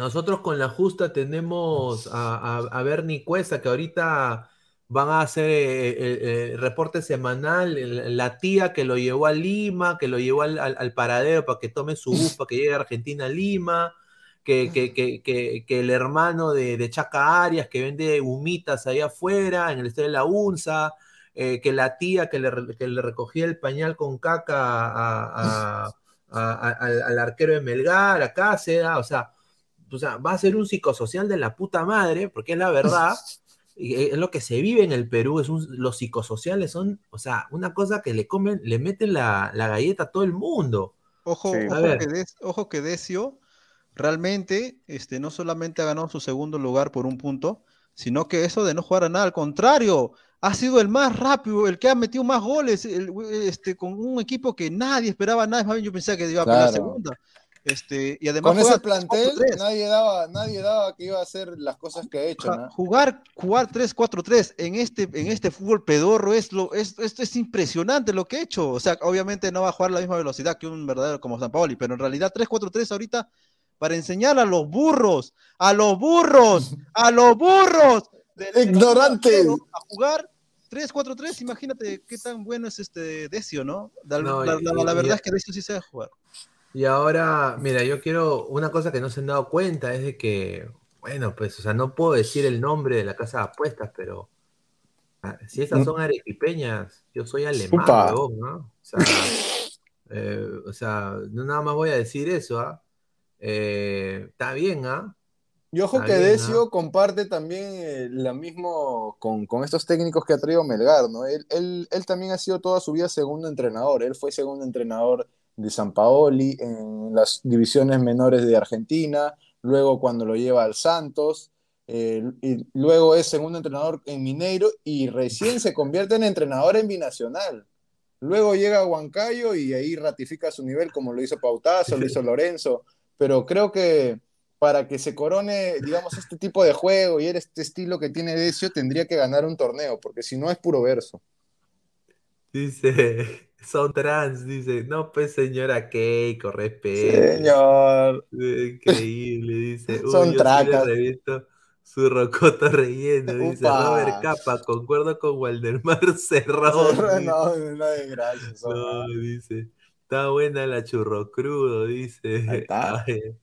Nosotros con la justa tenemos a, a, a Bernie Cuesta, que ahorita van a hacer eh, eh, eh, reporte semanal, el- la tía que lo llevó a Lima, que lo llevó al, al- paradero para que tome su bus, para que llegue a Argentina a Lima, que, que, que, que, el hermano de, de Chaca Arias, que vende humitas ahí afuera, en el estadio de la UNSA, que la tía que le, le recogía el pañal con caca a- a- a- a- al, al arquero de Melgar, acá se da, o sea, o sea, va a ser un psicosocial de la puta madre, porque es la verdad, *laughs* y es lo que se vive en el Perú, es un- los psicosociales son, o sea, una cosa que le comen, le meten la, la galleta a todo el mundo. Ojo, Sí. Ojo, que ojo que Decio realmente este, no solamente ha ganado su segundo lugar por un punto, sino que eso de no jugar a nada, al contrario, ha sido el más rápido, el que ha metido más goles, el- este, con un equipo que nadie esperaba nada, más bien yo pensaba que iba a Claro. segunda. Este, y además Con ese plantel 3-4-3. nadie daba, nadie daba que iba a hacer las cosas que ha hecho, ¿no? Jugar, jugar 3-4-3 en este, en este fútbol pedorro es, lo, es, esto es impresionante lo que ha hecho. O sea, obviamente no va a jugar a la misma velocidad que un verdadero como San Paoli, pero en realidad 3-4-3 ahorita para enseñar a los burros, a los burros, a los burros *laughs* Ignorantes. a jugar 3-4-3. Imagínate qué tan bueno es este Decio, ¿no? La, No, la- la- la verdad y- es que Decio sí sabe jugar. Y ahora, mira, yo quiero, una cosa que no se han dado cuenta es de que Bueno, pues, o sea, no puedo decir el nombre de la casa de apuestas, pero ah, si esas son arequipeñas, yo soy alemán, ¿no? O sea, eh, o sea, no nada más voy a decir eso, ¿ah? Eh, está bien, ¿ah? Y ojo que Decio comparte también eh, la mismo con, con estos técnicos que ha traído Melgar, ¿no? Él, él, él también ha sido toda su vida segundo entrenador. Él fue segundo entrenador de San Paoli en las divisiones menores de Argentina, luego cuando lo lleva al Santos, eh, y luego es segundo entrenador en Mineiro y recién se convierte en entrenador en Binacional. Luego llega a Huancayo y ahí ratifica su nivel como lo hizo Pautazo, lo hizo *laughs* Lorenzo, pero creo que para que se corone, digamos, este tipo de juego y este estilo que tiene Decio, tendría que ganar un torneo, porque si no es puro verso. Dice, son trans, dice, no, pues señora Keiko, respeto. Señor, Increíble, dice. *laughs* Uy, Son yo sí le tracas. reviento su rocoto relleno, dice. Robert Capa, concuerdo con Waldemar Cerrón. dice. *laughs* no, no hay gracias. No, dice, está buena la churro crudo, dice. Ahí está. Ay,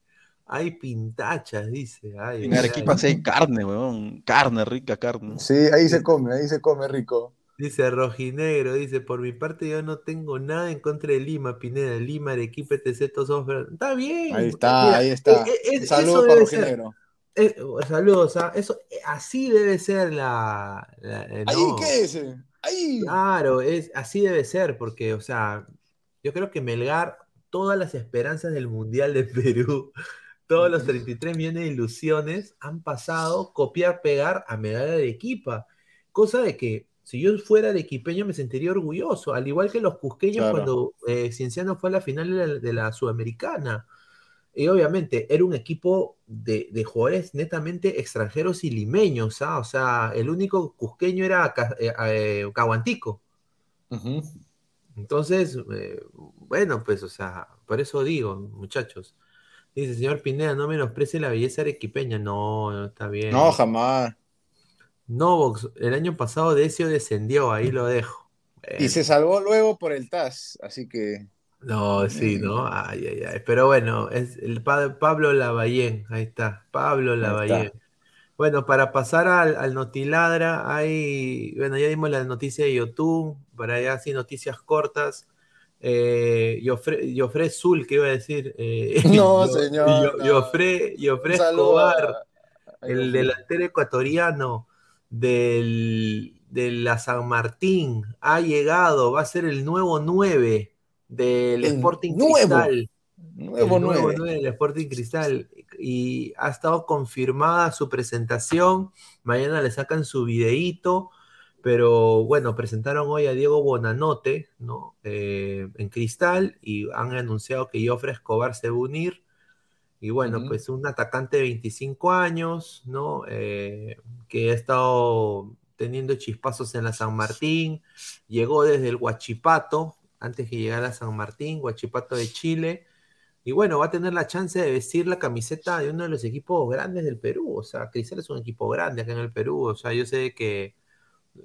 hay pintachas, dice. Ay, En Arequipa hay carne, weón. Carne, rica carne. Sí, ahí se come, ahí se come rico. Dice Rojinegro, dice, por mi parte yo no tengo nada en contra de Lima, Pineda, Lima, Arequipa, etc. todos Está bien. Ahí está, mira, ahí está. eh, eh, eso Saludos para Rojinegro. eh, saludos, eso, eh, así debe ser la... la- eh, Ahí, no. ¿qué es? eh? Ahí. Claro, es, así debe ser, porque, o sea, yo creo que Melgar, todas las esperanzas del Mundial de *laughs* Perú, todos los 33 millones de ilusiones han pasado copiar, pegar a Melgar de Arequipa. Cosa de que si yo fuera arequipeño me sentiría orgulloso, al igual que los cusqueños Claro. cuando eh, Cienciano fue a la final de la, de la Sudamericana. Y obviamente era un equipo de, de jugadores netamente extranjeros y limeños, ¿ah? O sea, el único cusqueño era eh, eh, Caguantico. Entonces, eh, bueno, pues, o sea, por eso digo, muchachos. Dice, señor Pineda, no menosprecie la belleza arequipeña. No, no está bien. No, jamás. Novox, el año pasado Decio descendió, ahí lo dejo. Y se salvó luego por el TAS, así que. No, sí, ¿no? Ay, ay, ay. Pero bueno, es el pa- Pablo Lavallén, ahí está, Pablo Lavallén. Bueno, para pasar al, al Notiladra, hay, bueno, ya dimos la noticia de YouTube, para allá así noticias cortas. Eh, Yofre, Yofre Zul, que iba a decir. eh, *laughs* No, *laughs* Yo- señor, Yo- no. Yofre, Yofre a- a- el delantero ecuatoriano del, de la San Martín, ha llegado, va a ser el nuevo 9 del El Sporting nuevo. Cristal. Nuevo El nuevo 9. 9 del Sporting Cristal. Y ha estado confirmada su presentación. Mañana le sacan su videíto. Pero bueno, presentaron hoy a Diego Bonanote, ¿no? Eh, en Cristal y han anunciado que Jofre Escobar se va a unir. Y bueno, pues un atacante de 25 años, ¿no? Eh, que ha estado teniendo chispazos en la San Martín. Llegó desde el Huachipato, antes que llegara a San Martín, Huachipato de Chile. Y bueno, va a tener la chance de vestir la camiseta de uno de los equipos grandes del Perú. O sea, Cristal es un equipo grande acá en el Perú. O sea, yo sé que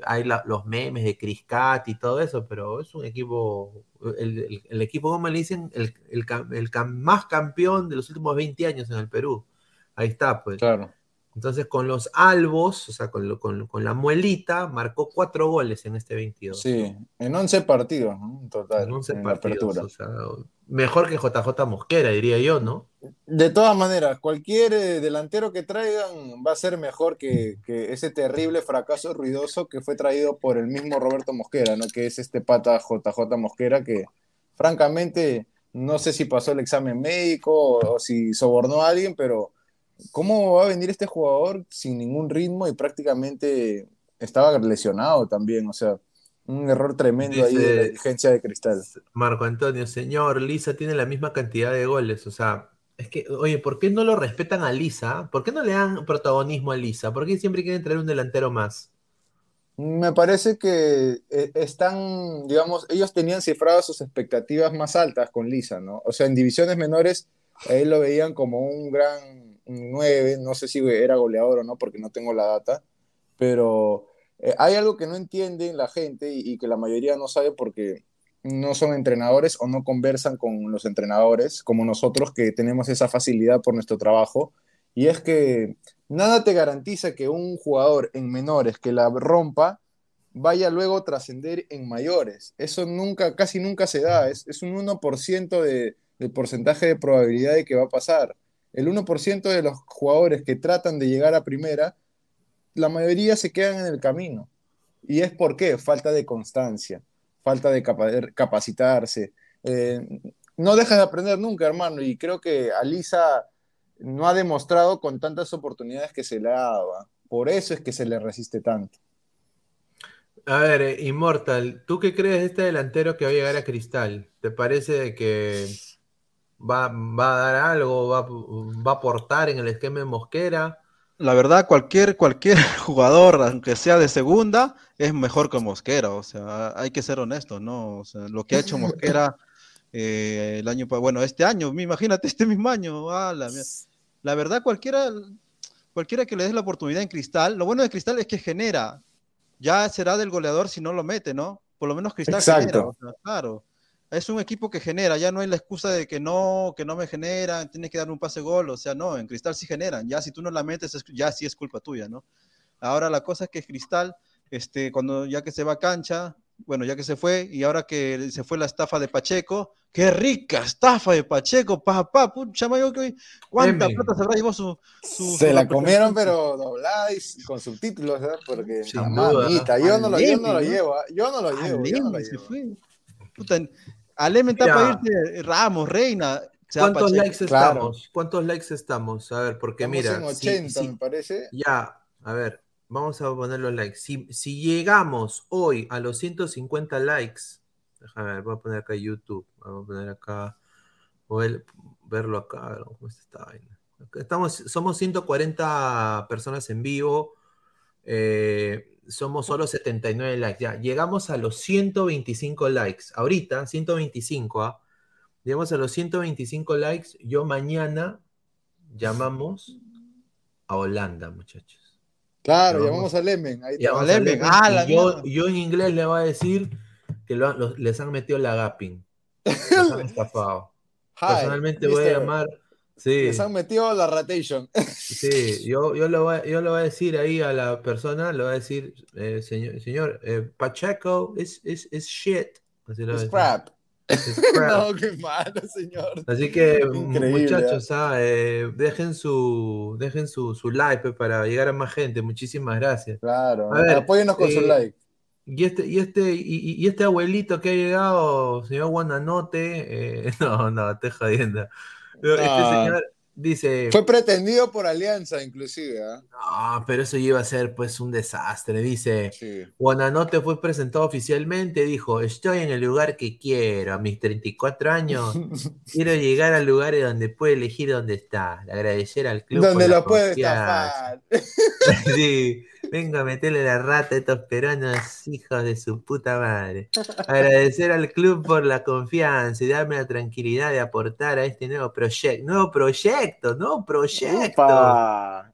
hay la- los memes de Criscat y todo eso, pero es un equipo, el, el- equipo, como le dicen, el, el más campeón de los últimos 20 años en el Perú. Ahí está, pues. Claro. Entonces, con los albos, o sea, con, lo- con- con la muelita, marcó cuatro goles en este 22. Sí, en 11 partidos, ¿no? En total, En 11 en la partidos, apertura. o sea, mejor que JJ Mosquera, diría yo, ¿no? De todas maneras, cualquier eh, delantero que traigan va a ser mejor que, que ese terrible fracaso ruidoso que fue traído por el mismo Roberto Mosquera, ¿no? Que es este pata JJ Mosquera que, francamente, no sé si pasó el examen médico o, o si sobornó a alguien, pero ¿cómo va a venir este jugador sin ningún ritmo y prácticamente estaba lesionado también? O sea, un error tremendo ahí de la de Cristal. Marco Antonio, señor, Lisa tiene la misma cantidad de goles, o sea, es que, oye, ¿por qué no lo respetan a Lisa? ¿Por qué no le dan protagonismo a Lisa? ¿Por qué siempre quieren traer un delantero más? Me parece que eh, están, digamos, ellos tenían cifradas sus expectativas más altas con Lisa, ¿no? O sea, en divisiones menores, a él lo veían como un gran 9, no sé si era goleador o no, porque no tengo la data, pero eh, hay algo que no entiende la gente y, y que la mayoría no sabe porque no son entrenadores o no conversan con los entrenadores, como nosotros que tenemos esa facilidad por nuestro trabajo, y es que nada te garantiza que un jugador en menores que la rompa vaya luego a trascender en mayores. Eso nunca, casi nunca se da. Es, es un 1% de, del porcentaje de probabilidad de que va a pasar. El 1% de los jugadores que tratan de llegar a primera, la mayoría se quedan en el camino. ¿Y es por qué? Falta de constancia, falta de capa- capacitarse. Eh, no dejas de aprender nunca, hermano. Y creo que Alisa no ha demostrado con tantas oportunidades que se le dado. ¿ah? Por eso es que se le resiste tanto. A ver, eh, Immortal, ¿tú qué crees de este delantero que va a llegar a Cristal? ¿Te parece que va, va a dar algo, va, va a aportar en el esquema de Mosquera? La verdad, cualquier, cualquier *laughs* jugador, aunque sea de segunda, es mejor que Mosquera. O sea, hay que ser honestos, ¿no? O sea, lo que ha hecho Mosquera *laughs* eh, el año, bueno, este año, imagínate, este mismo año. ah, la, la verdad, cualquiera, cualquiera que le des la oportunidad en Cristal, lo bueno de Cristal es que genera. Ya será del goleador si no lo mete, ¿no? Por lo menos Cristal Exacto. genera, o sea, claro. Es un equipo que genera, ya no hay la excusa de que no, que no me generan, tienes que dar un pase gol, o sea, no, en Cristal sí generan, ya si tú no la metes, es- ya sí es culpa tuya, ¿no? Ahora la cosa es que Cristal, este, cuando ya que se va a cancha, bueno, ya que se fue, y ahora que se fue la estafa de Pacheco, qué rica estafa de Pacheco, papá, pucha, mayo, que- ¿cuánta Emi. plata se habrá llevado su, su- Se su la comieron, pero doblada y con subtítulos, ¿verdad? Porque, Sin mamita, duda. yo no lo, yo no lo llevo, yo no lo llevo, yo no lo llevo. Puta, Alem está para irse Ramos, Reina. ¿Cuántos Pacheco. likes Claro. estamos? ¿Cuántos likes estamos? A ver, porque Estamos mira, en si- 80, si- me parece. ya, a ver, vamos a poner los likes. Si, si llegamos hoy a los 150 likes, déjame ver, voy a poner acá YouTube, vamos a poner acá, voy a verlo acá, a ver cómo está esta vaina. Estamos, somos 140 personas en vivo, eh, somos solo 79 likes, ya, llegamos a los 125 likes, ahorita 125, ¿ah? Llegamos a los 125 likes, yo mañana llamamos a Holanda, muchachos. Claro, Vamos. llamamos a Lemen. Ahí. Llamamos a a Lemen. Ah, yo, yo en inglés le voy a decir que lo los- les han metido la gapping. Les *laughs* han estafado. Hi, Personalmente voy a llamar. Sí, Les han metido la rotation. sí, yo, yo, lo voy, yo le voy a decir ahí a la persona, le voy a decir, eh, señor, señor eh, Pacheco es is, is shit. Así. Es crap. *laughs* No, qué malo, señor. Así que, Increíble, muchachos, ah, eh, dejen su dejen su, su like pues, para llegar a más gente. Muchísimas gracias. Claro. A ver, Apóyenos con su like. Y este, y este, y, y este abuelito que ha llegado, señor Guananote, *laughs* no, no, te jodiendo. Este Ah. señor dice, Fue pretendido por Alianza, inclusive. ¿ah? no, pero eso iba a ser pues un desastre. Dice, Sí. Guananote fue presentado oficialmente, dijo, estoy en el lugar que quiero, a mis 34 años, *laughs* quiero llegar al lugar donde puede elegir dónde está, agradecer al club. Donde lo puede confianza". estafar. *laughs* *laughs* Sí, venga a meterle la rata a estos peruanos hijos de su puta madre. *laughs* Agradecer al club por la confianza y darme la tranquilidad de aportar a este nuevo proyecto. Nuevo proyecto, nuevo proyecto.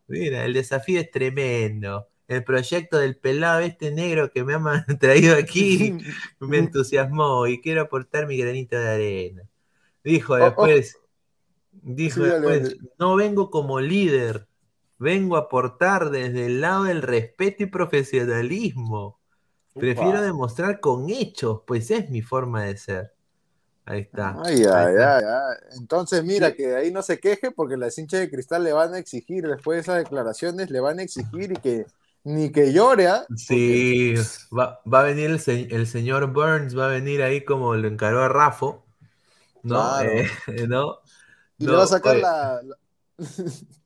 Mira, el desafío es tremendo. El proyecto del pelado este negro que me ha ma- *laughs* traído aquí me *laughs* entusiasmó y quiero aportar mi granito de arena. Dijo oh. después, dijo Sí, dale, después, dale. no vengo como líder, vengo a aportar desde el lado del respeto y profesionalismo. Prefiero Upa. demostrar con hechos, pues es mi forma de ser. Ahí está. Ay, Ahí ay, está. ay, ay. Entonces, mira, que ahí no se queje porque las hinchas de cristal le van a exigir, después de esas declaraciones, le van a exigir y que ni que llore, ¿ah? Sí, va, va a venir el, se- el señor Burns, va a venir ahí como lo encaró a Rafo, ¿no? Claro. Eh, *laughs* ¿no? Y No, le va a sacar oye, la, la- *laughs*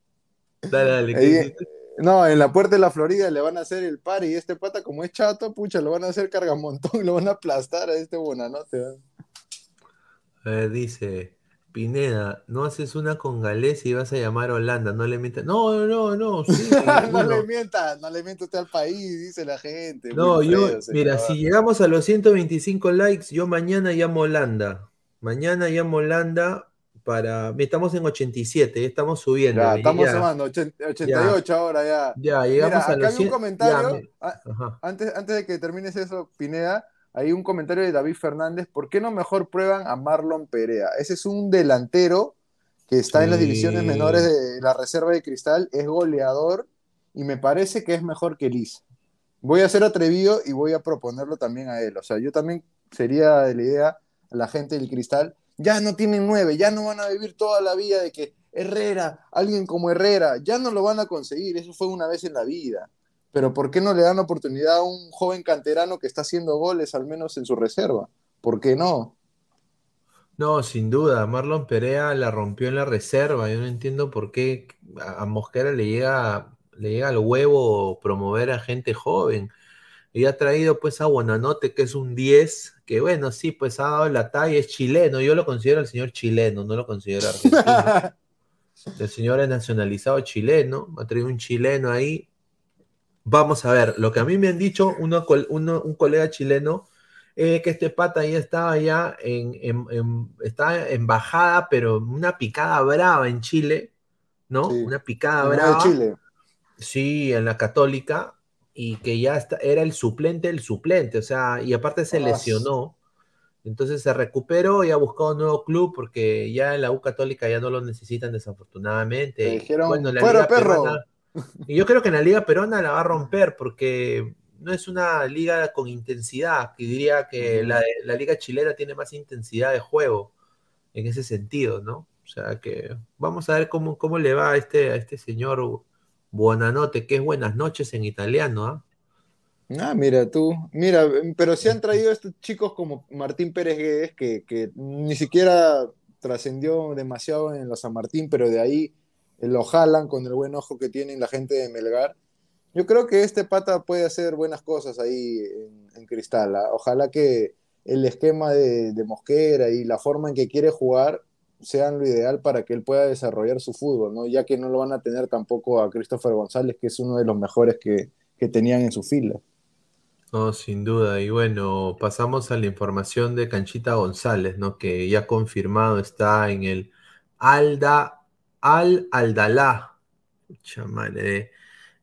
Dale, dale. No, en la puerta de la Florida le van a hacer el par y este pata, como es chato, pucha, lo van a hacer cargamontón y *laughs* lo van a aplastar a este bonanote. ver, dice Pineda, no haces una con Gales y vas a llamar a Holanda, no le mientas. No, no, no, *laughs* sí. no le mientas, no le mientas usted al país, dice la gente. No, muy yo, mira, si llegamos a los 125 likes, yo mañana llamo a Holanda. Mañana llamo a Holanda para. Estamos en 87, ya estamos subiendo. Ya, estamos sumando, 80 88 ahora ya. ya, llegamos Mira, a acá los había un 100. comentario, ya, ah, antes, antes de que termines eso, Pineda, hay un comentario de David Fernández, ¿por qué no mejor prueban a Marlon Perea? Ese es un delantero que está en las divisiones menores de la reserva de Cristal, es goleador y me parece que es mejor que Liz. Voy a ser atrevido y voy a proponerlo también a él. O sea, yo también sería de la idea a la gente del Cristal, ya no tienen nueve, ya no van a vivir toda la vida de que Herrera, alguien como Herrera, ya no lo van a conseguir, eso fue una vez en la vida. Pero ¿por qué no le dan oportunidad a un joven canterano que está haciendo goles, al menos en su reserva? ¿Por qué no? No, sin duda, Marlon Perea la rompió en la reserva. Yo no entiendo por qué a Mosquera le llega, le llega al huevo promover a gente joven. Y ha traído pues a Buenanote, que es un 10, que bueno, sí, pues ha dado la talla, es chileno. Yo lo considero el señor chileno, no lo considero argentino. *laughs* El señor es nacionalizado chileno, ha traído un chileno ahí. Vamos a ver, lo que a mí me han dicho uno, un colega chileno, eh, que este pata ya estaba ya en, en- en- estaba en bajada, pero una picada brava en Chile, ¿no? Sí. Una picada No, de brava. Chile. Sí, en la Católica, y que ya está- era el suplente del suplente, o sea, y aparte se lesionó. Entonces se recuperó y ha buscado un nuevo club porque ya en la U Católica ya no lo necesitan desafortunadamente. Dijeron, bueno, la "Fuera, Liga perro". Peruana- *laughs* y yo creo que en la Liga Peruana la va a romper porque no es una liga con intensidad, que diría que la, liga chilena tiene más intensidad de juego en ese sentido, ¿no? O sea que vamos a ver cómo, cómo le va a este, a este señor Buonanotte, que es buenas noches en italiano, ¿ah? Ah, mira tú, mira, pero se han traído estos chicos como Martín Pérez Guedes, que, que ni siquiera trascendió demasiado en los San Martín, pero de ahí eh, lo jalan con el buen ojo que tienen la gente de Melgar. Yo creo que este pata puede hacer buenas cosas ahí en, en Cristal. Ojalá que el esquema de, de Mosquera y la forma en que quiere jugar sean lo ideal para que él pueda desarrollar su fútbol, ¿no? Ya que no lo van a tener tampoco a Christopher González, que es uno de los mejores que, que tenían en su fila. No, sin duda. Y bueno, pasamos a la información de Canchita González, ¿no? Que ya confirmado está en el Alda, Al Aldalá.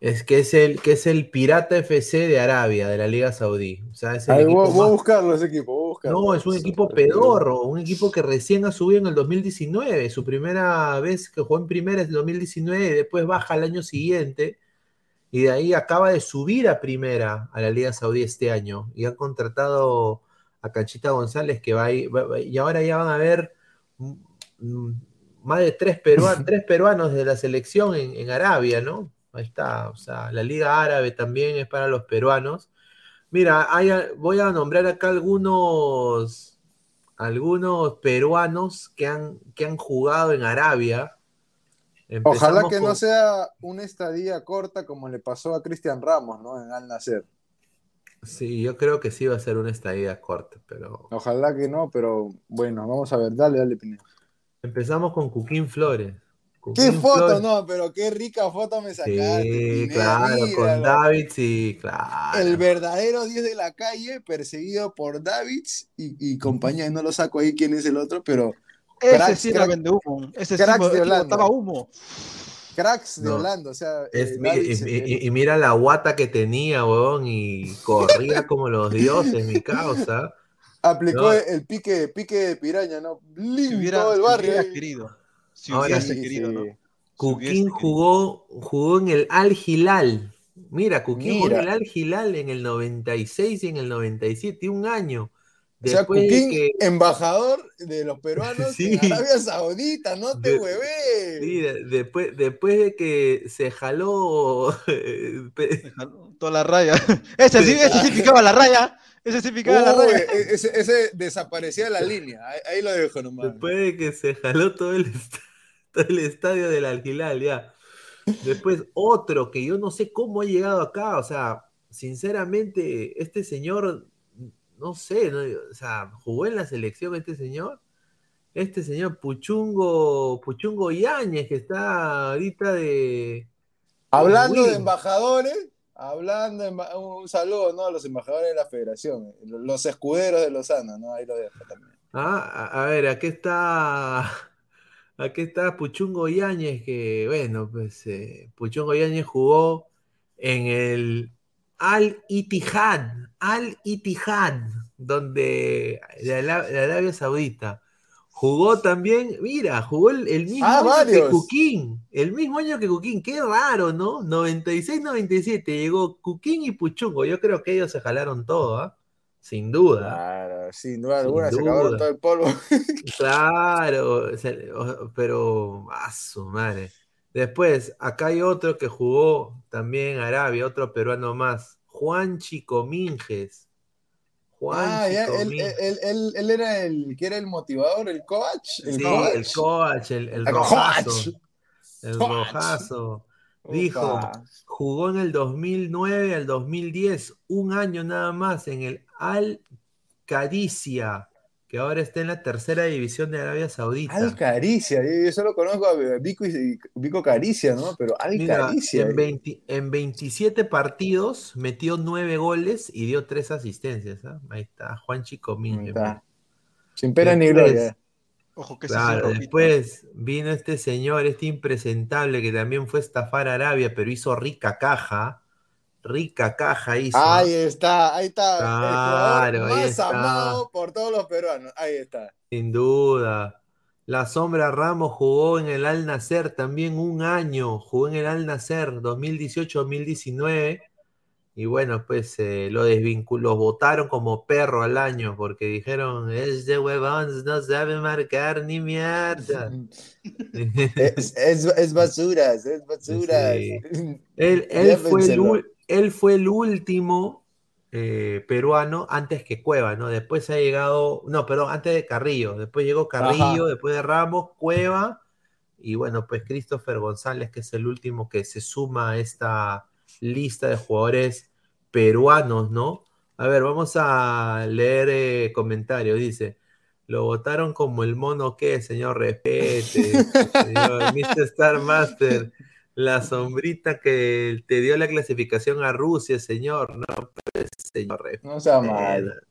Es que es el que es el Pirata FC de Arabia, de la Liga Saudí. O sea, es el Ay, equipo voy, voy a buscarlo ese equipo, No, es un equipo pedorro, un equipo que recién ha subido en el 2019. Su primera vez que jugó en primera es el 2019 y después baja al año siguiente. Y de ahí acaba de subir a primera a la Liga Saudí este año. Y han contratado a Canchita González que va a ir- y ahora ya van a ver mm, mm, más de *laughs* tres peruanos de la selección en, en Arabia, ¿no? Ahí está, o sea, la Liga Árabe también es para los peruanos. Mira, hay voy a nombrar acá algunos, algunos peruanos que han, que han jugado en Arabia. Ojalá que no sea una estadía corta como le pasó a Cristian Ramos, ¿no? En Al Nacer. Sí, yo creo que sí va a ser una estadía corta, pero Ojalá que no, pero bueno, vamos a ver, dale, dale, Pineda. empezamos con Cuquín Flores. ¿Qué foto? No, pero qué rica foto me sacaste. Sí, claro, con. David, sí, claro. El verdadero 10 de la calle, perseguido por Davids y, y compañía. No lo saco ahí quién es el otro, pero Ese Cracks, sí era vende humo. Ese sí cracks mo- de Holanda. botaba humo. cracks de No. Holanda. O sea, Es- eh, mi- y, mira la guata que tenía, huevón, y corría *laughs* como los dioses, mi causa. aplicó no. el pique, pique de piraña, ¿no? Si Lim, hubiera, todo el si barrio. querido. Si Ahora Sí, querido, sí. ¿no? Cuquín jugó, jugó en el Al Hilal. Mira, Cuquín jugó en el Al Hilal en el 96 y en el 97, un año. O sea, Después de Cuquín, que- embajador de los peruanos *laughs* Sí. en Arabia Saudita, no te De- huevé. sí, de- después, después de que se jaló eh, *laughs* pe- Toda la raya. *laughs* Ese sí, ese sí picaba la raya. Ese sí picaba la Uy, raya. e- ese, ese desaparecía de la línea. Ahí, ahí lo dejo nomás. Después de que se jaló todo el, est- todo *laughs* el estadio del Algilal, ya. Después otro que yo no sé cómo ha llegado acá, o sea, sinceramente, este señor, no sé, ¿no? o sea, jugó en la selección este señor, este señor Puchungo, Puchungo Yáñez, que está ahorita de... Hablando de embajadores, hablando de un saludo ¿no? a los embajadores de la federación, eh, los escuderos de Lozano, ¿no? Ahí lo dejo también. Ah, a, a ver, aquí está. Aquí está Puchungo Yáñez, que bueno, pues eh, Puchungo Yáñez jugó en el Al Ittihad, Al Ittihad, donde de, de Arabia Saudita. Jugó también, mira, jugó el, el mismo Ah, año que. Cuquín. El mismo año que Cuquín. Qué raro, ¿no? 96-97 llegó Cuquín y Puchungo. Yo creo que ellos se jalaron todo, ¿ah? Sin duda. Claro, sin duda Sin alguna, se duda. acabaron todo el polvo. *laughs* Claro, pero a su madre. Después, acá hay otro que jugó también Arabia, otro peruano más, Juanchi Cominges. Ah, Juanchi ya, él, él, él, él era el que era el motivador, el coach. El Sí, coach. el coach, el, el El rojazo, coach. el Coach. rojazo. Dijo, jugó en el 2009 al 2010, un año nada más en el Al Caricia, que ahora está en la tercera división de Arabia Saudita. Al Caricia, yo, solo conozco a Vico, y- Vico Caricia, ¿no? Pero Al Mira, Caricia. en, eh. 20 en 27 partidos metió 9 goles y dio 3 asistencias. ¿ah? Ahí está, Juan Chico está. Sin pena ni gloria. Ojo que Claro, es el rojito. después vino este señor, este impresentable que también fue a estafar a Arabia, pero hizo rica caja. Rica caja hizo. ¿ah? Ahí está, ahí está. Claro, el está. más amado por todos los peruanos. Ahí está. Sin duda. La Sombra Ramos jugó en el Al Nacer también un año. Jugó en el Al Nacer 2018-2019. Y bueno, pues eh, lo desvinculó, votaron como perro al año porque dijeron, es de huevón, no sabe marcar ni mierda. *laughs* Es, es, es basuras, es *laughs* basuras. Sí. Él, él fue el, él fue el último eh, peruano antes que Cueva, ¿no? Después ha llegado, no, perdón, antes de Carrillo. Después llegó Carrillo, Ajá. después de Ramos, Cueva. Y bueno, pues Christopher González, que es el último que se suma a esta lista de jugadores peruanos, ¿no? A ver, vamos a leer eh, comentarios. Dice, lo votaron como el mono que, señor, respete. *laughs* señor Mr. Star Master. La sombrita que te dio la clasificación a Rusia, señor. No, pues, señor. No sea mal.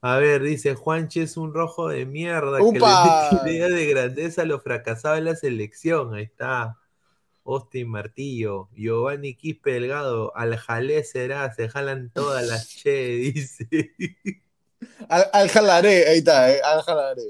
A ver, dice Juanchi es un rojo de mierda ¡Upa! que le idea de grandeza a lo fracasado en la selección. Ahí está. Austin Martillo, Giovanni Quispe Delgado, al jalé será, se jalan todas las *laughs* che, *laughs* dice. Al, al jalaré, ahí está, eh, al jalaré.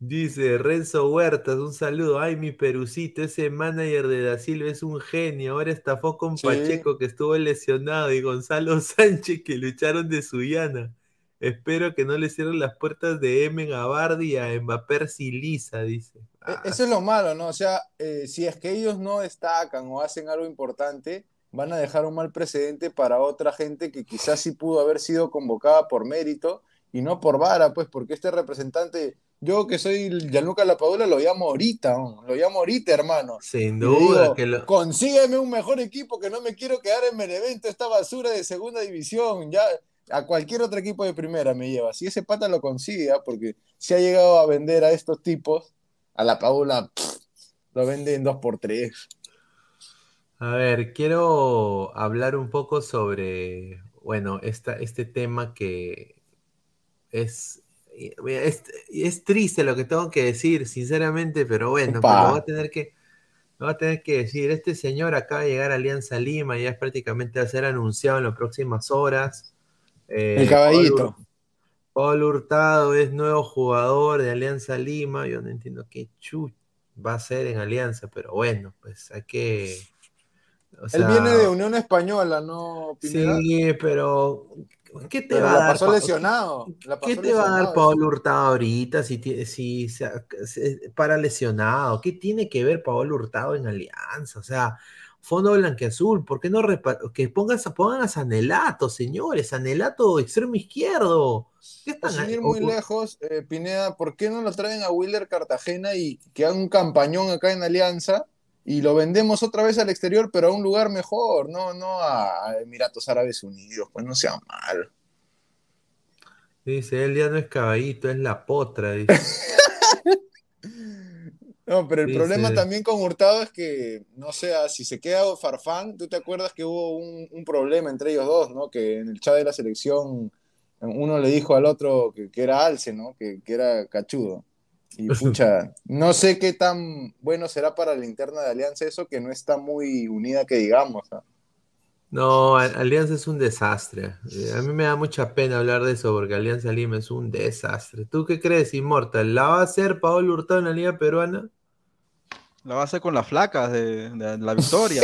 Dice Renzo Huertas, un saludo. Ay, mi perucito, ese manager de Da Silva es un genio. Ahora estafó con Sí. Pacheco que estuvo lesionado y Gonzalo *laughs* Sánchez que lucharon de Suyana. Espero que no le cierren las puertas de Emen a Bardi y a Mbappé Silisa, dice. E- Ah, Eso es lo malo, ¿no? O sea, eh, si es que ellos no destacan o hacen algo importante, van a dejar un mal precedente para otra gente que quizás sí pudo haber sido convocada por mérito y no por vara, pues, porque este representante, yo que soy Gianluca Lapadula, lo llamo ahorita, ¿no? lo llamo ahorita, hermano. sin duda digo, que lo... consígueme un mejor equipo que no me quiero quedar en Benevento, esta basura de segunda división, ya a cualquier otro equipo de primera me lleva. Si ese pata lo consigue, ¿ah? porque si ha llegado a vender a estos tipos, a la Paula pff, lo vende en 2x3. A ver, quiero hablar un poco sobre, bueno, esta, este tema que es, es, es triste lo que tengo que decir, sinceramente, pero bueno, pero lo voy a tener que, lo voy a tener que decir. Este señor acaba de llegar a Alianza Lima, ya es prácticamente va a ser anunciado en las próximas horas. Eh, El caballito. Paul, Hurtado es nuevo jugador de Alianza Lima. Yo no entiendo qué chu va a ser en Alianza, pero bueno, pues hay que. o Él viene de Unión Española, ¿no, Pineda? Sí, pero ¿qué te Pero va a dar? pasó Pa- lesionado. la ¿Qué te va a dar. Pablo Hurtado ahorita si, para lesionado? ¿Qué tiene que ver Pablo Hurtado en Alianza? O sea, fondo blanqueazul, ¿por qué no que pongas, pongan a Sanelato, señores? Sanelato extremo izquierdo. ¿Qué están Sin ir muy lejos, eh, Pineda, ¿por qué no lo traen a Willer Cartagena y que hagan un campañón acá en Alianza y lo vendemos otra vez al exterior, pero a un lugar mejor, no, no a Emiratos Árabes Unidos, pues no sea mal. Dice, él ya no es caballito, es la potra. dice. *laughs* No, pero el Dice- problema también con Hurtado es que, no sé, ah, si se queda Farfán, tú te acuerdas que hubo un, un problema entre ellos dos, ¿no? Que en el chat de la selección uno le dijo al otro que, que era alce, ¿no? Que, que era cachudo. Y pucha, no sé qué tan bueno será para la interna de Alianza eso, que no está muy unida que digamos. ¿ah? No, Alianza es un desastre. Eh, a mí me da mucha pena hablar de eso porque Alianza Lima es un desastre. ¿Tú qué crees, Inmortal? ¿La va a hacer Paolo Hurtado en la Liga Peruana? La va a hacer con las flacas de, la *laughs* victoria.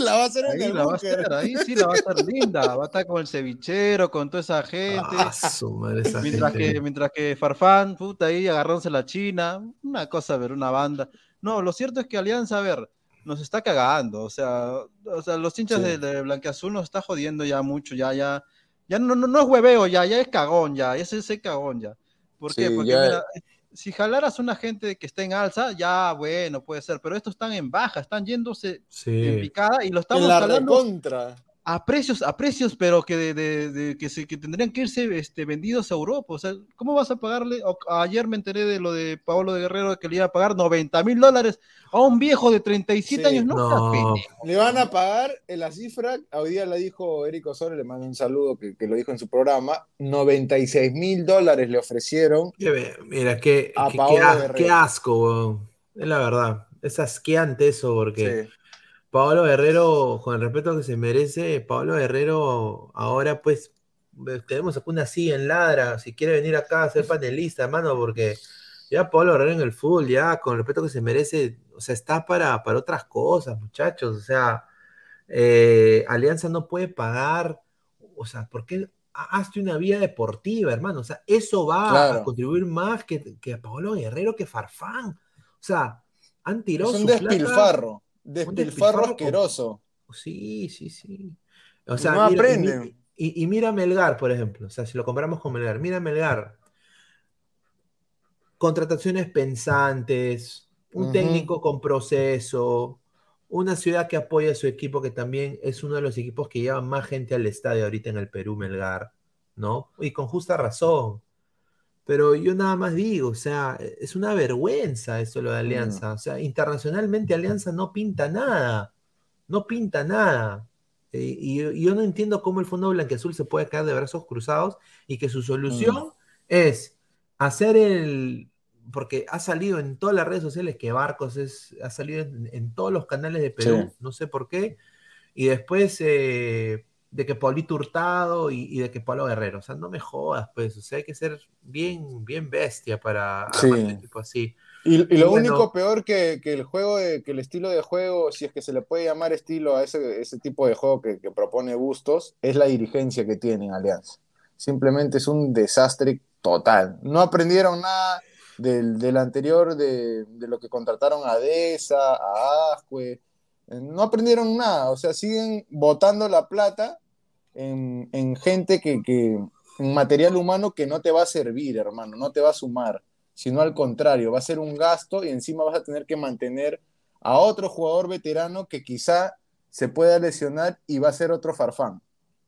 la va a hacer en ahí, el la va a hacer, ahí sí la va a hacer linda. Va a estar con el cevichero, con toda esa gente. Ah, su madre, esa mientras, gente. Que, mientras que Farfán, puta, ahí agarrándose la China. Una cosa, a ver, una banda. No, lo cierto es que Alianza, a ver, nos está cagando. O sea, o sea los hinchas Sí. de, de Blanqueazul nos está jodiendo ya mucho. Ya, ya, ya no, no, no es hueveo, ya, ya es cagón, ya. Es ese cagón, ya. ¿Por qué? Sí, Porque ya- mira, si jalaras una gente que está en alza, ya bueno, puede ser, pero estos están en baja, están yéndose en picada y lo En estamos la jalando recontra. A precios, a precios, pero que, de, de- de- que, se, que tendrían que irse este, vendidos a Europa. O sea, ¿cómo vas a pagarle? o- ayer me enteré de lo de Pablo de Guerrero que le iba a pagar 90 mil dólares a un viejo de 37 Sí. años. No, No. Le van a pagar en la cifra, hoy día la dijo Eric Osorio, le mando un saludo que, que lo dijo en su programa, 96 mil dólares le ofrecieron. Mira, qué, A qué asco, weón. Es la verdad. Es asqueante eso porque Sí. Pablo Guerrero, con el respeto que se merece, Pablo Guerrero ahora pues tenemos una silla en ladra, si quiere venir acá a ser panelista, hermano, porque ya Pablo Guerrero en el fútbol, ya con el respeto que se merece, o sea, está para, para otras cosas, muchachos, o sea, eh, Alianza no puede pagar, o sea, ¿por qué? Ha- Hazte una vía deportiva, hermano, o sea, eso va a contribuir más que, que a Pablo Guerrero, que Farfán, o sea, han Es tirado un su plata- despilfarro, despilfarro despilfarro asqueroso. Sí, sí, sí. O sea, No mira, aprenden. y- y mira Melgar, por ejemplo. O sea, si lo comparamos con Melgar, mira Melgar. Contrataciones pensantes, un técnico con proceso, una ciudad que apoya a su equipo, que también es uno de los equipos que lleva más gente al estadio ahorita en el Perú, Melgar, ¿no? Y con justa razón. Pero yo nada más digo, o sea, es una vergüenza eso lo de Alianza. O sea, internacionalmente Alianza no pinta nada. No pinta nada. Eh, y, y yo no entiendo cómo el Fondo Blanqueazul se puede caer de brazos cruzados y que su solución es hacer el. Porque ha salido en todas las redes sociales que Barcos es, ha salido en, en todos los canales de Perú, Sí. no sé por qué. Y después eh, de que Paulito Hurtado y, y de que Pablo Guerrero. O sea, no me jodas, pues. O sea, hay que ser bien, bien bestia para Sí. un equipo así. Y, y lo Bueno. único peor que, que el juego, de- que el estilo de juego, si es que se le puede llamar estilo a ese, ese tipo de juego que, que propone Bustos, es la dirigencia que tiene Alianza. Simplemente es un desastre total. No aprendieron nada del, del anterior, de, de lo que contrataron a Deza, a Ascue. Eh, No aprendieron nada, o sea, siguen botando la plata en, en gente que, que, en material humano que no te va a servir, hermano, no te va a sumar sino al contrario, va a ser un gasto y encima vas a tener que mantener a otro jugador veterano que quizá se pueda lesionar y va a ser otro farfán.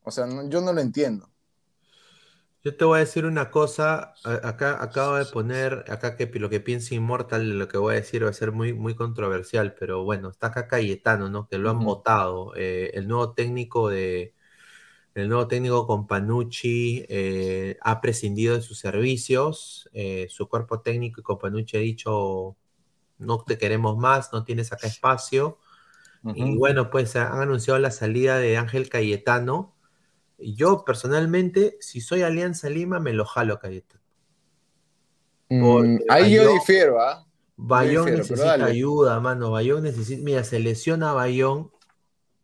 O sea, no- yo no lo entiendo. Yo te voy a decir una cosa, acá acabo de poner, acá que lo que piensa Inmortal, lo que voy a decir va a ser muy, muy controversial, pero bueno, está acá Cayetano, ¿no? Que lo han votado, eh, el nuevo técnico de, el nuevo técnico con Panucci eh, ha prescindido de sus servicios, eh, su cuerpo técnico y con Panucci ha dicho, no te queremos más, no tienes acá espacio, y bueno, pues han anunciado la salida de Ángel Cayetano. Yo personalmente, si soy Alianza Lima, me lo jalo a Cayetano. Mm, ahí yo difiero, ¿ah? Bayón difiero, necesita ayuda, mano. Bayón necesita. Mira, se lesiona a Bayón.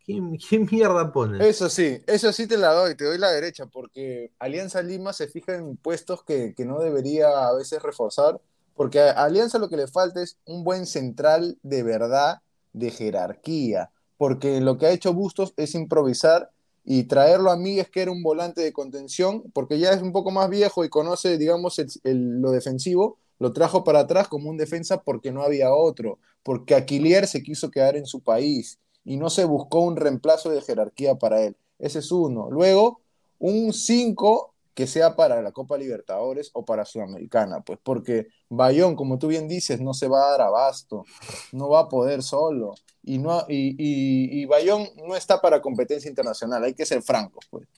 ¿Quién, quién mierda pone? Eso sí, eso sí te la doy, te doy la derecha, porque Alianza Lima se fija en puestos que, que no debería a veces reforzar, porque a Alianza lo que le falta es un buen central de verdad, de jerarquía, porque lo que ha hecho Bustos es improvisar y traerlo a Míguez, que era un volante de contención, porque ya es un poco más viejo y conoce, digamos, el- lo defensivo, lo trajo para atrás como un defensa porque no había otro, porque Aquilier se quiso quedar en su país y no se buscó un reemplazo de jerarquía para él. Ese es uno. Luego, un 5 que sea para la Copa Libertadores o para Sudamericana, pues porque Bayón, como tú bien dices, no se va a dar abasto, no va a poder solo. Y, no, y, y, y Bayón no está para competencia internacional, hay que ser francos, pues.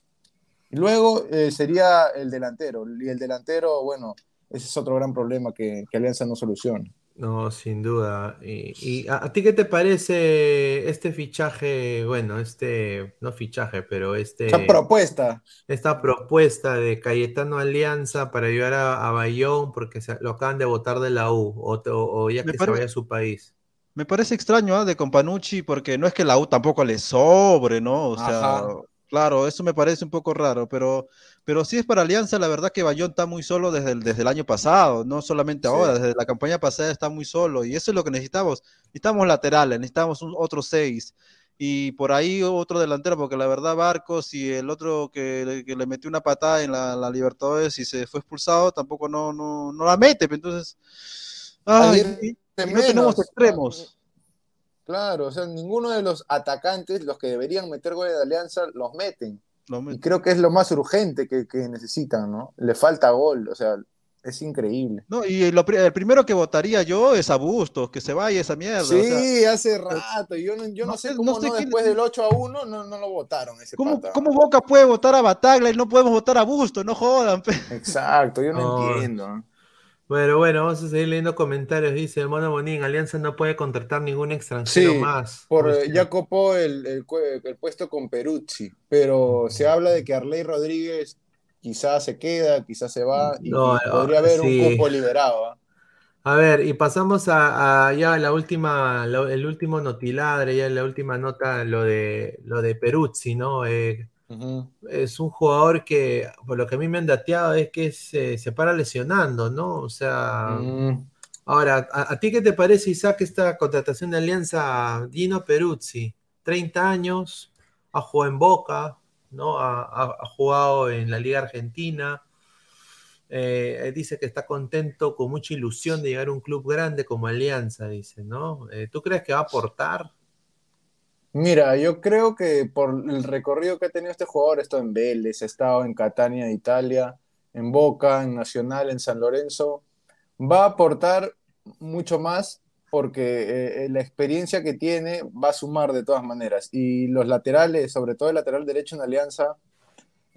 Luego eh, sería el delantero, y el delantero, bueno, ese es otro gran problema que, que Alianza no soluciona. No, sin duda. ¿Y, y a, a ti qué te parece este fichaje? Bueno, este, no fichaje, pero este, Esa propuesta. esta propuesta de Cayetano Alianza para ayudar a, a Bayón porque se- lo acaban de votar de la U o, o- o ya Me que pare- se vaya a su país. Me parece extraño, ¿ah? de Companucci, porque no es que la U tampoco le sobre, ¿no? O sea, Ajá. claro, eso me parece un poco raro, pero, pero si es para Alianza, la verdad que Bayón está muy solo desde el, desde el año pasado, no solamente Sí. ahora, desde la campaña pasada está muy solo, y eso es lo que necesitamos. Necesitamos laterales, necesitamos un, otro seis, y por ahí otro delantero, porque la verdad Barcos y el otro que, le- que le metió una patada en la, la Libertadores y se fue expulsado, tampoco no, no, no la mete, pues, entonces... Ay, y- no tenemos extremos. Claro, o sea, ninguno de los atacantes, los que deberían meter goles de Alianza, los meten. No me- Y creo que es lo más urgente que, que necesitan, ¿no? Le falta gol, o sea, es increíble. No, y lo el primero que votaría yo es a Bustos, que se vaya esa mierda. o sea, Sí, hace rato. Yo no, yo no, no sé cómo no sé no, quién- después del 8 a 1 no, no lo votaron ese ¿cómo, pata. cómo Boca puede votar a Bataglia y no podemos votar a Bustos? No jodan. pe. Exacto, yo no, No. entiendo. Bueno, bueno, vamos a seguir leyendo comentarios. Dice Mono Bonín, Alianza no puede contratar ningún extranjero Sí, más. Por, eh, ya copó el, el el puesto con Peruzzi, pero se habla de que Arley Rodríguez quizás se queda, quizás se va y, No, podría ah, haber sí. un cupo liberado. ¿ah? A ver, y pasamos a, a ya la última, lo- el último notiladre, ya la última nota, lo de lo de Peruzzi, ¿no? Eh, Es un jugador que, por lo que a mí me han dateado, es que se, se para lesionando, ¿no? O sea, Mm. ahora, ¿a, a ti qué te parece, Isaac, esta contratación de Alianza Dino Peruzzi? 30 años, ha jugado en Boca, ¿no? Ha, ha- ha jugado en la Liga Argentina. Eh, dice que está contento, con mucha ilusión de llegar a un club grande como Alianza, dice, ¿no? Eh, ¿tú crees que va a aportar? Mira, yo creo que por el recorrido que ha tenido este jugador, ha en Vélez, ha estado en Catania, Italia, en Boca, en Nacional, en San Lorenzo, va a aportar mucho más porque eh, la experiencia que tiene va a sumar de todas maneras. Y los laterales, sobre todo el lateral derecho en Alianza,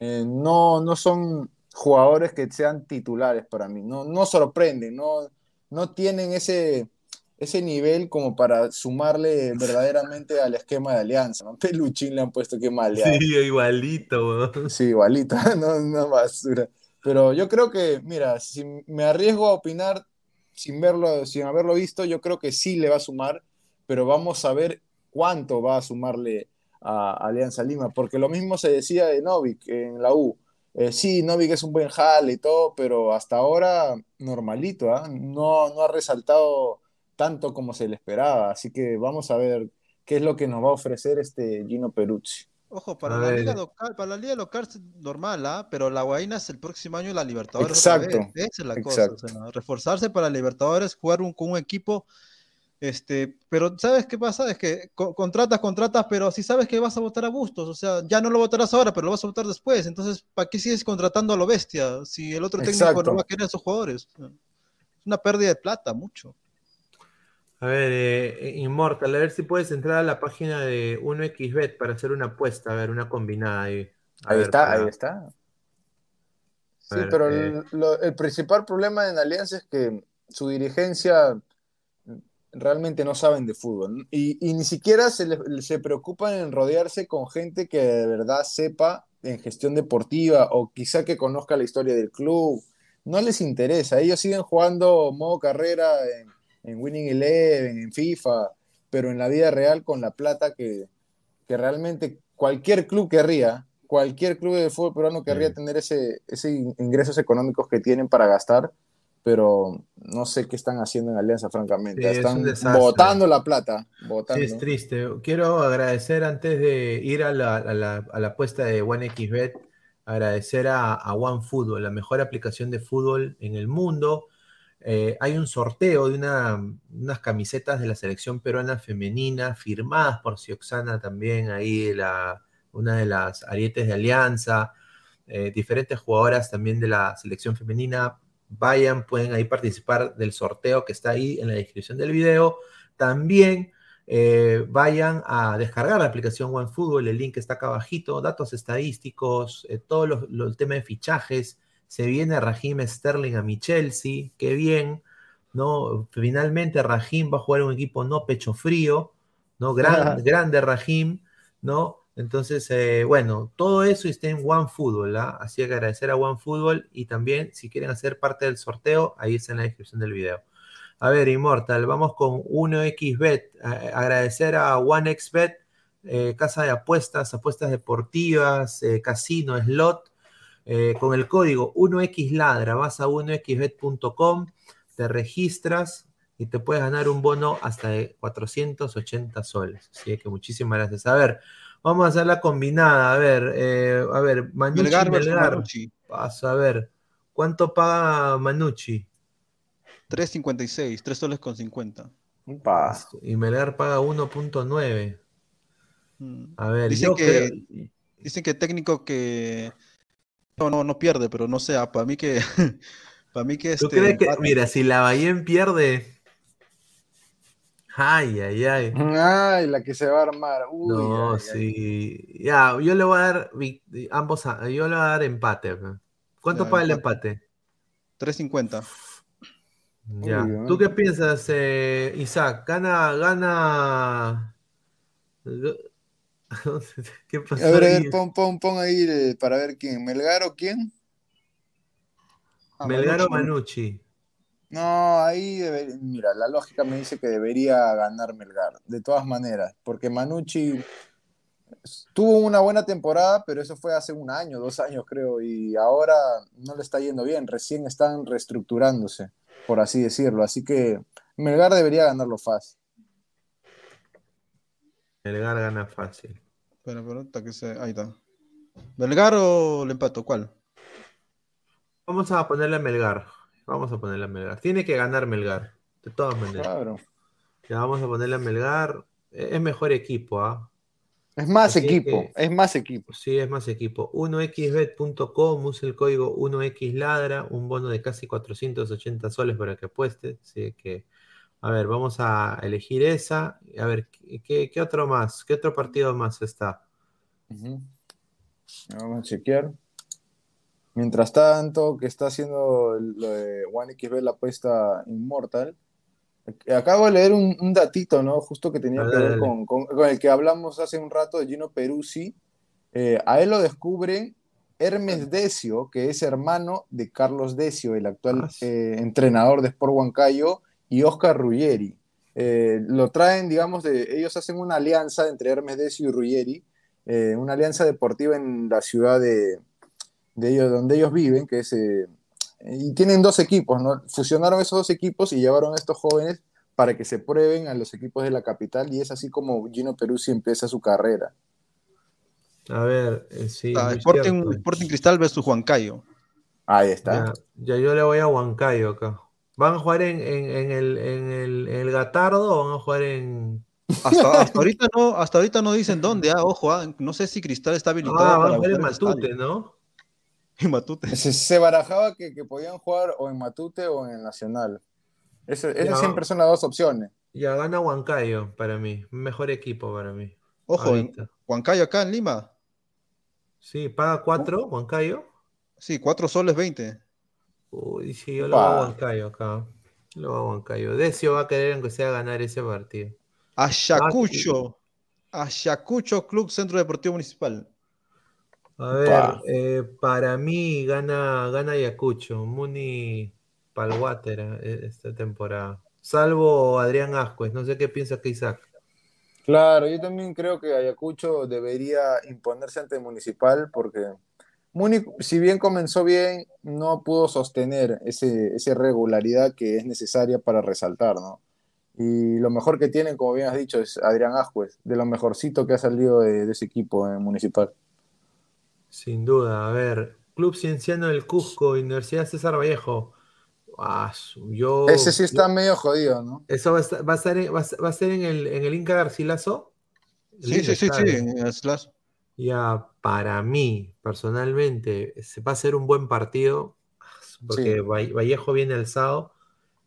eh, no, no son jugadores que sean titulares para mí, no, no sorprenden, no, no tienen ese, ese nivel como para sumarle verdaderamente al esquema de Alianza. ¿no? *laughs* Peluchín le han puesto que maleado. Sí, igualito, weón. Sí, igualito, *laughs* no, no basura. Pero yo creo que, mira, si me arriesgo a opinar sin verlo, sin haberlo visto, yo creo que sí le va a sumar, pero vamos a ver cuánto va a sumarle a Alianza Lima, porque lo mismo se decía de Novik en la U. Eh, sí, Novik es un buen jale y todo, pero hasta ahora normalito, ¿ah? No, no ha resaltado tanto como se le esperaba, así que vamos a ver qué es lo que nos va a ofrecer este Gino Peruzzi. Ojo, para la, liga local, para la liga local es normal, ¿ah? Pero la Guaina es el próximo año la Libertadores. Exacto, vez. Esa es la cosa. exacto. o sea, reforzarse para Libertadores, jugar un- con un equipo. Este, pero ¿sabes qué pasa? Es que co- contratas, contratas, pero si sabes que vas a votar a Bustos, o sea, ya no lo votarás ahora, pero lo vas a votar después. Entonces, ¿para qué sigues contratando a lo bestia si el otro técnico Exacto. no va a querer a esos jugadores? Es una pérdida de plata, mucho. A ver, eh, Immortal, a ver si puedes entrar a la página de 1xBet para hacer una apuesta, a ver, una combinada ahí. A Ahí ver, está, para- ahí está. Sí, ver, pero eh. el, lo- el principal problema en Alianza es que su dirigencia realmente no saben de fútbol y, y ni siquiera se, le- se preocupan en rodearse con gente que de verdad sepa en gestión deportiva o quizá que conozca la historia del club. No les interesa, ellos siguen jugando modo carrera en, en Winning Eleven, en FIFA, pero en la vida real con la plata que, que realmente cualquier club querría, cualquier club de fútbol peruano querría Mm. tener ese, ese in- ingresos económicos que tienen para gastar, pero no sé qué están haciendo en Alianza, francamente. Sí, es están desastre. botando la plata, Sí, botando. es triste. Quiero agradecer antes de ir a la, a la, a la apuesta de OneXBet, agradecer a, a OneFootball, la mejor aplicación de fútbol en el mundo. Eh, hay un sorteo de una- unas camisetas de la selección peruana femenina firmadas por Cioxana también, ahí la, una de las arietes de Alianza, eh, diferentes jugadoras también de la selección femenina. Vayan, pueden ahí participar del sorteo que está ahí en la descripción del video. También eh, vayan a descargar la aplicación OneFootball, el link está acá abajito, datos estadísticos, todo el tema de fichajes. Se viene Raheem Sterling a mi Chelsea, qué bien. ¿no? Finalmente Rajim va a jugar un equipo no pecho frío, ¿no? Gran, *laughs* grande Rajim, ¿no? Entonces, eh, bueno, todo eso está en OneFootball, ¿ah? Así que agradecer a OneFootball y también, si quieren hacer parte del sorteo, ahí está en la descripción del video. A ver, Immortal, vamos con 1xBet. agradecer a OneXBet, eh, casa de apuestas, apuestas deportivas, eh, casino, slot, con el código 1xladra. Vas a 1xbet.com, te registras y te puedes ganar un bono hasta de 480 soles. Así que muchísimas gracias. A ver, Vamos a hacer la combinada. A ver, eh, a ver, Manucci, Melgar, Melgar. a ver. ¿Cuánto paga Manucci? 3.56, 3 soles con 50. Y Melgar paga 1.9. Mm. A ver, dicen que, dicen que técnico que no, no, no pierde, pero no sea, ah, para mí que *laughs* para mí que ¿Tú este, crees que, mira, si la Bahía pierde, Ay, ay, ay. Ay, la que se va a armar. no, sí. Ya, yo le voy a dar ambos, yo le voy a dar empate. ¿Cuánto paga el empate? 3.50. Ya. ¿Tú qué piensas, eh, Isaac? ¿Gana, gana? *laughs* ¿Qué pasó a ver, a ver, pon, pon, pon ahí eh, para ver quién. ¿Melgar o quién? Ah, Melgar o Manucci. No, ahí, mira, la lógica me dice que debería ganar Melgar, de todas maneras, porque Manucci tuvo una buena temporada, pero eso fue hace un año, dos años creo, y ahora no le está yendo bien, recién están reestructurándose, por así decirlo, así que Melgar debería ganarlo fácil. Melgar gana fácil. Pero, pero, que se... Ahí está. ¿Melgar o el empato? ¿Cuál? Vamos a ponerle a Melgar. Vamos a ponerle a Melgar. Tiene que ganar Melgar, de todas maneras. Claro. Ya vamos a ponerle a Melgar. E-, es mejor equipo, ¿ah? Es más equipo, es más equipo. Sí, es más equipo. 1xbet.com, usa el código 1xladra, un bono de casi 480 soles para que apueste. Así que, a ver, vamos a elegir esa. A ver, ¿qué, otro más? ¿Qué otro partido más está? Vamos a chequear. Mientras tanto, que está haciendo lo de OneXB la apuesta Immortal, acabo de leer un, datito, ¿no? Justo que tenía que ver con, el que hablamos hace un rato de Gino Peruzzi. Eh, a él lo descubre Hermes Decio, que es hermano de Carlos Decio, el actual ah, eh, entrenador de Sport Huancayo, y Oscar Ruggeri. Eh, lo traen, digamos, de, ellos hacen una alianza entre Hermes Decio y Ruggeri, una alianza deportiva en la ciudad de, de ellos, donde ellos viven, que es, eh, y tienen dos equipos, ¿no? Fusionaron esos dos equipos y llevaron a estos jóvenes para que se prueben a los equipos de la capital y es así como Gino Peruzzi empieza su carrera. A ver, eh, sí. Ah, Sporting, Sporting, Cristal versus Huancayo. Ahí está. Ya, yo le voy a Huancayo acá. ¿Van a jugar en, en, el, en, el, el, Gatardo o van a jugar en, hasta, ahorita no, hasta ahorita no dicen dónde, ah, ojo, ah, no sé si Cristal está habilitado. Ah, van a jugar en Matute, ¿no? *laughs* Matute. Se, barajaba que, podían jugar o en Matute o en el Nacional. esas siempre son las dos opciones. Ya gana Huancayo para mí. Mejor equipo para mí. Ojo, Huancayo acá en Lima. Sí, paga cuatro, Huancayo. Sí, cuatro soles 20. Uy, sí, yo lo hago a Huancayo acá. Lo hago a Huancayo. Decio va a querer aunque sea ganar ese partido. Ayacucho. Ayacucho Club Centro Deportivo Municipal. A ver, eh, para mí gana, gana Ayacucho, Muni Palwater eh, esta temporada. Salvo Adrián Ascuez, no sé qué piensa que Isaac. Claro, yo también creo que Ayacucho debería imponerse ante Municipal porque Muni, si bien comenzó bien, no pudo sostener ese, esa regularidad que es necesaria para resaltar, ¿no? Y lo mejor que tienen, como bien has dicho, es Adrián Ascuez, de lo mejorcito que ha salido de, de ese equipo en Municipal. Sin duda, a ver, Club Cienciano del Cusco, Universidad César Vallejo. Ah, yo, Ese sí está medio jodido, ¿no? ¿Eso va a, estar, va a, ser, va a ser en el, en el Inca Garcilaso? sí, sí, sí, sí, en Garcilaso. Ya, para mí, personalmente, se va a ser un buen partido, *laughs* porque Vallejo viene alzado.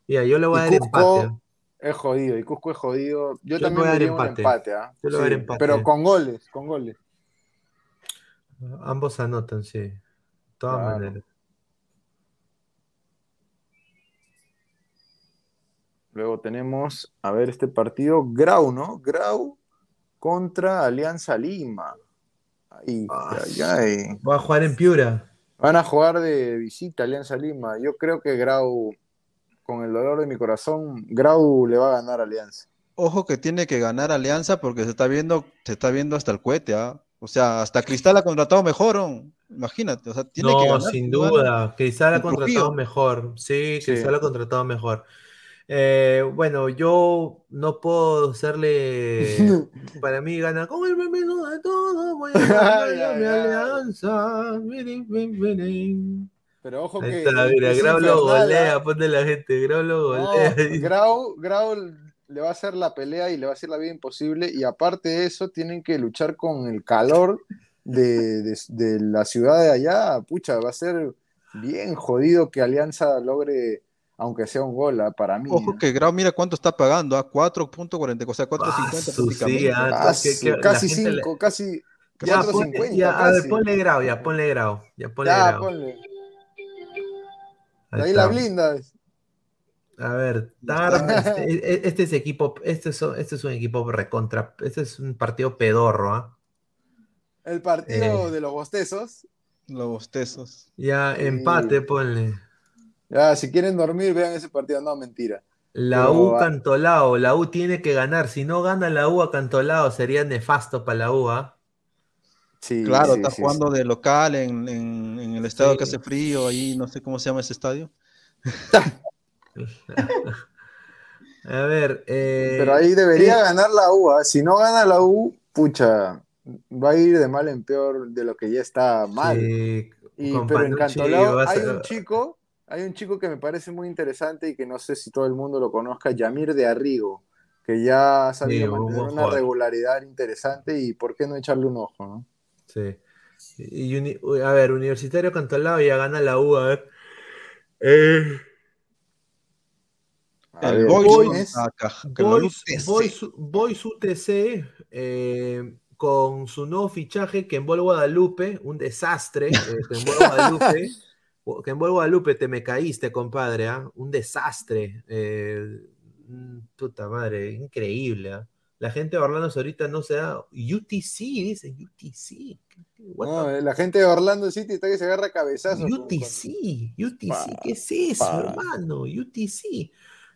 Ya, yo le voy a dar empate. Es jodido, y Cusco es jodido. Yo, también voy a dar empate. empate, ¿ah? empate. Pero con goles, con goles. Ambos anotan, sí. De todas maneras. Luego tenemos, a ver, este partido, Grau, ¿no? Grau contra Alianza Lima. Ay, Ah, ay, ay. Va a jugar en Piura. Van a jugar de visita Alianza Lima. Yo creo que Grau, con el dolor de mi corazón, Grau le va a ganar a Alianza. Ojo que tiene que ganar Alianza porque se está viendo, se está viendo hasta el cohete, ¿ah? O sea, hasta Cristal ha contratado mejor, ¿no? imagínate, o sea, tiene que No, ganar. sin duda. Cristal ha contratado mejor. Sí, Sí. Cristal ha contratado mejor. Eh, bueno, yo no puedo *laughs* hacerle. Para mí gana con el menos de todo. Voy a *laughs* ay, mi ay. alianza. Pero ojo que. está, mira, Grau lo infernal, golea, ¿ah? ponte la gente, Grau lo No, golea. Grau, Grau le va a hacer la pelea y le va a hacer la vida imposible. Y aparte de eso, tienen que luchar con el calor de, de- de la ciudad de allá. Pucha, va a ser bien jodido que Alianza logre, aunque sea un gol, ah, para mí. Ojo ah. que Grau, mira cuánto está pagando, a 4.40, o sea, 4.50 Ah, sí, ah, Ah, que- que casi gente le- 5, casi Ya, 4.50. ponle, ya, a ver, ponle Grau, ya, ponle Grau. Ya, ponle Ya, Grau. ponle. Ahí Ahí la está. blindas. A ver, Tar, este, *laughs* e- este es equipo, este es, este es un equipo recontra, este es un partido pedorro, ¿ah? El partido Eh. de los bostezos. Los bostezos. Ya, Sí. empate, ponle. Ya, si quieren dormir, vean ese partido. No, mentira. La Pero, U Cantolao, la U tiene que ganar. Si no gana la U a Cantolao, sería nefasto para la U, ¿ah? Sí, Claro, sí, está sí, jugando de local en, en- en el estado Sí. que hace frío, ahí no sé cómo se llama ese estadio. *laughs* A ver, eh, Pero ahí debería ganar la U. ¿ah? Si no gana la U, pucha, va a ir de mal en peor de lo que ya está mal. sí, Y, pero en Cantolao hay un chico, hay un chico que me parece muy interesante y que no sé si todo el mundo lo conozca, Yamir de Arrigo, que ya ha sabido Sí, mantener una jugador. regularidad interesante y por qué no echarle un ojo, ¿no? Sí. Y a ver, Universitario Cantolao ya gana la U, a ver. Eh, A el ver, Boys Boys. Boys, Boys UTC eh, con su nuevo fichaje que en Guadalupe, un desastre. eh, que en Guadalupe, *laughs* que en Guadalupe te me caíste, compadre, ¿ah? un desastre. eh, mm, puta madre, increíble. ¿ah? La gente de Orlando ahorita no se da. UTC, dice UTC. What No, the eh, la gente de Orlando City está que se agarra cabezazos. con- UTC, UTC, Pa- ¿qué es eso, pa. hermano? UTC.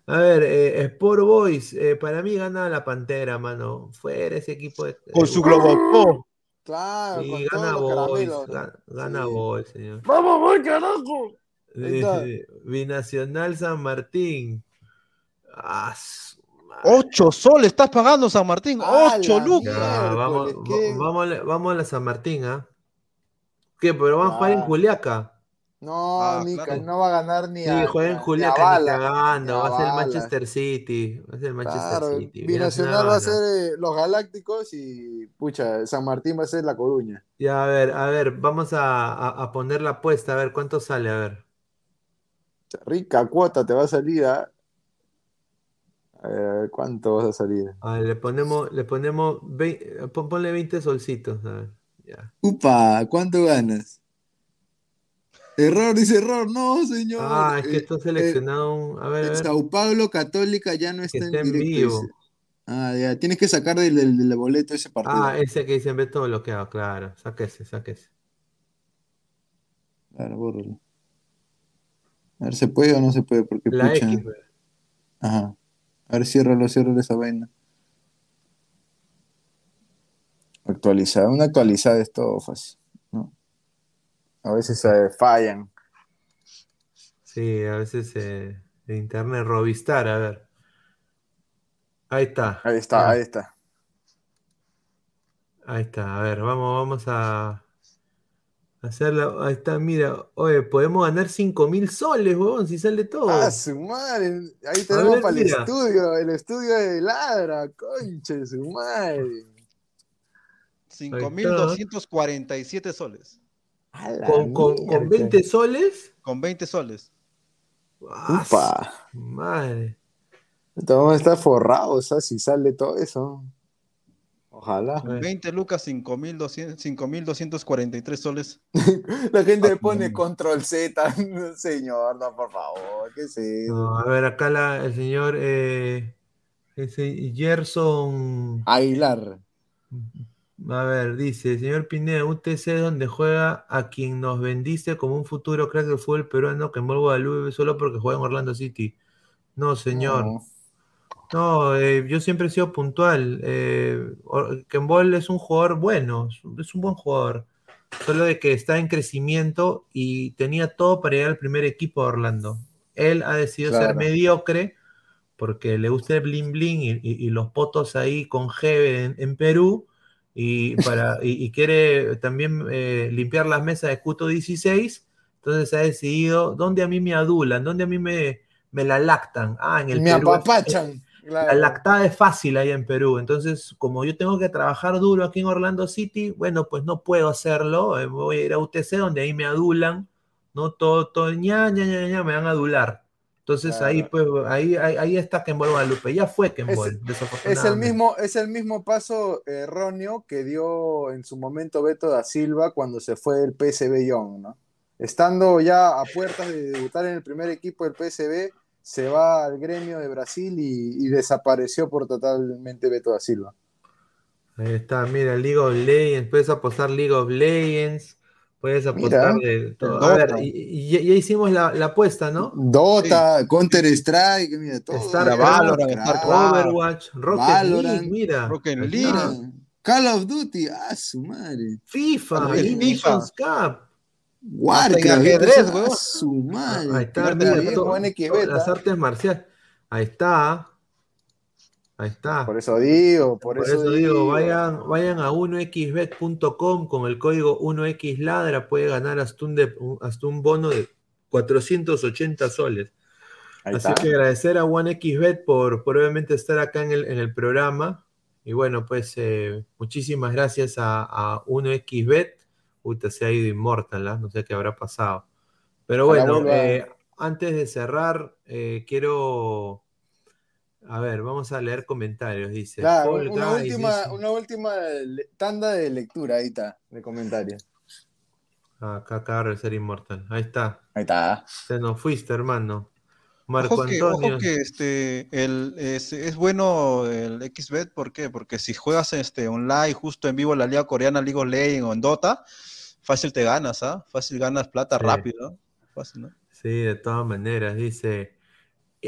A ver, eh, Sport Boys, eh, para mí gana la Pantera, mano. Fuera ese equipo de. Con su Globopó. Claro, Sí, con gana Boys, gana, gana Sí. Boys, señor. ¡Vamos, voy, carajo! Binacional San Martín. Ah. 8 soles estás pagando San Martín. ¡A 8 la lucas. Ya, vamos, vamos, a la- vamos a la San Martín, ¿ah? ¿Qué? ¿Pero van a jugar en. Juliaca? No, Ah, Nica, claro. no va a ganar ni Sí, a. juega ni en Juliaca, ni cagando. Va a ser el. Manchester City. Va a ser el Manchester Claro, City. Binacional va a ser eh, los Galácticos y pucha, San Martín va a ser La Coruña. Ya, a ver, a ver, vamos a, a- a poner la apuesta, a ver cuánto sale, a ver. Rica cuota te va a salir a. A ver, a ver, ¿cuánto vas a salir? A ver, le ponemos, le ponemos, vei- pon- ponle 20 solcitos, a ver. Ya. Upa, ¿cuánto ganas? Error, dice error, no, señor. Ah, es que Eh, está seleccionado un, a ver, a eh, ver. Sao Paulo Católica ya no está, en está en directo. vivo. dice. Ah, ya, tienes que sacar del, del, del boleto ese partido. Ah, ese que dicen ve todo bloqueado, claro. Sáquese, sáquese. Claro, bórralo. A ver, ¿se puede o no se puede? Porque La pucha. X, pues. Ajá. A ver, ciérralo, ciérralo esa vaina. Actualizada. Una actualizada es todo fácil. A veces eh, fallan. Sí, a veces eh, internet, Robistar, a ver. Ahí está. Ahí está, Ya. ahí está. Ahí está, a ver, vamos, vamos a hacerla. Ahí está, mira, oye, podemos ganar 5 mil soles, huevón, si sale todo. Ah, su madre. Ahí tenemos ver, para el estudio, el estudio de Ladra, conche, su madre. 5.247 soles. Con, con, con mierda. 20 soles. Con 20 soles. Upa. Madre. Vamos a estar forrados, ¿sabes? Si sale todo eso. Ojalá. 20 lucas, 5.243 soles. *laughs* La gente le pone control Z. *laughs* Señor, no, por favor. ¿Qué es eso? No, a ver, acá la- el señor eh, ese Gerson. Aguilar. A ver, dice, señor Pineda, ¿usted sabe dónde juega a quien nos bendice como un futuro crack del fútbol peruano que en Guadalupe solo porque juega en Orlando City? No, señor. No. No, eh, yo siempre he sido puntual. Eh, Kembol es un jugador bueno, es un- buen jugador. Solo de que está en crecimiento y tenía todo para llegar al primer equipo de Orlando. Él ha decidido ser mediocre porque le gusta el bling bling y, y- y los potos ahí con en, en Perú y, para, y, y quiere también eh, limpiar las mesas de Cuto 16. Entonces ha decidido, ¿dónde a mí me adulan? ¿Dónde a mí me, me la lactan? Ah, en el Me Perú es- apapachan. la lactada es fácil allá en Perú, entonces como yo tengo que trabajar duro aquí en Orlando City, bueno, pues no puedo hacerlo, eh, voy a ir a UTC donde ahí me adulan, ¿no? Todo, todo, ña, ña, ña, ña, me van a adular. Entonces Claro. ahí, pues, ahí, ahí, ahí está Kembol Guadalupe, ya fue Kembol, Es- Es el desafortunadamente. mismo, es el mismo paso erróneo que dio en su momento Beto da Silva cuando se fue del PSV Young, ¿no? Estando ya a puertas de debutar en el primer equipo del PSV, se va al gremio de Brasil y, y desapareció por totalmente Beto da Silva. Ahí está, mira, League of Legends, puedes apostar League of Legends, puedes apostar de todo. A ver, Dota. y, y ya, hicimos la, la apuesta, ¿no? Dota, Counter Strike, mira, todo. Starcraft, Valorant. Overwatch, Rocket Valorant, League, mira. Rocket League. ah, Call of Duty, ah, su madre. FIFA, FIFA. Nations Cup. Warcraft, ajedrez, ah, su madre. Ahí está, mira, las artes marciales. Ahí está. Ahí está. Por eso digo, por, Por eso digo, vayan, vayan a 1xbet.com con el código 1xladra, puede ganar hasta un, de- hasta un bono de 480 soles. Ahí Así está. que agradecer a OneXBet por, por obviamente estar acá en el, en el programa. Y bueno, pues eh, muchísimas gracias a, a 1xBet. Puta, se ha ido Immortal, ¿ah? no sé qué habrá pasado. Pero bueno, eh, antes de cerrar, eh, quiero... A ver, vamos a leer comentarios, dice. Claro, una última, dice- una última le- tanda de lectura, ahí está, de comentarios. Ah, Acá acaba de ser Immortal. Ahí está. Ahí está. Se nos fuiste, hermano. Marco Ojo que, Antonio. ojo que este, el, es, es bueno el XBet, ¿por qué? Porque si juegas este, online, justo en vivo en la Liga Coreana, League of Legends o en Dota, fácil te ganas, ¿ah? Fácil ganas plata Sí. rápido. ¿no? Fácil, ¿no? Sí, de todas maneras, dice.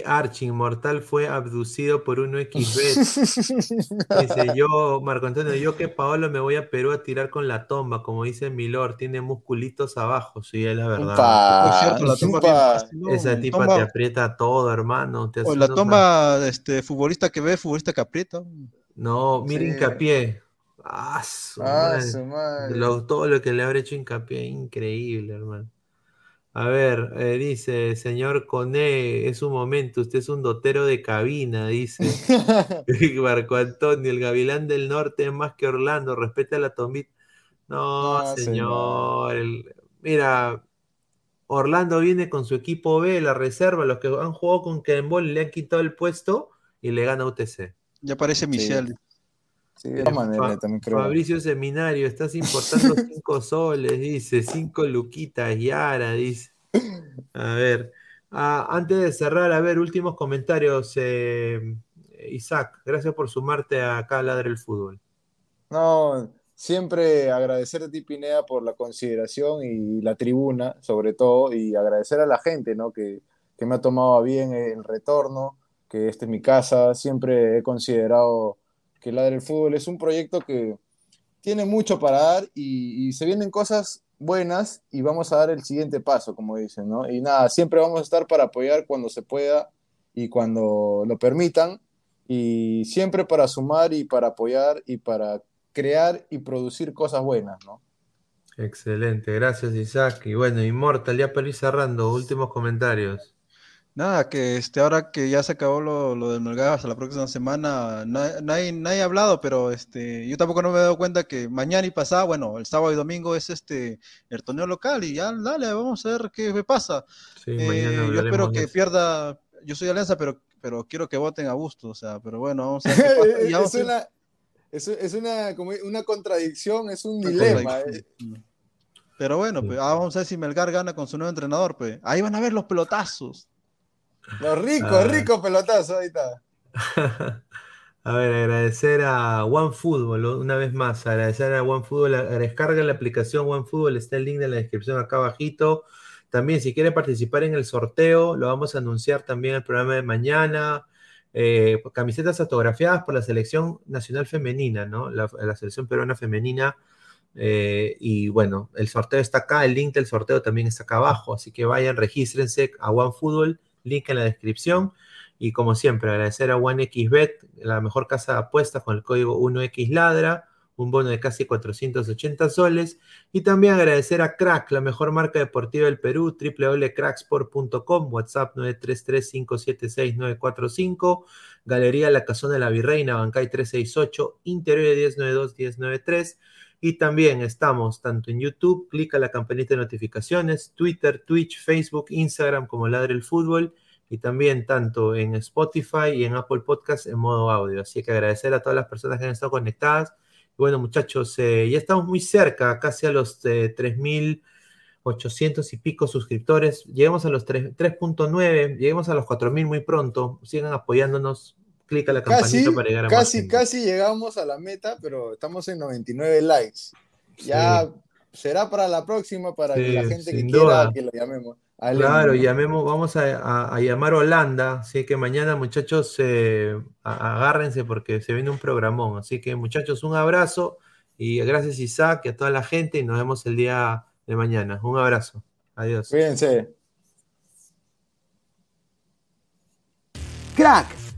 Archie Inmortal fue abducido por un XB. *laughs* Dice yo, Marco Antonio, yo que Paolo me voy a Perú a tirar con la tomba, como dice Milord, tiene musculitos abajo, sí, es la verdad. Esa tipa te aprieta todo, hermano. te o la una- tumba, este, futbolista que ve, futbolista que aprieta. No, mira Sí. hincapié. Ah, su Ah, madre. su madre. Lo- todo lo que le habrá hecho hincapié, increíble, hermano. A ver, eh, dice, señor Coné, es un momento, usted es un dotero de cabina, dice. *laughs* *laughs* Marco Antonio, el Gavilán del Norte es más que Orlando, respeta la tombita. No, No, señor. el- mira, Orlando viene con su equipo B, la reserva, los que han jugado con Kembol le han quitado el puesto y le gana UTC. Ya parece Michelle. Sí, de todas maneras, Fa- también creo. Fabricio Seminario, estás importando cinco *laughs* soles, dice, cinco luquitas, Yara, dice. A ver, ah, antes de cerrar, a ver, últimos comentarios. eh, Isaac, gracias por sumarte acá a Ladre el Fútbol. No, siempre agradecer a ti, Pineda, por la consideración y la tribuna, sobre todo, y agradecer a la gente, ¿no? Que, que me ha tomado a bien el retorno, que esta es mi casa. Siempre he considerado que Ladre el Fútbol es un proyecto que tiene mucho para dar y, y se vienen cosas buenas y vamos a dar el siguiente paso, como dicen, ¿no? Y nada, siempre vamos a estar para apoyar cuando se pueda y cuando lo permitan y siempre para sumar y para apoyar y para crear y producir cosas buenas, ¿no? Excelente, gracias Isaac. Y bueno, Inmortal, ya para ir cerrando, últimos comentarios. Nada, que este, ahora que ya se acabó lo, lo del Melgar hasta la próxima semana, na- nadie, nadie ha hablado, pero este, yo tampoco no me he dado cuenta que mañana y pasado, bueno, el sábado y domingo es este el torneo local y ya dale, vamos a ver qué me pasa. Sí, Eh, mañana yo espero que pierda, yo soy Alianza, pero, pero quiero que voten a gusto, o sea, pero bueno, vamos a ver qué *laughs* pasa. y vamos es, una, Es, es una, como una contradicción, es un dilema. eh. Pero bueno, pues, ah, vamos a ver si Melgar gana con su nuevo entrenador, pues. Ahí van a ver los pelotazos. Los ricos, Ah. ricos pelotazos, ahí está. *laughs* A ver, agradecer a OneFootball una vez más, agradecer a OneFootball, descarga la aplicación OneFootball, está el link en la descripción acá abajito. También si quiere participar en el sorteo, lo vamos a anunciar también en el programa de mañana. Eh, camisetas autografiadas por la selección nacional femenina, ¿no? La, la selección peruana femenina. Eh, y bueno, el sorteo está acá, el link del sorteo también está acá abajo, así que vayan, regístrense a OneFootball, link en la descripción. Y como siempre, agradecer a OneXBet, la mejor casa de apuestas con el código 1XLadra, un bono de casi 480 soles. Y también agradecer a Crack, la mejor marca deportiva del Perú, www.cracksport.com, WhatsApp 933-576-945, Galería La Casona de la Virreina, Bancay 368, Interior 1092-1093. Y también estamos tanto en YouTube, clica la campanita de notificaciones, Twitter, Twitch, Facebook, Instagram como Ladre el Fútbol y también tanto en Spotify y en Apple Podcast en modo audio. Así que agradecer a todas las personas que han estado conectadas. Y bueno, muchachos, eh, ya estamos muy cerca, casi a los eh, 3.800 y pico suscriptores. Lleguemos a los 3 3.9, lleguemos a los 4.000 muy pronto. Sigan apoyándonos. Clica la campanita Casi, para llegar a más casi, casi llegamos a la meta, pero estamos en 99 likes. Ya será para la próxima, para que la gente que sin quiera duda. que lo llamemos. a Claro, llamemos, vamos a, a- a llamar a Holanda, así que mañana muchachos eh, a- agárrense porque se viene un programón, así que muchachos un abrazo y gracias Isaac y a toda la gente y nos vemos el día de mañana. Un abrazo, adiós. Cuídense. Crack,